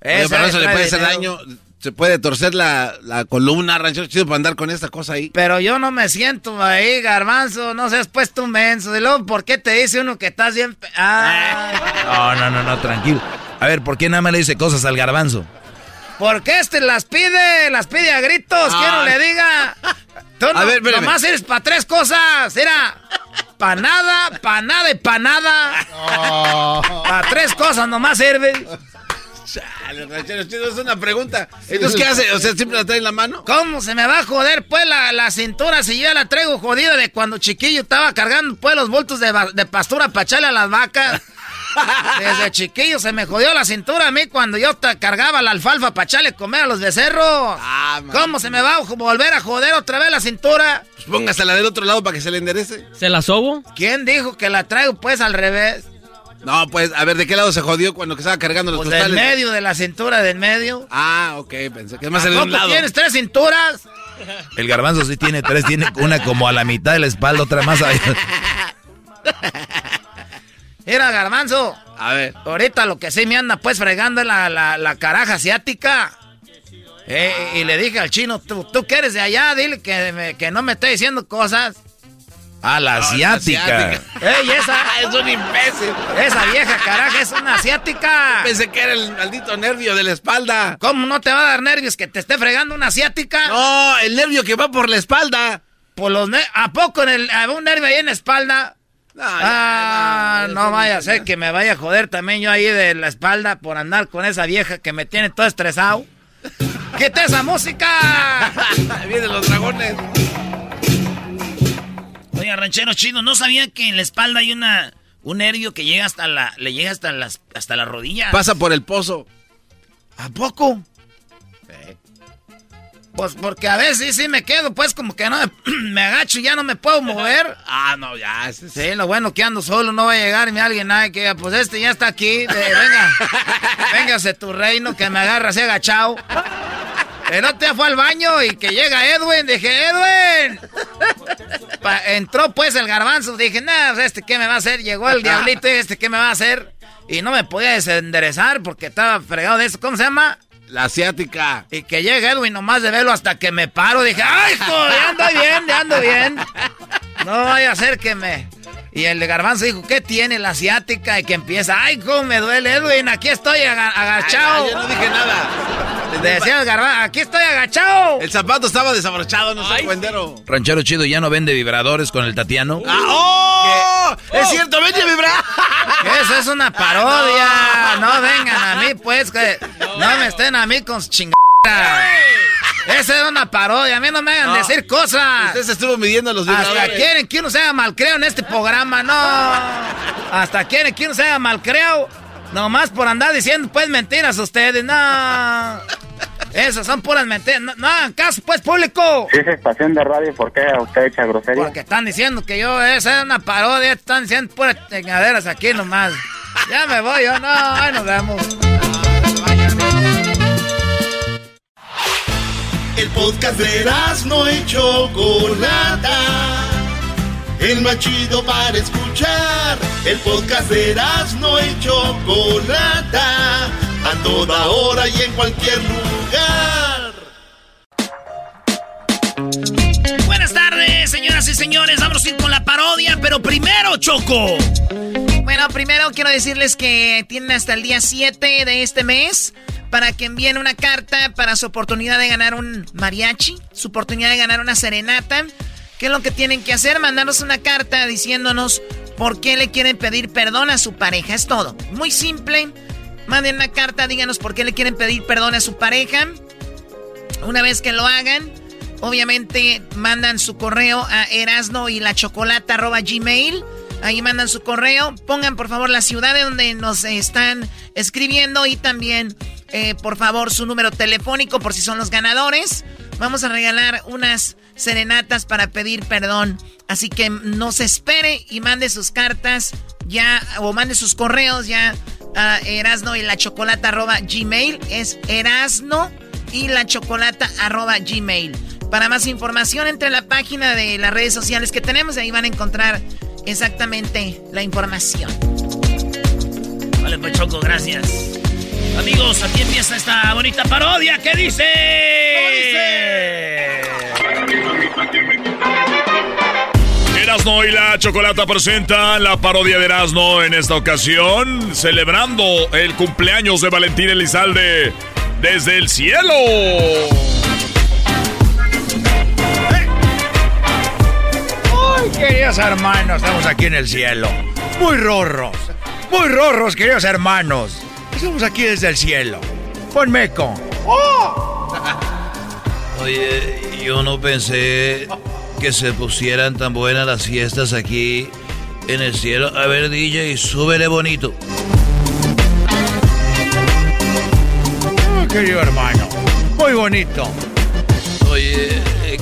Oye, pero eso le puede hacer daño. Se puede torcer la, la columna, ranchero chido, para andar con esta cosa ahí. Pero yo no me siento ahí, garbanzo, no seas pues tú menso. Y luego, ¿por qué te dice uno que estás bien... Ah. No, no, no, no, tranquilo. A ver, ¿por qué nada más le dice cosas al garbanzo? Porque este las pide, las pide a gritos, no Ay. le diga. Tú no, A ver, espérame. nomás eres para tres cosas. Era pa' nada, pa' nada y pa' nada. Para tres cosas nomás sirve. Chale, ranchero chido, es una pregunta. Entonces, ¿qué hace? O sea, ¿siempre la trae en la mano? ¿Cómo se me va a joder pues la, la cintura si yo ya la traigo jodida de cuando chiquillo estaba cargando pues los bultos de, de pastura para echarle a las vacas? Desde chiquillo se me jodió la cintura a mí cuando yo cargaba la alfalfa para echarle comer a los becerros. ¿Cómo se me va a volver a joder otra vez la cintura? Pues póngasela del otro lado para que se le enderece. ¿Se la sobo? ¿Quién dijo que la traigo pues al revés? No, pues, a ver, ¿de qué lado se jodió cuando que estaba cargando los Pues del costales? medio de la cintura del medio. Ah, ok, pensé que es más ¿A de un lado. tienes tres cinturas? El garbanzo sí tiene tres, tiene una como a la mitad de la espalda, otra más allá. Mira, garbanzo. A ver. Ahorita lo que sí me anda pues fregando es la, la, la caraja asiática. Eh, y le dije al chino, ¿tú, tú que eres de allá, dile que, me- que no me esté diciendo cosas. Ah, la asiática. ¡Ey, esa! es un imbécil. Esa vieja caraja es una asiática. Pensé que era el maldito nervio de la espalda. ¿Cómo no te va a dar nervios que te esté fregando una asiática? No, el nervio que va por la espalda. Por los ne- ¿A poco en el, a un nervio ahí en la espalda? Ah, no, vaya a ser que me vaya a joder también yo ahí de la espalda por andar con esa vieja que me tiene todo estresado. ¡Quita esa música! Vienen los dragones. Oiga, ranchero chino, ¿no sabía que en la espalda hay una un nervio que llega hasta la le llega hasta las hasta la rodilla? Pasa por el pozo. ¿A poco? Pues porque a veces sí me quedo, pues como que no me, agacho y ya no me puedo mover. Ah, no, ya. es- Sí, lo bueno que ando solo, no va a llegar ni alguien, ay, que diga, pues este ya está aquí, de- venga, véngase tu reino, que me agarra así agachado. El otro día fue al baño y que llega Edwin, dije, Edwin. Pa- entró pues el garbanzo, dije, nada, pues, este qué me va a hacer, llegó el diablito y este qué me va a hacer. Y no me podía desenderezar porque estaba fregado de eso, ¿cómo se llama? La asiática. Y que llega Edwin nomás de verlo hasta que me paro. Dije, ¡ay, hijo! Ya ando bien, ya ando bien. No vaya a ser que me. Y el de Garbanzo dijo, ¿qué tiene la asiática? Y que empieza, ¡ay, cómo me duele, Edwin! Aquí estoy aga- agachado. Ay, yo no dije nada. Decía el garbanzo, aquí estoy agachado. El zapato estaba desabrochado, no sé, cuendero. Ranchero chido ya no vende vibradores con el Tatiano. ¡Ah, ¡Oh! Es cierto, vende vibradores. Eso es una parodia. No vengan a mí, pues, que no me estén a mí con chingada. Esa es una parodia. A mí no me hagan No. decir cosas. Usted se estuvo midiendo los vibradores. Hasta quieren que uno se haga malcreo en este programa, no. Hasta quieren que uno se haga malcreo. Nomás por andar diciendo, pues, mentiras ustedes, no. Esas son puras mentiras. No, no hagan caso, pues, público. Si es estación de radio, ¿por qué usted echa grosería? Porque están diciendo que yo, esa es una parodia. Están diciendo puras chingaderas aquí nomás. Ya me voy yo, no. Ahí nos vemos. El podcast de no y Chocolata. El más chido para escuchar. El podcast de no y Chocolata. A toda hora y en cualquier lugar. Buenas tardes, señoras y señores. Vamos a ir con la parodia, pero primero, Choco. Bueno, primero quiero decirles que tienen hasta el día 7 de este mes para que envíen una carta para su oportunidad de ganar un mariachi, su oportunidad de ganar una serenata. ¿Qué es lo que tienen que hacer? Mandarnos una carta diciéndonos por qué le quieren pedir perdón a su pareja. Es todo. Muy simple. Manden una carta, díganos por qué le quieren pedir perdón a su pareja. Una vez que lo hagan, obviamente mandan su correo a erasno y la gmail. Ahí mandan su correo. Pongan por favor la ciudad de donde nos están escribiendo y también, eh, por favor, su número telefónico por si son los ganadores. Vamos a regalar unas serenatas para pedir perdón. Así que no se espere y mande sus cartas ya o mande sus correos ya a y la chocolata arroba gmail. Es erasno y la chocolata arroba gmail. Para más información, entre la página de las redes sociales que tenemos, ahí van a encontrar exactamente la información. Vale, pues Choco, gracias. Amigos, aquí empieza esta bonita parodia. ¿Qué dice? Erasno y la Chocolata presentan la parodia de Erasno en esta ocasión, celebrando el cumpleaños de Valentín Elizalde desde el cielo. Ay, queridos hermanos, estamos aquí en el cielo. Muy rorros, muy rorros, queridos hermanos. Estamos aquí desde el cielo. Ponme con. Oye, yo no pensé que se pusieran tan buenas las fiestas aquí en el cielo. A ver, DJ, súbele bonito. Ay, querido hermano, muy bonito. Oye,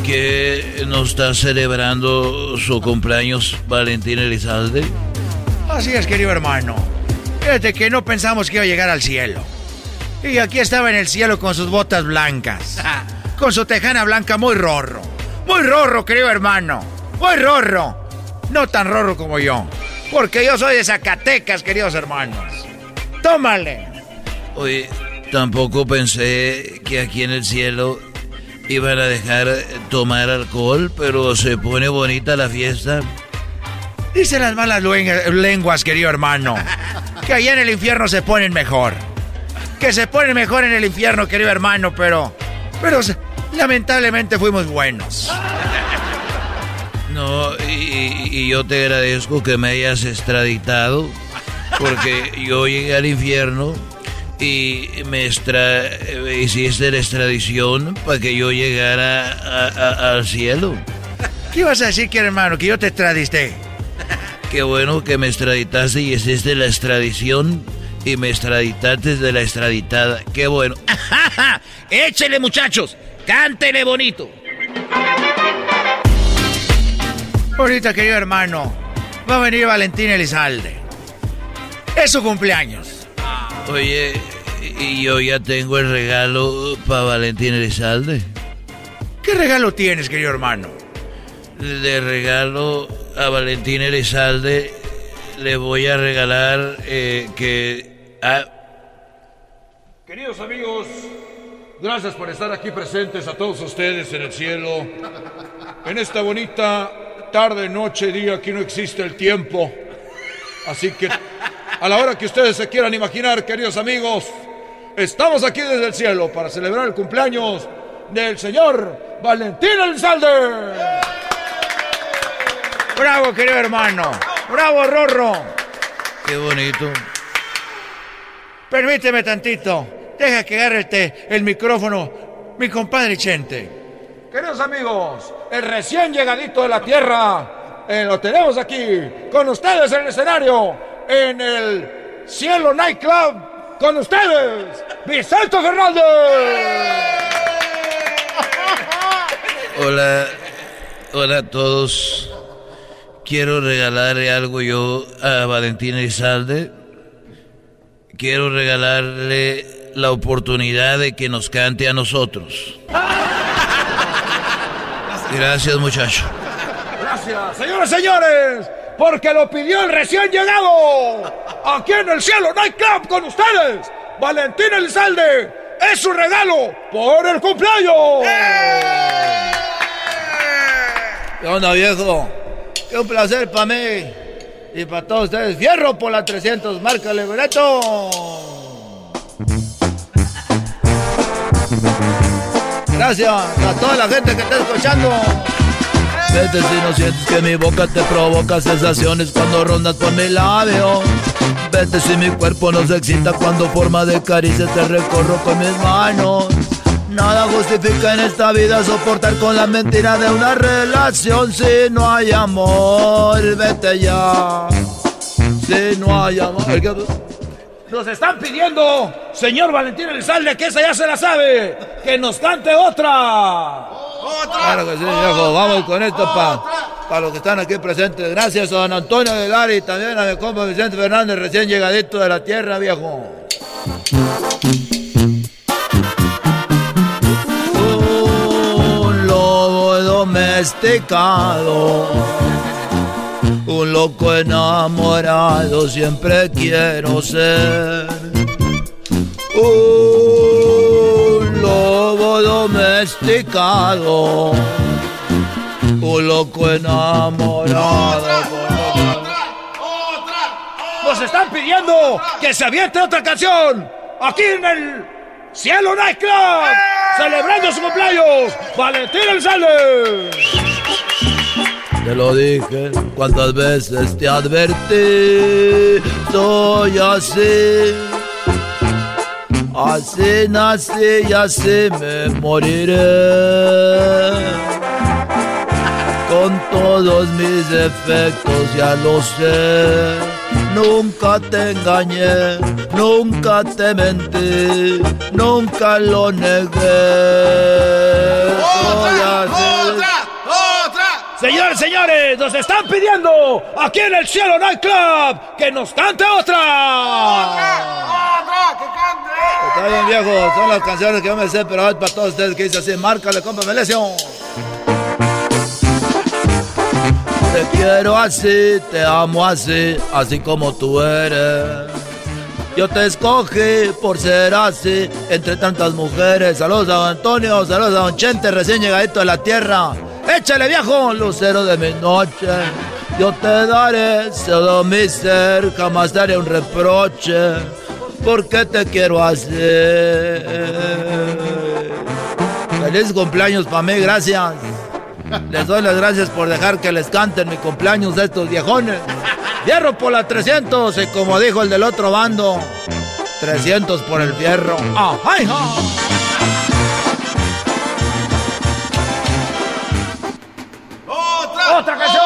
que no está celebrando su cumpleaños Valentín Elizalde. Así es, querido hermano. Fíjate que no pensamos que iba a llegar al cielo. Y aquí estaba en el cielo con sus botas blancas. Con su tejana blanca muy rorro. Muy rorro, querido hermano. Muy rorro. No tan rorro como yo. Porque yo soy de Zacatecas, queridos hermanos. Tómale. Oye, tampoco pensé que aquí en el cielo iban a dejar tomar alcohol, pero se pone bonita la fiesta. Dice las malas lenguas, querido hermano. Que allá en el infierno se ponen mejor. Que se ponen mejor en el infierno, querido hermano, pero. Pero lamentablemente fuimos buenos. No, y, y yo te agradezco que me hayas extraditado, porque yo llegué al infierno y me extra, hiciste la extradición para que yo llegara a- a- al cielo. ¿Qué ibas a decir, querido hermano? Que yo te tradiste. Qué bueno que me extraditaste y hiciste la extradición y me extraditaste de la extraditada. Qué bueno. Échele, muchachos. Cántele bonito. Ahorita, querido hermano, va a venir Valentín Elizalde. Es su cumpleaños. Oye, y yo ya tengo el regalo para Valentín Elizalde. ¿Qué regalo tienes, querido hermano? De regalo a Valentín Elizalde le voy a regalar eh, que... Queridos amigos, gracias por estar aquí presentes a todos ustedes en el cielo. En esta bonita tarde, noche, día, aquí no existe el tiempo. Así que a la hora que ustedes se quieran imaginar, queridos amigos, estamos aquí desde el cielo para celebrar el cumpleaños del señor Valentín Elizalde. Bravo, querido hermano. Bravo, Rorro. Qué bonito. Permíteme tantito. Deja que agarre este- el micrófono mi compadre Chente. Queridos amigos, el recién llegadito de la tierra, eh, lo tenemos aquí con ustedes en el escenario, en el Cielo Nightclub, con ustedes, Vicente Fernández. Hola, hola a todos. Quiero regalarle algo yo a Valentín Elizalde. Quiero regalarle la oportunidad de que nos cante a nosotros. Gracias, muchacho. Gracias, señores, señores, porque lo pidió el recién llegado. Aquí en el Cielo Nightclub con ustedes, Valentín Elizalde. Es su regalo por el cumpleaños. ¿Qué onda, viejo? Qué un placer para mí y para todos ustedes. Fierro por la 300, márcale, boleto. Gracias a toda la gente que está escuchando. Vete si no sientes que mi boca te provoca sensaciones cuando rondas por mi labio. Vete si mi cuerpo no se excita cuando forma de caricia te recorro con mis manos. Nada justifica en esta vida soportar con la mentira de una relación si no hay amor. Vete ya. Si no hay amor. Nos están pidiendo, señor Valentín Elizalde, que esa ya se la sabe, que nos cante otra. Claro que sí, viejo. Vamos con esto para los que están aquí presentes. Gracias a don Antonio Aguilar y también a mi compa Vicente Fernández, recién llegadito de la tierra, viejo. Domesticado, un loco enamorado, siempre quiero ser. Un lobo domesticado, un loco enamorado. Nos están pidiendo que se aviente otra canción. Aquí en el Cielo Nightclub. Celebrando su cumpleaños. Valentín Elizalde. Te lo dije, cuántas veces te advertí, soy así. Así nací y así me moriré. Con todos mis defectos ya lo sé. Nunca te engañé, nunca te mentí, nunca lo negué. Soy así. Señores, señores, nos están pidiendo aquí en el Cielo Nightclub que nos cante otra. Está bien, viejo. Son las canciones que yo me sé, pero es para todos ustedes que dice así. Márcale, compa Melesio. Te quiero así, te amo así, así como tú eres. Yo te escogí por ser así, entre tantas mujeres. Saludos a don Antonio, saludos a don Chente, recién llegadito de la tierra. Échale viejo, lucero de mi noche. Yo te daré todo mi ser, jamás daré un reproche, porque te quiero así. Feliz cumpleaños para mí, gracias. Les doy las gracias por dejar que les canten mi cumpleaños de estos viejones. Fierro por la 300, y como dijo el del otro bando, 300 por el fierro. ¡Ah, ay, ¡Otra! ¡Otra canción!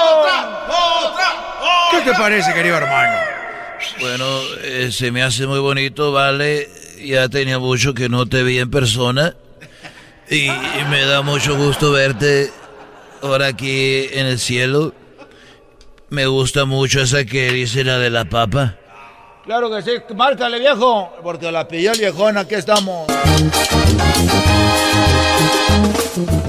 ¿Qué te parece, querido hermano? Bueno, eh, se me hace muy bonito, vale. Ya tenía mucho que no te vi en persona. Y, y me da mucho gusto verte ahora aquí en el cielo. Me gusta mucho esa que dice la de la papa. Claro que sí. Márcale, viejo. Porque la pilló el viejón. Aquí estamos.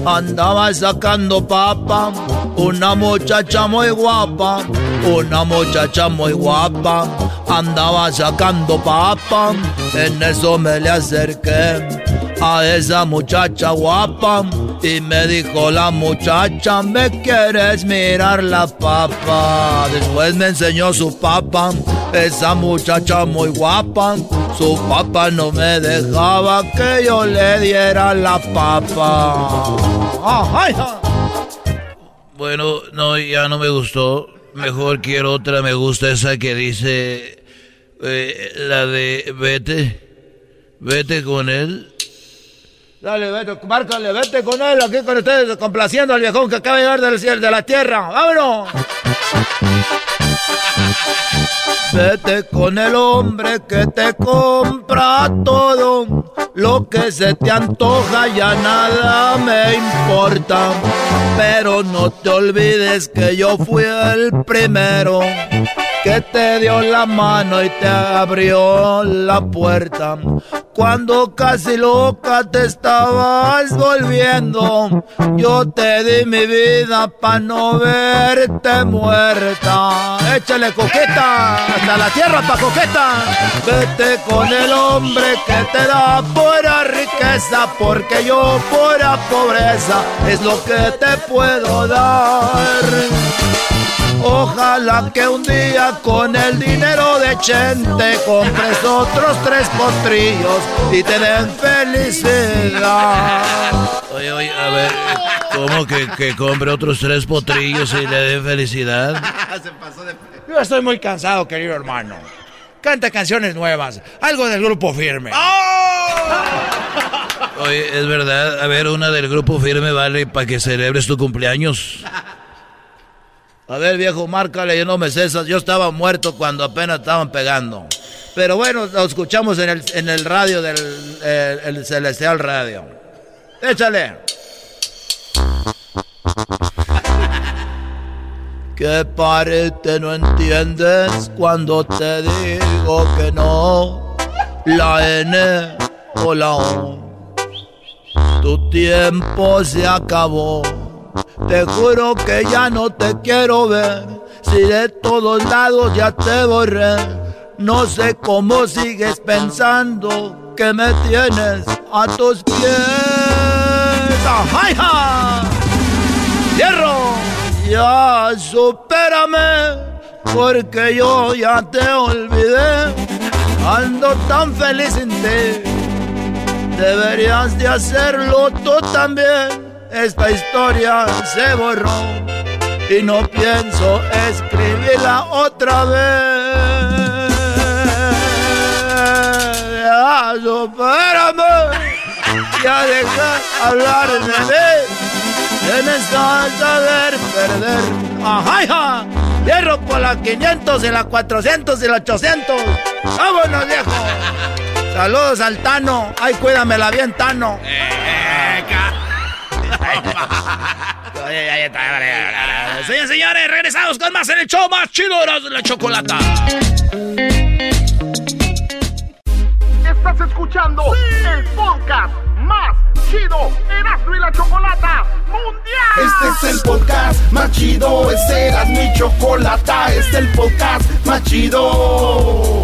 Andaba sacando papa, una muchacha muy guapa, una muchacha muy guapa. Andaba sacando papa, en eso me le acerqué a esa muchacha guapa. Y me dijo la muchacha, ¿me quieres mirar la papa? Después me enseñó su papa, esa muchacha muy guapa. Su papa no me dejaba que yo le diera la papa. Bueno, no, ya no me gustó. Mejor quiero otra, me gusta esa que dice, eh, la de vete, vete con él. Dale, vete, márcale, vete con él, aquí con ustedes, complaciendo al viejón que acaba de llegar del de la tierra. ¡Vámonos! Vete con el hombre que te compra todo. Lo que se te antoja ya nada me importa. Pero no te olvides que yo fui el primero que te dio la mano y te abrió la puerta. Cuando casi loca te estabas volviendo, yo te di mi vida para no verte muerta. Échale coqueta, hasta la tierra pa' coqueta. Vete con el hombre que te da pura riqueza, porque yo pura pobreza es lo que te puedo dar. Ojalá que un día con el dinero de Chente compres otros tres potrillos y te den felicidad. Oye, oye, a ver, ¿cómo que, que compre otros tres potrillos y le den felicidad? Se pasó de... Yo estoy muy cansado, querido hermano. Canta canciones nuevas, algo del grupo firme. Oye, es verdad, a ver, una del grupo firme vale para que celebres tu cumpleaños. A ver, viejo, márcale, yo no me cesas. Yo estaba muerto cuando apenas estaban pegando. Pero bueno, lo escuchamos en el, en el radio del el Celestial Radio. Échale. ¿Qué parte no entiendes cuando te digo que no? La N o la O. Tu tiempo se acabó. Te juro que ya no te quiero ver. Si de todos lados ya te borré. No sé cómo sigues pensando que me tienes a tus pies. ¡Ajá! ¡Hierro! Ya supérame, porque yo ya te olvidé. Ando tan feliz en ti. Deberías de hacerlo tú también esta historia se borró y no pienso escribirla otra vez. Ya, supérame, ya deja hablar de mí. Tienes que saber perder. Ajá, hija. Hierro por la 500 y la 400 y la 800. ¡Vámonos, viejo! Saludos al Tano. Ay, cuídamela bien, Tano. Eh, Señores, señores, regresamos con más en el show más chido de la chocolata. Estás escuchando el podcast más chido Erasmo y la Chocolata Mundial. Este es el podcast más chido, este era mi chocolata, este es el podcast más chido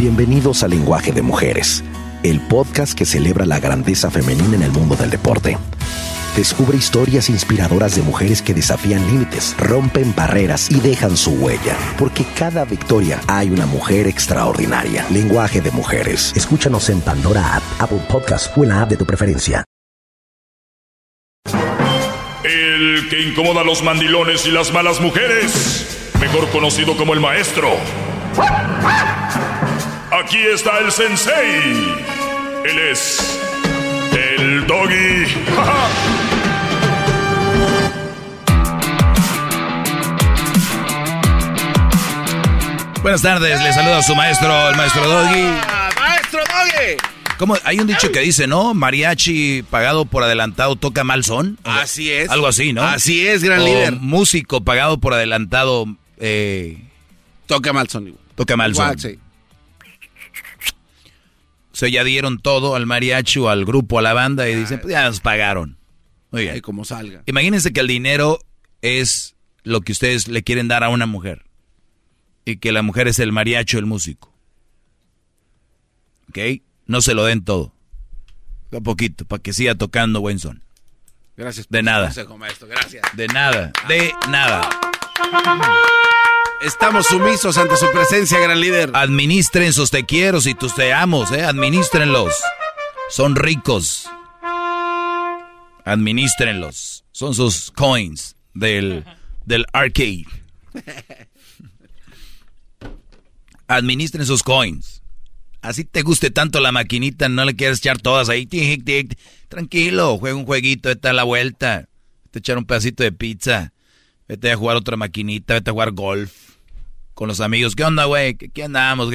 Bienvenidos a Lenguaje de Mujeres, el podcast que celebra la grandeza femenina en el mundo del deporte. Descubre historias inspiradoras de mujeres que desafían límites, rompen barreras y dejan su huella. Porque cada victoria hay una mujer extraordinaria. Lenguaje de mujeres. Escúchanos en Pandora App, Apple Podcast o en la app de tu preferencia. El que incomoda a los mandilones y las malas mujeres. Mejor conocido como el maestro. Aquí está el sensei. Él es el doggy. Buenas tardes, le saluda a su maestro, el maestro Doggy. ¡Maestro Doggy! ¿Cómo? Hay un dicho que dice, ¿no? Mariachi pagado por adelantado toca mal son. Así es. Algo así, ¿no? Así es, gran O líder. Músico pagado por adelantado. Eh, toca mal son. Toca mal son. Igual, sí. Sea, ya dieron todo al mariachi o al grupo, a la banda y dicen, pues ya nos pagaron. Muy bien. Ahí como salga. Imagínense que el dinero es lo que ustedes le quieren dar a una mujer. Y que la mujer es el mariachi el músico. ¿Ok? No se lo den todo. Un poquito, para que siga tocando buen son. Gracias. De por nada. consejo, maestro. Gracias. De nada. De nada. Estamos sumisos ante su presencia, gran líder. Administren sus te quiero y tus te amos, ¿eh? Administrenlos. Son ricos. Administrenlos. Son sus coins del, del arcade. Administren sus coins. Así te guste tanto la maquinita, no le quieres echar todas ahí. Tranquilo, juega un jueguito, vete a la vuelta. A echar un pedacito de pizza. Vete a jugar otra maquinita, vete a jugar golf con los amigos. ¿Qué onda, güey? ¿Qué, qué andamos?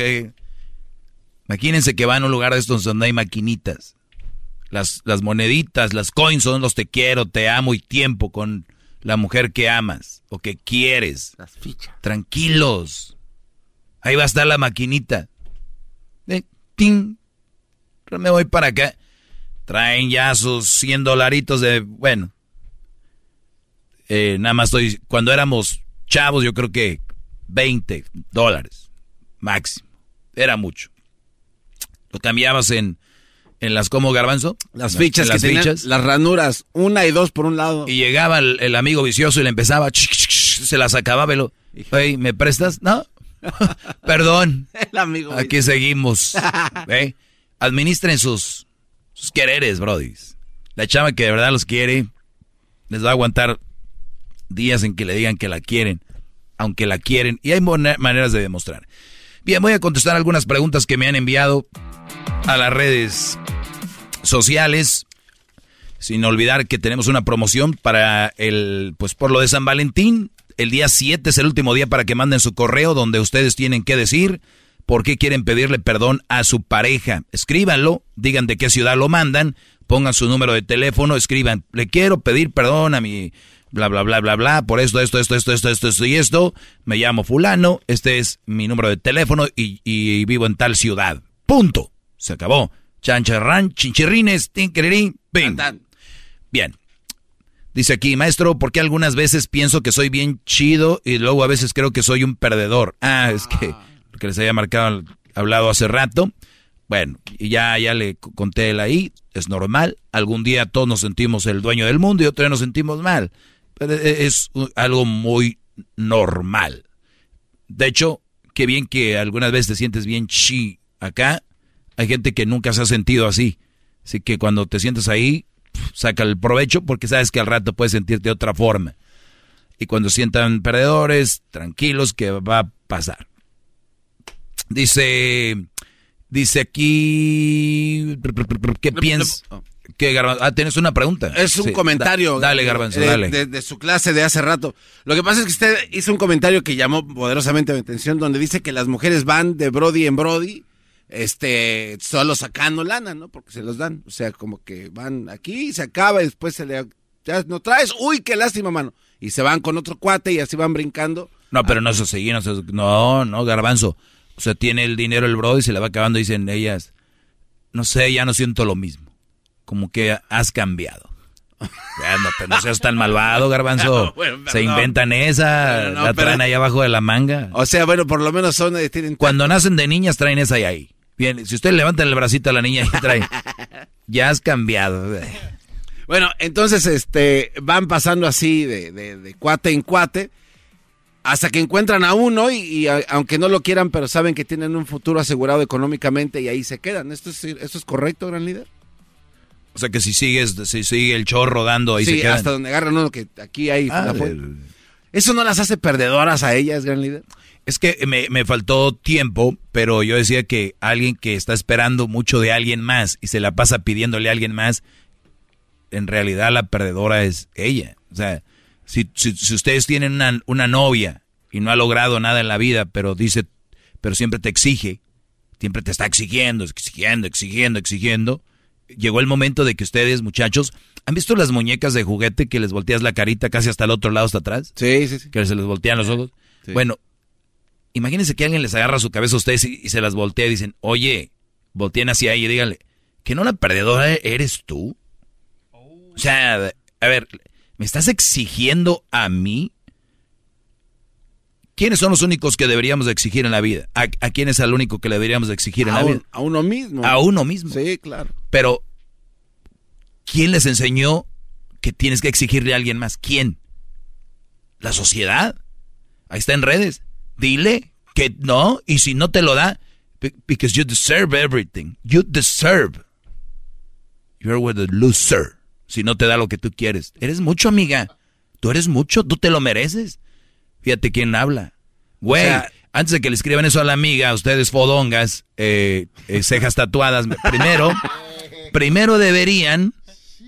Imagínense que van a un lugar de estos donde hay maquinitas. Las, las moneditas, las coins son los te quiero, te amo y tiempo con la mujer que amas o que quieres. Las fichas. Tranquilos. Ahí va a estar la maquinita. Eh, ting. Me voy para acá. Traen ya sus 100 dolaritos de... Bueno. Eh, nada más estoy... Cuando éramos chavos yo creo que 20 dólares. Máximo. Era mucho. Lo cambiabas en... En las como garbanzo. Las fichas que las tenían, fichas. las ranuras, una y dos por un lado. Y llegaba el, el amigo vicioso y le empezaba, ch, ch, ch, se las acababa y lo, "Ey, ¿me prestas? No. Perdón. El amigo. Aquí seguimos. ¿Ve? Administren sus, sus quereres, brodis. La chava que de verdad los quiere, les va a aguantar días en que le digan que la quieren, aunque la quieren. Y hay maneras de demostrar. Bien, voy a contestar algunas preguntas que me han enviado a las redes sociales. Sin olvidar que tenemos una promoción para el, pues por lo de San Valentín. El día 7 es el último día para que manden su correo donde ustedes tienen que decir por qué quieren pedirle perdón a su pareja. Escríbanlo, digan de qué ciudad lo mandan, pongan su número de teléfono, escriban, le quiero pedir perdón a mi bla bla bla bla bla por esto, esto, esto, esto, esto, esto, esto y esto. Me llamo fulano, este es mi número de teléfono y, y vivo en tal ciudad. Punto. Se acabó. Chancharrán, chinchirrines, tinquirirín, bing. Bien. Dice aquí, maestro, ¿por qué algunas veces pienso que soy bien chido y luego a veces creo que soy un perdedor? Ah, es que, que les había marcado, hablado hace rato. Bueno, y ya, ya le conté él ahí, es normal. Algún día todos nos sentimos el dueño del mundo y otro día nos sentimos mal. Pero e- es algo muy normal. De hecho, qué bien que algunas veces te sientes bien chi acá. Hay gente que nunca se ha sentido así. Así que cuando te sientes ahí, saca el provecho porque sabes que al rato puedes sentirte de otra forma. Y cuando sientan perdedores, tranquilos que va a pasar. Dice, dice aquí, ¿qué piensas? ¿Qué, Garbanzo? Ah, tienes una pregunta. Es un Sí, comentario. da- dale, Garbanzo, de, dale. De, de su clase de hace rato. Lo que pasa es que usted hizo un comentario que llamó poderosamente mi atención, donde dice que las mujeres van de Brody en Brody, este, solo sacando lana, ¿no? Porque se los dan. O sea, como que van aquí, se acaba y después se le. Ya no traes, uy, qué lástima, mano. Y se van con otro cuate y así van brincando. No, pero no se seguir, no, no, no, garbanzo. O sea, tiene el dinero el bro y se le va acabando, dicen ellas. No sé, ya no siento lo mismo. Como que has cambiado. Ya no, te- no seas tan malvado, garbanzo. Bueno, se inventan esa, no, la traen ahí abajo de la manga. O sea, bueno, por lo menos son, eh, tienen. Cuando nacen de niñas traen esa ahí, ahí. Bien, si usted levanta el bracito a la niña y trae, ya has cambiado. Bueno, entonces este van pasando así de, de, cuate en cuate hasta que encuentran a uno y, aunque no lo quieran, pero saben que tienen un futuro asegurado económicamente y ahí se quedan. ¿Esto es, esto es correcto, gran líder? O sea que si sigues, si sigue el chorro dando ahí se quedan. hasta donde agarran uno que aquí hay ah, ¿Eso no las hace perdedoras a ellas, gran líder? Es que me, me, faltó tiempo, pero yo decía que alguien que está esperando mucho de alguien más y se la pasa pidiéndole a alguien más, en realidad la perdedora es ella. O sea, si, si, ustedes tienen una, una, novia y no ha logrado nada en la vida, pero dice, pero siempre te exige, siempre te está exigiendo, exigiendo, exigiendo, exigiendo, llegó el momento de que ustedes, muchachos, ¿han visto las muñecas de juguete que les volteas la carita casi hasta el otro lado, hasta atrás? Sí, sí, sí. Que se les voltean los ojos. Bueno, imagínense que alguien les agarra su cabeza a ustedes y, se las voltea y dicen, oye, volteen hacia ella y díganle, que no la perdedora eres tú. O sea, a ver, ¿me estás exigiendo a mí? ¿Quiénes son los únicos que deberíamos exigir en la vida? ¿A, quién es el único que le deberíamos exigir en la vida? A uno mismo. A uno mismo. Sí, claro. Pero, ¿quién les enseñó que tienes que exigirle a alguien más? ¿Quién? ¿La sociedad? Ahí está en redes. Dile que no, y si no te lo da, because you deserve everything. You deserve. You're with a loser si no te da lo que tú quieres. Eres mucho, amiga. Tú eres mucho, tú te lo mereces. Fíjate quién habla. Güey, antes de que le escriban eso a la amiga, ustedes fodongas, eh, eh, cejas tatuadas, primero, primero deberían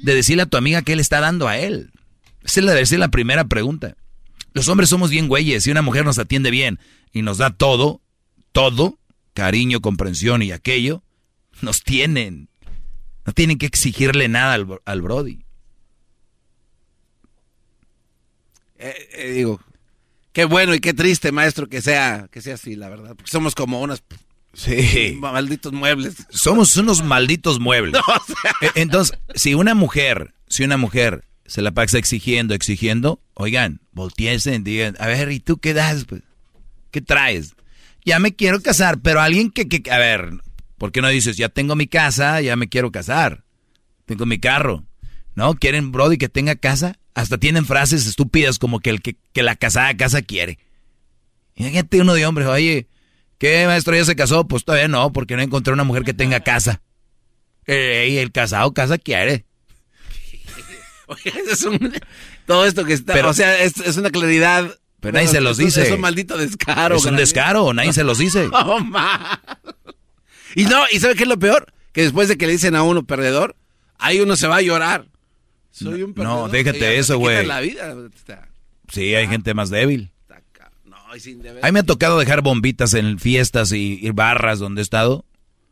de decirle a tu amiga qué le está dando a él. Esa debe ser la primera pregunta. Los hombres somos bien güeyes. Si una mujer nos atiende bien y nos da todo, todo, cariño, comprensión y aquello, nos tienen. No tienen que exigirle nada al, Brody. Eh, eh, digo, qué bueno y qué triste, maestro, que sea, que sea así, la verdad. Porque somos como unos sí. malditos muebles. Somos unos malditos muebles. E, entonces, si una mujer, si una mujer se la pasa exigiendo, exigiendo, oigan, volteesen, digan, a ver, ¿y tú qué das? Pues? ¿Qué traes? Ya me quiero casar, pero alguien que, que, a ver, ¿Por qué no dices, ya tengo mi casa, ya me quiero casar? Tengo mi carro. ¿No? ¿Quieren Brody que tenga casa? Hasta tienen frases estúpidas como que el que, la casada casa quiere. Imagínate uno de hombres, oye, ¿qué maestro ya se casó? Pues todavía no, porque no encontré una mujer que tenga casa. Ey, el casado casa quiere. Oye, es un, todo esto que está, o sea, es, una claridad. Pero nadie se los dice. Es un maldito descaro. Es un descaro, nadie se los dice. Oh, y no, ¿y sabe qué es lo peor? Que después de que le dicen a uno perdedor, ahí uno se va a llorar. Soy un perdedor. No, déjate eso, güey. Sí, hay gente más débil. No, A mí me ha tocado dejar bombitas en fiestas y, barras donde he estado.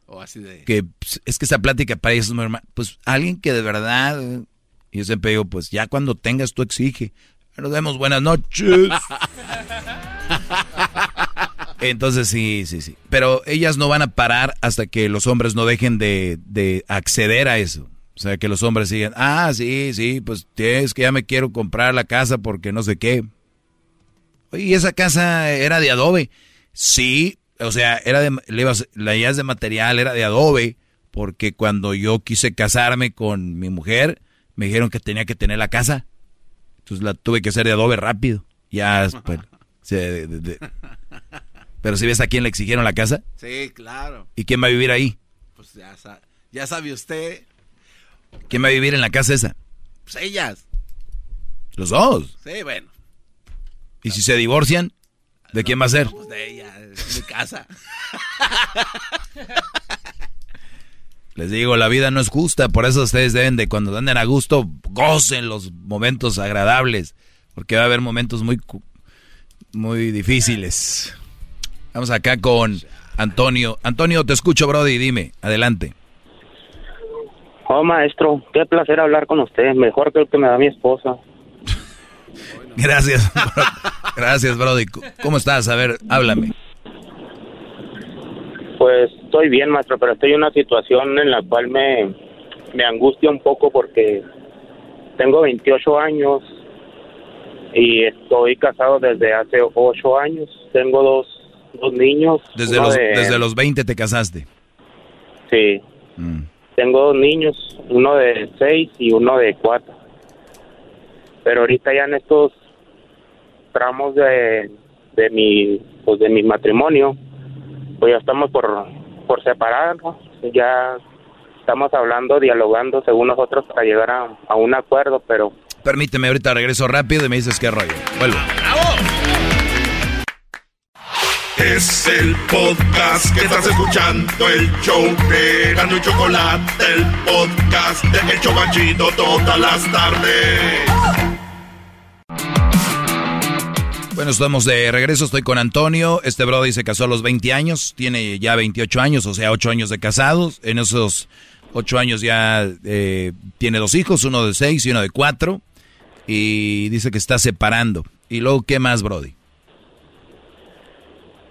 O así de... Que pues, es que esa plática para ellos es muy Pues alguien que de verdad... Y yo siempre digo, pues ya cuando tengas tú exige. Nos vemos, buenas noches. Entonces sí, sí, sí. Pero ellas no van a parar hasta que los hombres no dejen de, acceder a eso. O sea, que los hombres sigan, ah, sí, sí, pues es que ya me quiero comprar la casa porque no sé qué. Y esa casa era de adobe. Sí, o sea, era de, la ya es de material, era de adobe, porque cuando yo quise casarme con mi mujer, me dijeron que tenía que tener la casa. Entonces la tuve que hacer de adobe rápido. Ya, pues, pero si ves a quién le exigieron la casa. Sí, claro. ¿Y quién va a vivir ahí? Pues ya, sabe usted. ¿Quién va a vivir en la casa esa? Pues ellas. ¿Los dos? Sí, bueno. ¿Y si se divorcian? ¿De quién va a ser? Pues de ella, de mi casa. Les digo, la vida no es justa, por eso ustedes deben de cuando anden a gusto, gocen los momentos agradables, porque va a haber momentos muy, muy difíciles. Vamos acá con Antonio. Antonio, te escucho, Brody, dime, adelante. Oh, maestro, qué placer hablar con usted, mejor que el que me da mi esposa. Gracias, gracias, Brody. ¿Cómo estás? A ver, háblame. Pues estoy bien, maestro, pero estoy en una situación en la cual me, me angustia un poco porque tengo 28 años y estoy casado desde hace 8 años. Tengo dos dos niños. Desde los, desde los 20 te casaste. Sí. Mm. Tengo dos niños, uno de seis y uno de cuatro. Pero ahorita ya en estos tramos de, de mi pues de mi matrimonio, pues ya estamos por por separarnos, ya estamos hablando, dialogando según nosotros para llegar a, a un acuerdo, pero Permíteme, ahorita regreso rápido y me dices qué rollo. Vuelvo. Es el podcast que estás escuchando, el show de Gano y Chocolate, el podcast de El Chocachito todas las tardes. Bueno, estamos de regreso, estoy con Antonio. Este brother se casó a los 20 años, tiene ya 28 años, o sea, 8 años de casados. En esos 8 años ya eh, tiene dos hijos, uno de 6 y uno de 4 y dice que está separando. ¿Y luego qué más, Brody?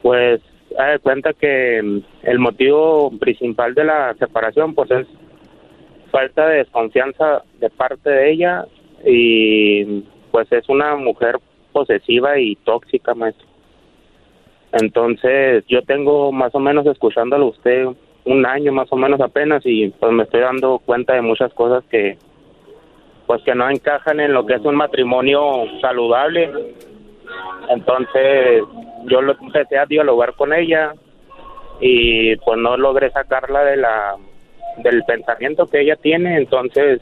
Pues, de cuenta que mm, el motivo principal de la separación, pues es falta de desconfianza de parte de ella y pues es una mujer posesiva y tóxica, maestro. Entonces, yo tengo más o menos escuchándolo usted un año más o menos apenas y pues me estoy dando cuenta de muchas cosas que pues que no encajan en lo que es un matrimonio saludable. Entonces yo lo empecé a dialogar con ella y pues no logré sacarla de la del pensamiento que ella tiene, entonces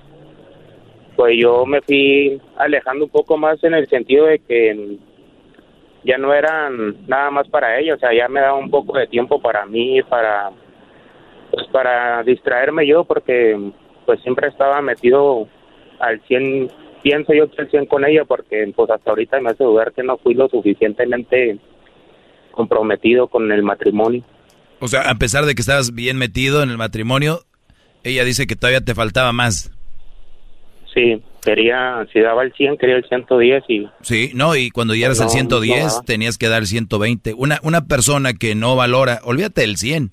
pues yo me fui alejando un poco más en el sentido de que ya no eran nada más para ella, o sea, ya me daba un poco de tiempo para mí, para pues para distraerme yo porque pues siempre estaba metido al 100, pienso yo al 100 con ella porque pues hasta ahorita me hace dudar que no fui lo suficientemente comprometido con el matrimonio. O sea, a pesar de que estabas bien metido en el matrimonio, ella dice que todavía te faltaba más. Sí, quería, si daba el 100, quería el 110 y... Sí, no, y cuando ya eras el 110 tenías que dar el 120. Una, una persona que no valora, olvídate del 100,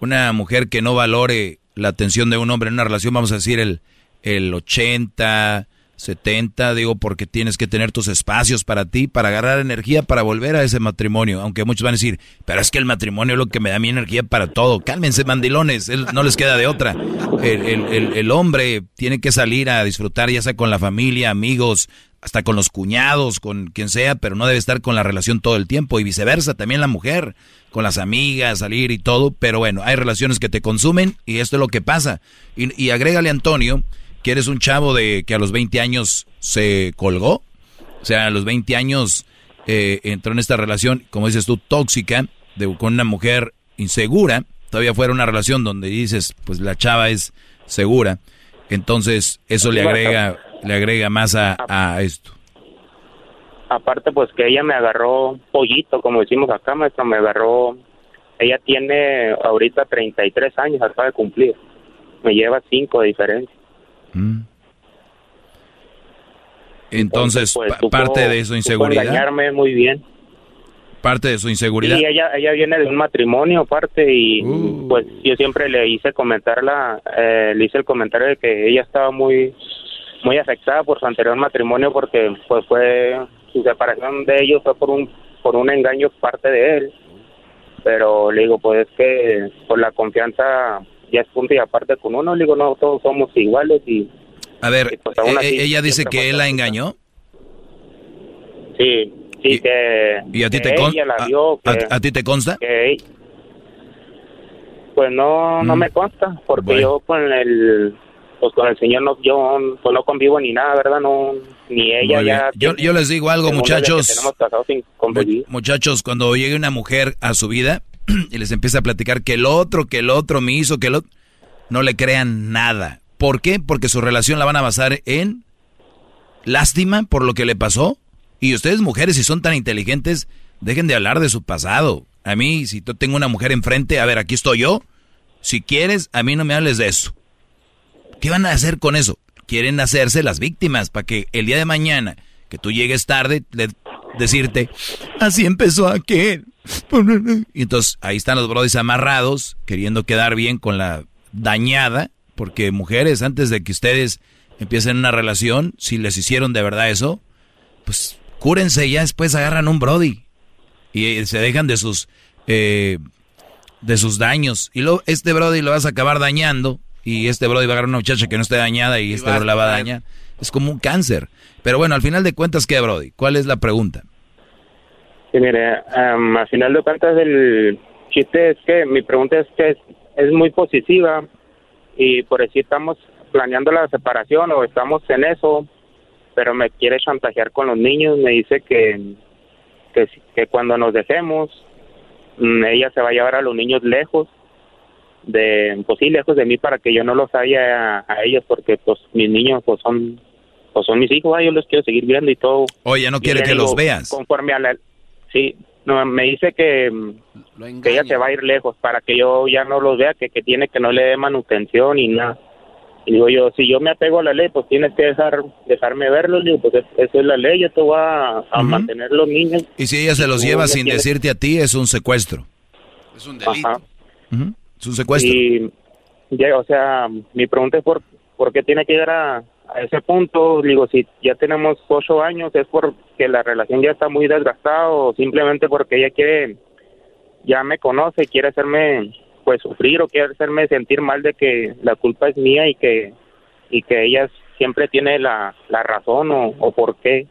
una mujer que no valore la atención de un hombre en una relación, vamos a decir el el 80, 70, digo, porque tienes que tener tus espacios para ti, para agarrar energía, para volver a ese matrimonio. Aunque muchos van a decir, pero es que el matrimonio es lo que me da mi energía para todo. Cálmense, mandilones, no les queda de otra. El, el, hombre tiene que salir a disfrutar, ya sea con la familia, amigos, hasta con los cuñados, con quien sea, pero no debe estar con la relación todo el tiempo. Y viceversa, también la mujer, con las amigas, salir y todo. Pero bueno, hay relaciones que te consumen y esto es lo que pasa. Y, y agrégale, Antonio, que eres un chavo de que a los 20 años se colgó, o sea, a los 20 años eh, entró en esta relación, como dices tú, tóxica, de, con una mujer insegura, todavía fuera una relación donde dices, pues la chava es segura, entonces eso le agrega, le agrega más a, a esto. Aparte, pues que ella me agarró pollito, como decimos acá, maestro, me agarró, ella tiene ahorita 33 años, acaba de cumplir, me lleva 5 de diferencia. Entonces, pues, parte de su inseguridad. engañarme muy bien. Parte de su inseguridad. Sí, ella, ella viene de un matrimonio aparte y uh. pues yo siempre le hice comentarla, eh, le hice el comentario de que ella estaba muy muy afectada por su anterior matrimonio porque pues fue su separación de ellos fue por un por un engaño parte de él pero le digo pues es que por la confianza ya es punto y aparte con uno, le digo, no, todos somos iguales y... A ver, pues, e-, ¿ella dice que él la engañó? Sí, sí, que... ¿Y a ti, te, a, ti te consta? pues no, no mm. me consta, porque yo con el... Pues con el señor no, yo pues no convivo ni nada, ¿verdad? No, ni ella ya... Yo, yo les digo algo, muchachos. Muchachos, cuando llegue una mujer a su vida, y les empieza a platicar que el otro, que el otro me hizo, que el otro... No le crean nada. ¿Por qué? Porque su relación la van a basar en lástima por lo que le pasó. Y ustedes mujeres, si son tan inteligentes, dejen de hablar de su pasado. A mí, si yo tengo una mujer enfrente, a ver, aquí estoy yo. Si quieres, a mí no me hables de eso. ¿Qué van a hacer con eso? Quieren hacerse las víctimas para que el día de mañana, que tú llegues tarde, decirte, así empezó aquel. Y entonces ahí están los brodis amarrados, queriendo quedar bien con la dañada, porque mujeres, antes de que ustedes empiecen una relación, si les hicieron de verdad eso, pues cúrense y ya después agarran un brody y eh, se dejan de sus eh, de sus daños y luego este brody lo vas a acabar dañando y este Brody va a agarrar una muchacha que no esté dañada y, este Brody la va a dañar. Es como un cáncer. Pero bueno, al final de cuentas, ¿qué, Brody? ¿Cuál es la pregunta? Sí, mire, al final de cuentas el chiste es que mi pregunta es que es, muy positiva y por eso estamos planeando la separación o estamos en eso, pero me quiere chantajear con los niños, me dice que, que, que cuando nos dejemos, mm, ella se va a llevar a los niños lejos de pues sí lejos de mí para que yo no los haya a, ellos porque pues mis niños pues son pues son mis hijos yo los quiero seguir viendo y todo. Oye no quiere que los veas. conforme a la sí no me dice que, que ella se va a ir lejos para que yo ya no los vea que, que tiene que no le dé manutención y nada. Y digo yo si yo me apego a la ley pues tienes que dejar dejarme verlos digo pues eso es la ley yo te voy a, mantener los niños. Y si ella se los lleva sin decirte a ti es un secuestro. Es un delito. Es un secuestro. Y, ya, o sea, mi pregunta es por, por qué tiene que llegar a, ese punto. Digo, si ya tenemos ocho años, ¿es porque la relación ya está muy desgastada o simplemente porque ella quiere, ya me conoce, quiere hacerme pues sufrir o quiere hacerme sentir mal de que la culpa es mía y que y que ella siempre tiene la, la razón o, o por qué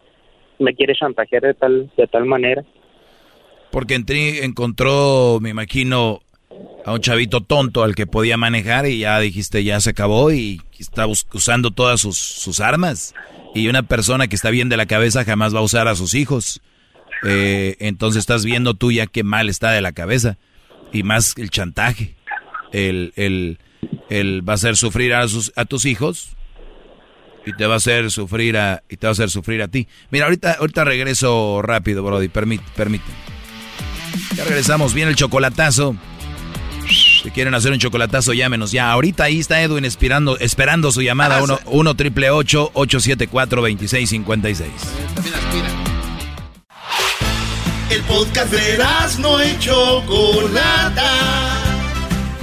me quiere chantajear de tal de tal manera porque entré, encontró me imagino a un chavito tonto al que podía manejar y ya dijiste ya se acabó y está usando todas sus, armas. Y una persona que está bien de la cabeza jamás va a usar a sus hijos. Eh, entonces estás viendo tú ya qué mal está de la cabeza. Y más el chantaje. El, el, el va a hacer sufrir a, sus, a tus hijos y te va a hacer sufrir a y te va a hacer sufrir a ti. Mira, ahorita ahorita regreso rápido, Brody, permite, permíteme. Ya regresamos, viene el chocolatazo. Si quieren hacer un chocolatazo, llámenos ya. Ahorita ahí está Edwin esperando, esperando su llamada. 1 ah, triple 874 2656 El podcast de no hecho Chocolata.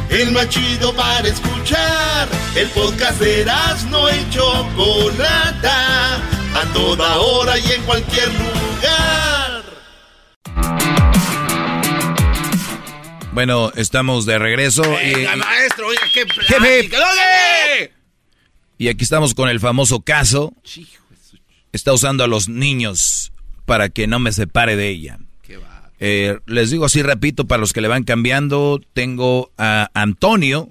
El más chido para escuchar. El podcast de no hecho Chocolata. A toda hora y en cualquier lugar. Bueno, estamos de regreso. Venga, y, maestro, oiga, qué plática. Y aquí estamos con el famoso caso. Está usando a los niños para que no me separe de ella. Eh, les digo así, repito, para los que le van cambiando, tengo a Antonio.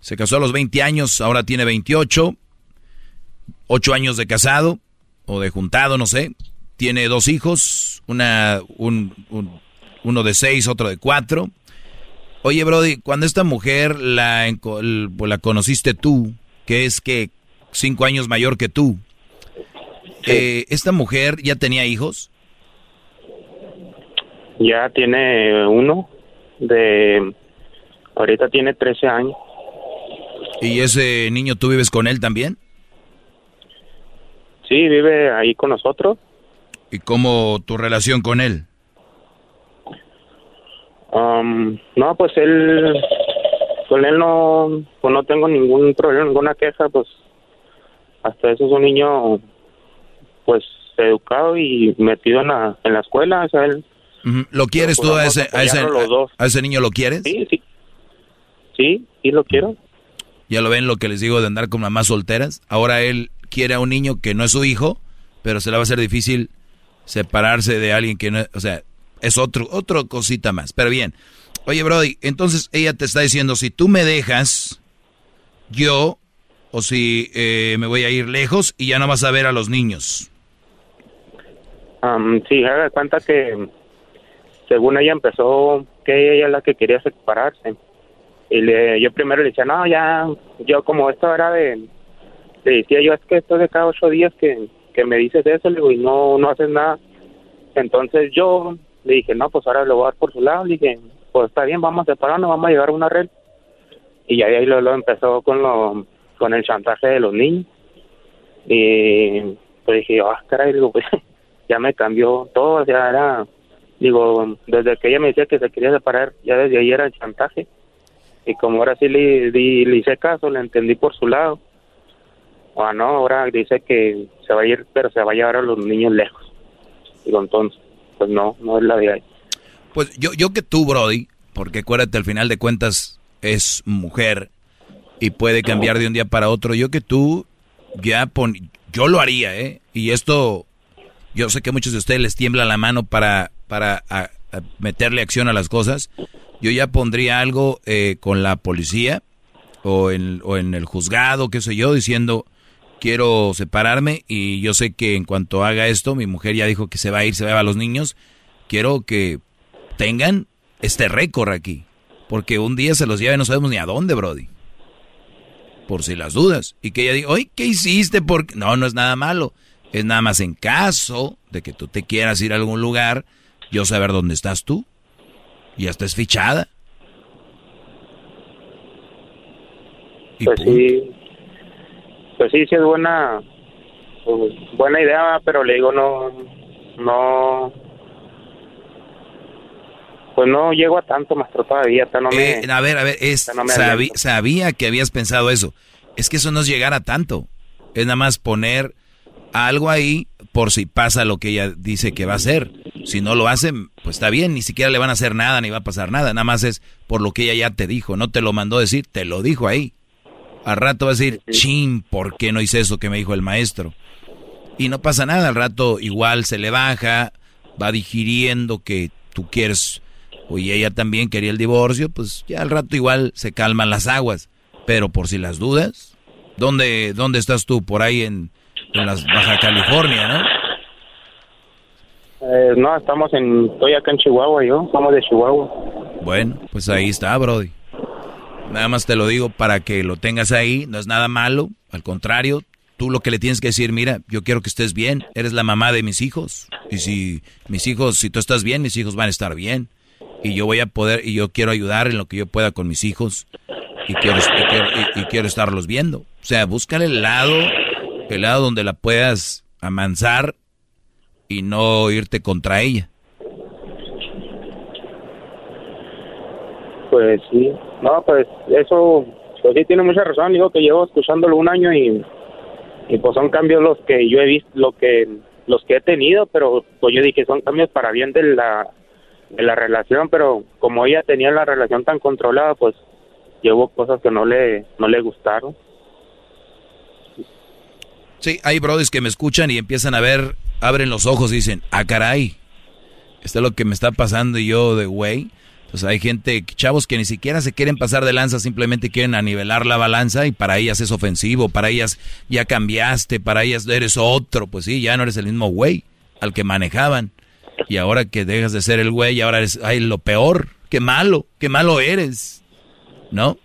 Se casó a los 20 años, ahora tiene 28. 8 años de casado o de juntado, no sé. Tiene dos hijos, una, un, uno de 6, otro de 4. Oye, Brody, cuando esta mujer la, la conociste tú, que es que cinco años mayor que tú, eh, ¿esta mujer ya tenía hijos? Ya tiene uno, de ahorita tiene 13 años. ¿Y ese niño tú vives con él también? Sí, vive ahí con nosotros. ¿Y cómo tu relación con él? Um, no, pues él, con él no, pues no tengo ningún problema, ninguna queja, pues hasta eso es un niño, pues educado y metido en la, en la escuela, o sea, él... ¿Lo quieres tú a ese, a ese, a, ese niño, lo quieres? Sí, sí, sí, sí lo quiero. Ya lo ven lo que les digo de andar con mamás solteras. Ahora él quiere a un niño que no es su hijo, pero se le va a hacer difícil separarse de alguien que no, o sea, es otro, otro cosita más. Pero bien. Oye, Brody, entonces ella te está diciendo, si tú me dejas, yo, o si eh, me voy a ir lejos y ya no vas a ver a los niños. Um, sí, haga cuenta que según ella empezó que ella es la que quería separarse. Y le, yo primero le decía, no, ya, yo como esto era de, le decía yo, es que esto de cada ocho días que, que me dices eso, le digo, y no, no haces nada. Entonces yo le dije, no, pues ahora lo voy a dar por su lado. Le dije, pues está bien, vamos a separarnos, vamos a llegar a una red. Y ahí lo, empezó con lo, con el chantaje de los niños. Y pues dije, ah, caray, digo, pues ya me cambió todo, sea, era, digo, desde que ella me decía que se quería separar, ya desde ahí era el chantaje. Y como ahora sí le, le, hice caso, le entendí por su lado. Ah, no, ahora dice que se va a ir, pero se va a llevar a los niños lejos. Digo, entonces, pues no, no es la de ahí. Pues yo, yo que tú, Brody, porque acuérdate, al final de cuentas es mujer y puede cambiar de un día para otro. Yo que tú ya pon, yo lo haría, ¿eh? Y esto, yo sé que a muchos de ustedes les tiembla la mano para, para meterle acción a las cosas. Yo ya pondría algo eh, con la policía o en, o en el juzgado, qué sé yo, diciendo quiero separarme y yo sé que en cuanto haga esto, mi mujer ya dijo que se va a ir, se va a, los niños, quiero que tengan este récord aquí, porque un día se los lleve no sabemos ni a dónde, Brody. Por si las dudas. Y que ella diga, oye, ¿qué hiciste? Porque no, no es nada malo. Es nada más en caso de que tú te quieras ir a algún lugar, yo saber dónde estás tú. Y hasta es fichada. pues sí, pues sí, sí es buena, pues, buena idea, pero le digo no, no, pues no llego a tanto, maestro, todavía. No me, eh, a ver, a ver, es, sabía que habías pensado eso. Es que eso no es llegar a tanto. Es nada más poner algo ahí por si pasa lo que ella dice que va a hacer. Si no lo hacen, pues está bien, ni siquiera le van a hacer nada, ni va a pasar nada. Nada más es por lo que ella ya te dijo. No te lo mandó decir, te lo dijo ahí. Al rato va a decir, chin, ¿por qué no hice eso que me dijo el maestro? Y no pasa nada, al rato igual se le baja, va digiriendo que tú quieres, o ella también quería el divorcio, pues ya al rato igual se calman las aguas. Pero por si las dudas, ¿dónde, dónde estás tú? Por ahí en, en las Baja California, ¿no? Eh, no, estamos en, estoy acá en Chihuahua, yo, somos de Chihuahua. Bueno, pues ahí está, Brody. Nada más te lo digo para que lo tengas ahí, no es nada malo, al contrario, tú lo que le tienes que decir, mira, yo quiero que estés bien, eres la mamá de mis hijos, y si mis hijos, si tú estás bien, mis hijos van a estar bien, y yo voy a poder, y yo quiero ayudar en lo que yo pueda con mis hijos, y quiero, y quiero, estarlos viendo. O sea, búscale el lado, el lado donde la puedas amansar y no irte contra ella. Pues sí, no, pues eso, pues sí tiene mucha razón. Digo que llevo escuchándolo un año y, y pues son cambios los que yo he visto, lo que los que he tenido, pero pues yo dije son cambios para bien de la de la relación, pero como ella tenía la relación tan controlada, pues llevo cosas que no le no le gustaron. Sí, hay brothers que me escuchan y empiezan a ver, abren los ojos y dicen, ah, caray, esto es lo que me está pasando y yo de güey. Pues hay gente, chavos que ni siquiera se quieren pasar de lanza, simplemente quieren anivelar la balanza y para ellas es ofensivo, para ellas ya cambiaste, para ellas eres otro, pues sí, ya no eres el mismo güey al que manejaban. Y ahora que dejas de ser el güey, ahora eres, ay, lo peor, qué malo, qué malo eres, ¿no?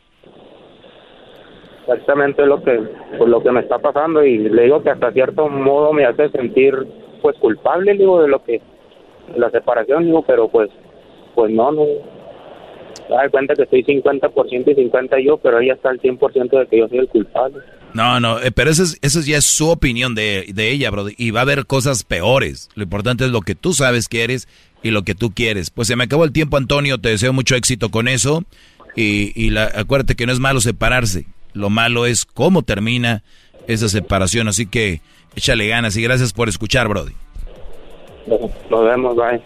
Exactamente lo que, pues, lo que me está pasando y le digo que hasta cierto modo me hace sentir pues culpable, digo, de lo que, la separación, digo, pero pues, pues no, no, da cuenta que estoy 50% y 50 yo, pero ella está al 100% de que yo soy el culpable. No, no, eh, pero eso, es, eso ya es su opinión de, de ella, bro. Y va a haber cosas peores. Lo importante es lo que tú sabes que eres y lo que tú quieres. Pues se me acabó el tiempo, Antonio. Te deseo mucho éxito con eso. Y, y la, acuérdate que no es malo separarse. Lo malo es cómo termina esa separación. Así que échale ganas y gracias por escuchar, Brody. Nos vemos, bye.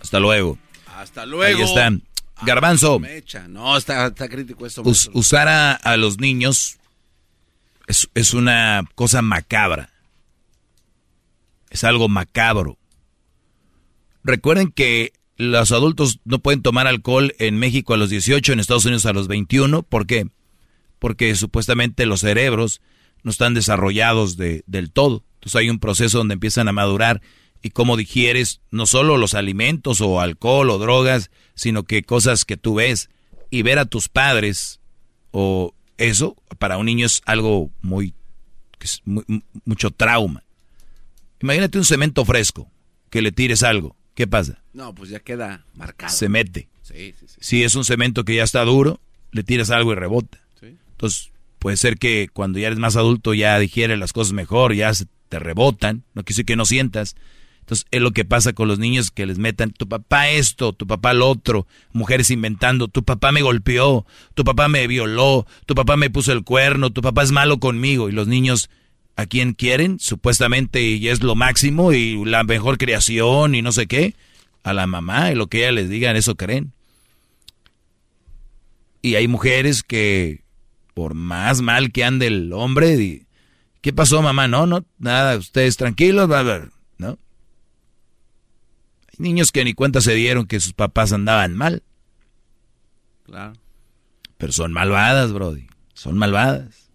Hasta luego. Hasta luego. Ahí están. Garbanzo. No, está, crítico esto. usar a, los niños es, es una cosa macabra. Es algo macabro. Recuerden que los adultos no pueden tomar alcohol en México a los 18, en Estados Unidos a los 21. ¿Por qué? Porque supuestamente los cerebros no están desarrollados de, del todo. Entonces hay un proceso donde empiezan a madurar y cómo digieres no solo los alimentos o alcohol o drogas, sino que cosas que tú ves y ver a tus padres o eso para un niño es algo muy, mucho trauma. Imagínate un cemento fresco que le tires algo, ¿qué pasa? No, pues ya queda marcado. Se mete. Si es un cemento que ya está duro, le tiras algo y rebota. Entonces, puede ser que cuando ya eres más adulto ya digiere las cosas mejor, ya te rebotan, no quiere decir que no sientas, entonces es lo que pasa con los niños que les metan tu papá esto, tu papá lo otro, mujeres inventando, tu papá me golpeó, tu papá me violó, tu papá me puso el cuerno, tu papá es malo conmigo y los niños a quien quieren, supuestamente y es lo máximo y la mejor creación y no sé qué, a la mamá y lo que ella les diga, eso creen. Y hay mujeres que por más mal que ande el hombre, ¿qué pasó mamá? No, no, nada, ustedes tranquilos, va a ver, niños que ni cuenta se dieron que sus papás andaban mal. Claro. Pero son malvadas, Brody, son malvadas.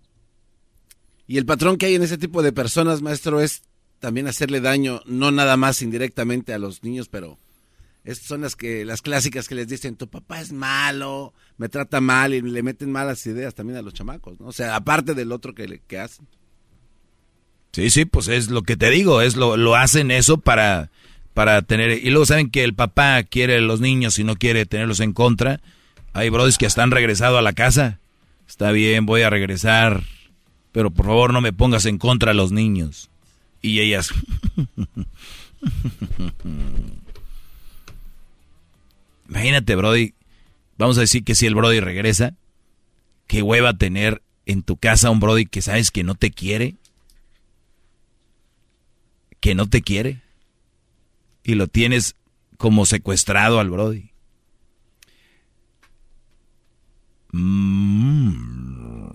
Y el patrón que hay en ese tipo de personas, maestro, es también hacerle daño, no nada más indirectamente a los niños, pero estas son las que las clásicas que les dicen, tu papá es malo, me trata mal y le meten malas ideas también a los chamacos, ¿no? O sea, aparte del otro que, le, que hacen. Sí, sí, pues es lo que te digo, es lo, lo hacen eso para, para tener... Y luego saben que el papá quiere los niños y no quiere tenerlos en contra. Hay brothers que hasta regresado a la casa. Está bien, voy a regresar, pero por favor no me pongas en contra a los niños. Y ellas... Imagínate, Brody. Vamos a decir que si el Brody regresa, qué hueva tener en tu casa un Brody que sabes que no te quiere. Que no te quiere. Y lo tienes como secuestrado al Brody. Mm.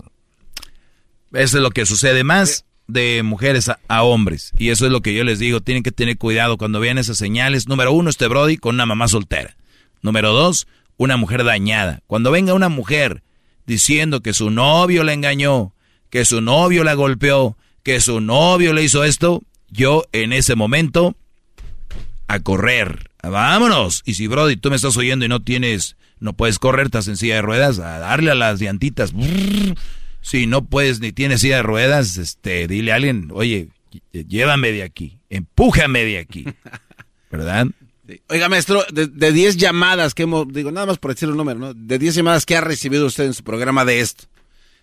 Eso es lo que sucede más de mujeres a, hombres. Y eso es lo que yo les digo. Tienen que tener cuidado cuando vean esas señales. Número uno, este Brody con una mamá soltera. Número dos, una mujer dañada. Cuando venga una mujer diciendo que su novio la engañó, que su novio la golpeó, que su novio le hizo esto, yo en ese momento a correr. Vámonos. Y si Brody, tú me estás oyendo y no tienes, no puedes correr, estás en silla de ruedas, a darle a las llantitas. Si no puedes ni tienes silla de ruedas, este, dile a alguien, oye, llévame de aquí, empújame de aquí. ¿Verdad? Oiga, maestro, de 10 llamadas que hemos, digo, nada más por decir un número, ¿no? De 10 llamadas que ha recibido usted en su programa de esto,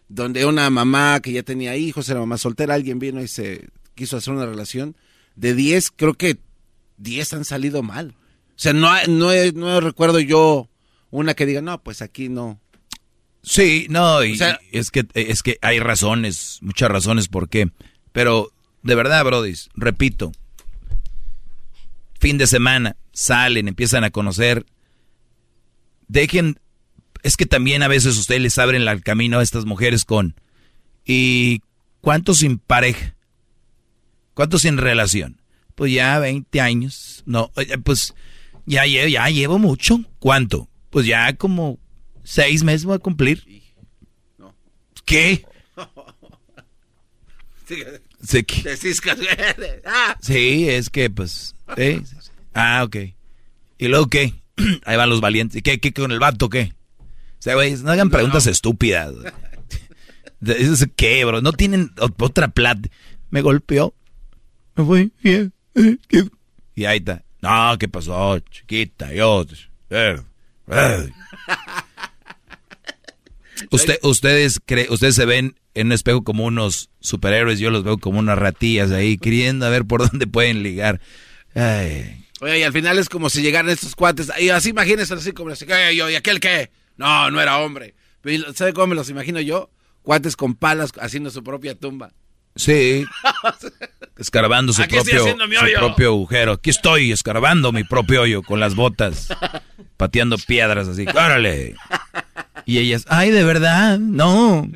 donde una mamá que ya tenía hijos, era mamá soltera, alguien vino y se quiso hacer una relación, de 10, creo que 10 han salido mal. O sea, no, no, no recuerdo yo una que diga, no, pues aquí no. Sí, no, y, es, que, es que hay razones, muchas razones por qué. Pero, de verdad, Brody, repito, fin de semana, salen, empiezan a conocer. Dejen, es que también a veces ustedes les abren el camino a estas mujeres con, ¿y cuántos sin pareja? ¿Cuántos sin relación? Pues ya 20 años. No, pues ya, ya llevo mucho. ¿Cuánto? Pues ya como seis meses voy a cumplir. ¿Qué? Sí, es que pues... ¿eh? Ah, ok. ¿Y luego qué? Ahí van los valientes. ¿Y qué, qué con el vato qué? O sea, güey, no hagan preguntas estúpidas. ¿Qué, bro? No tienen otra plata. Me golpeó. Me fui bien. Y ahí está. No, ¿qué pasó, chiquita? Yo. Eh, eh. Usted, ustedes, ustedes se ven en un espejo como unos superhéroes, yo los veo como unas ratillas ahí, queriendo a ver por dónde pueden ligar. Ay. Oye, y al final es como si llegaran estos cuates. Y así imagínense así como así, yo, ¿y aquel qué? No, no era hombre. ¿Sabe cómo me los imagino yo? Cuates con palas haciendo su propia tumba. Sí. escarbando su propio, su propio agujero. Aquí estoy escarbando mi propio hoyo con las botas. pateando piedras así. ¡Órale! Y ellas, ay, de verdad, no.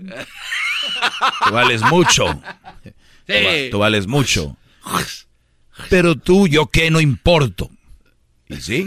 Tú vales mucho. Sí. Tú, vales mucho. Pero tú, yo qué, no importo. ¿Y sí?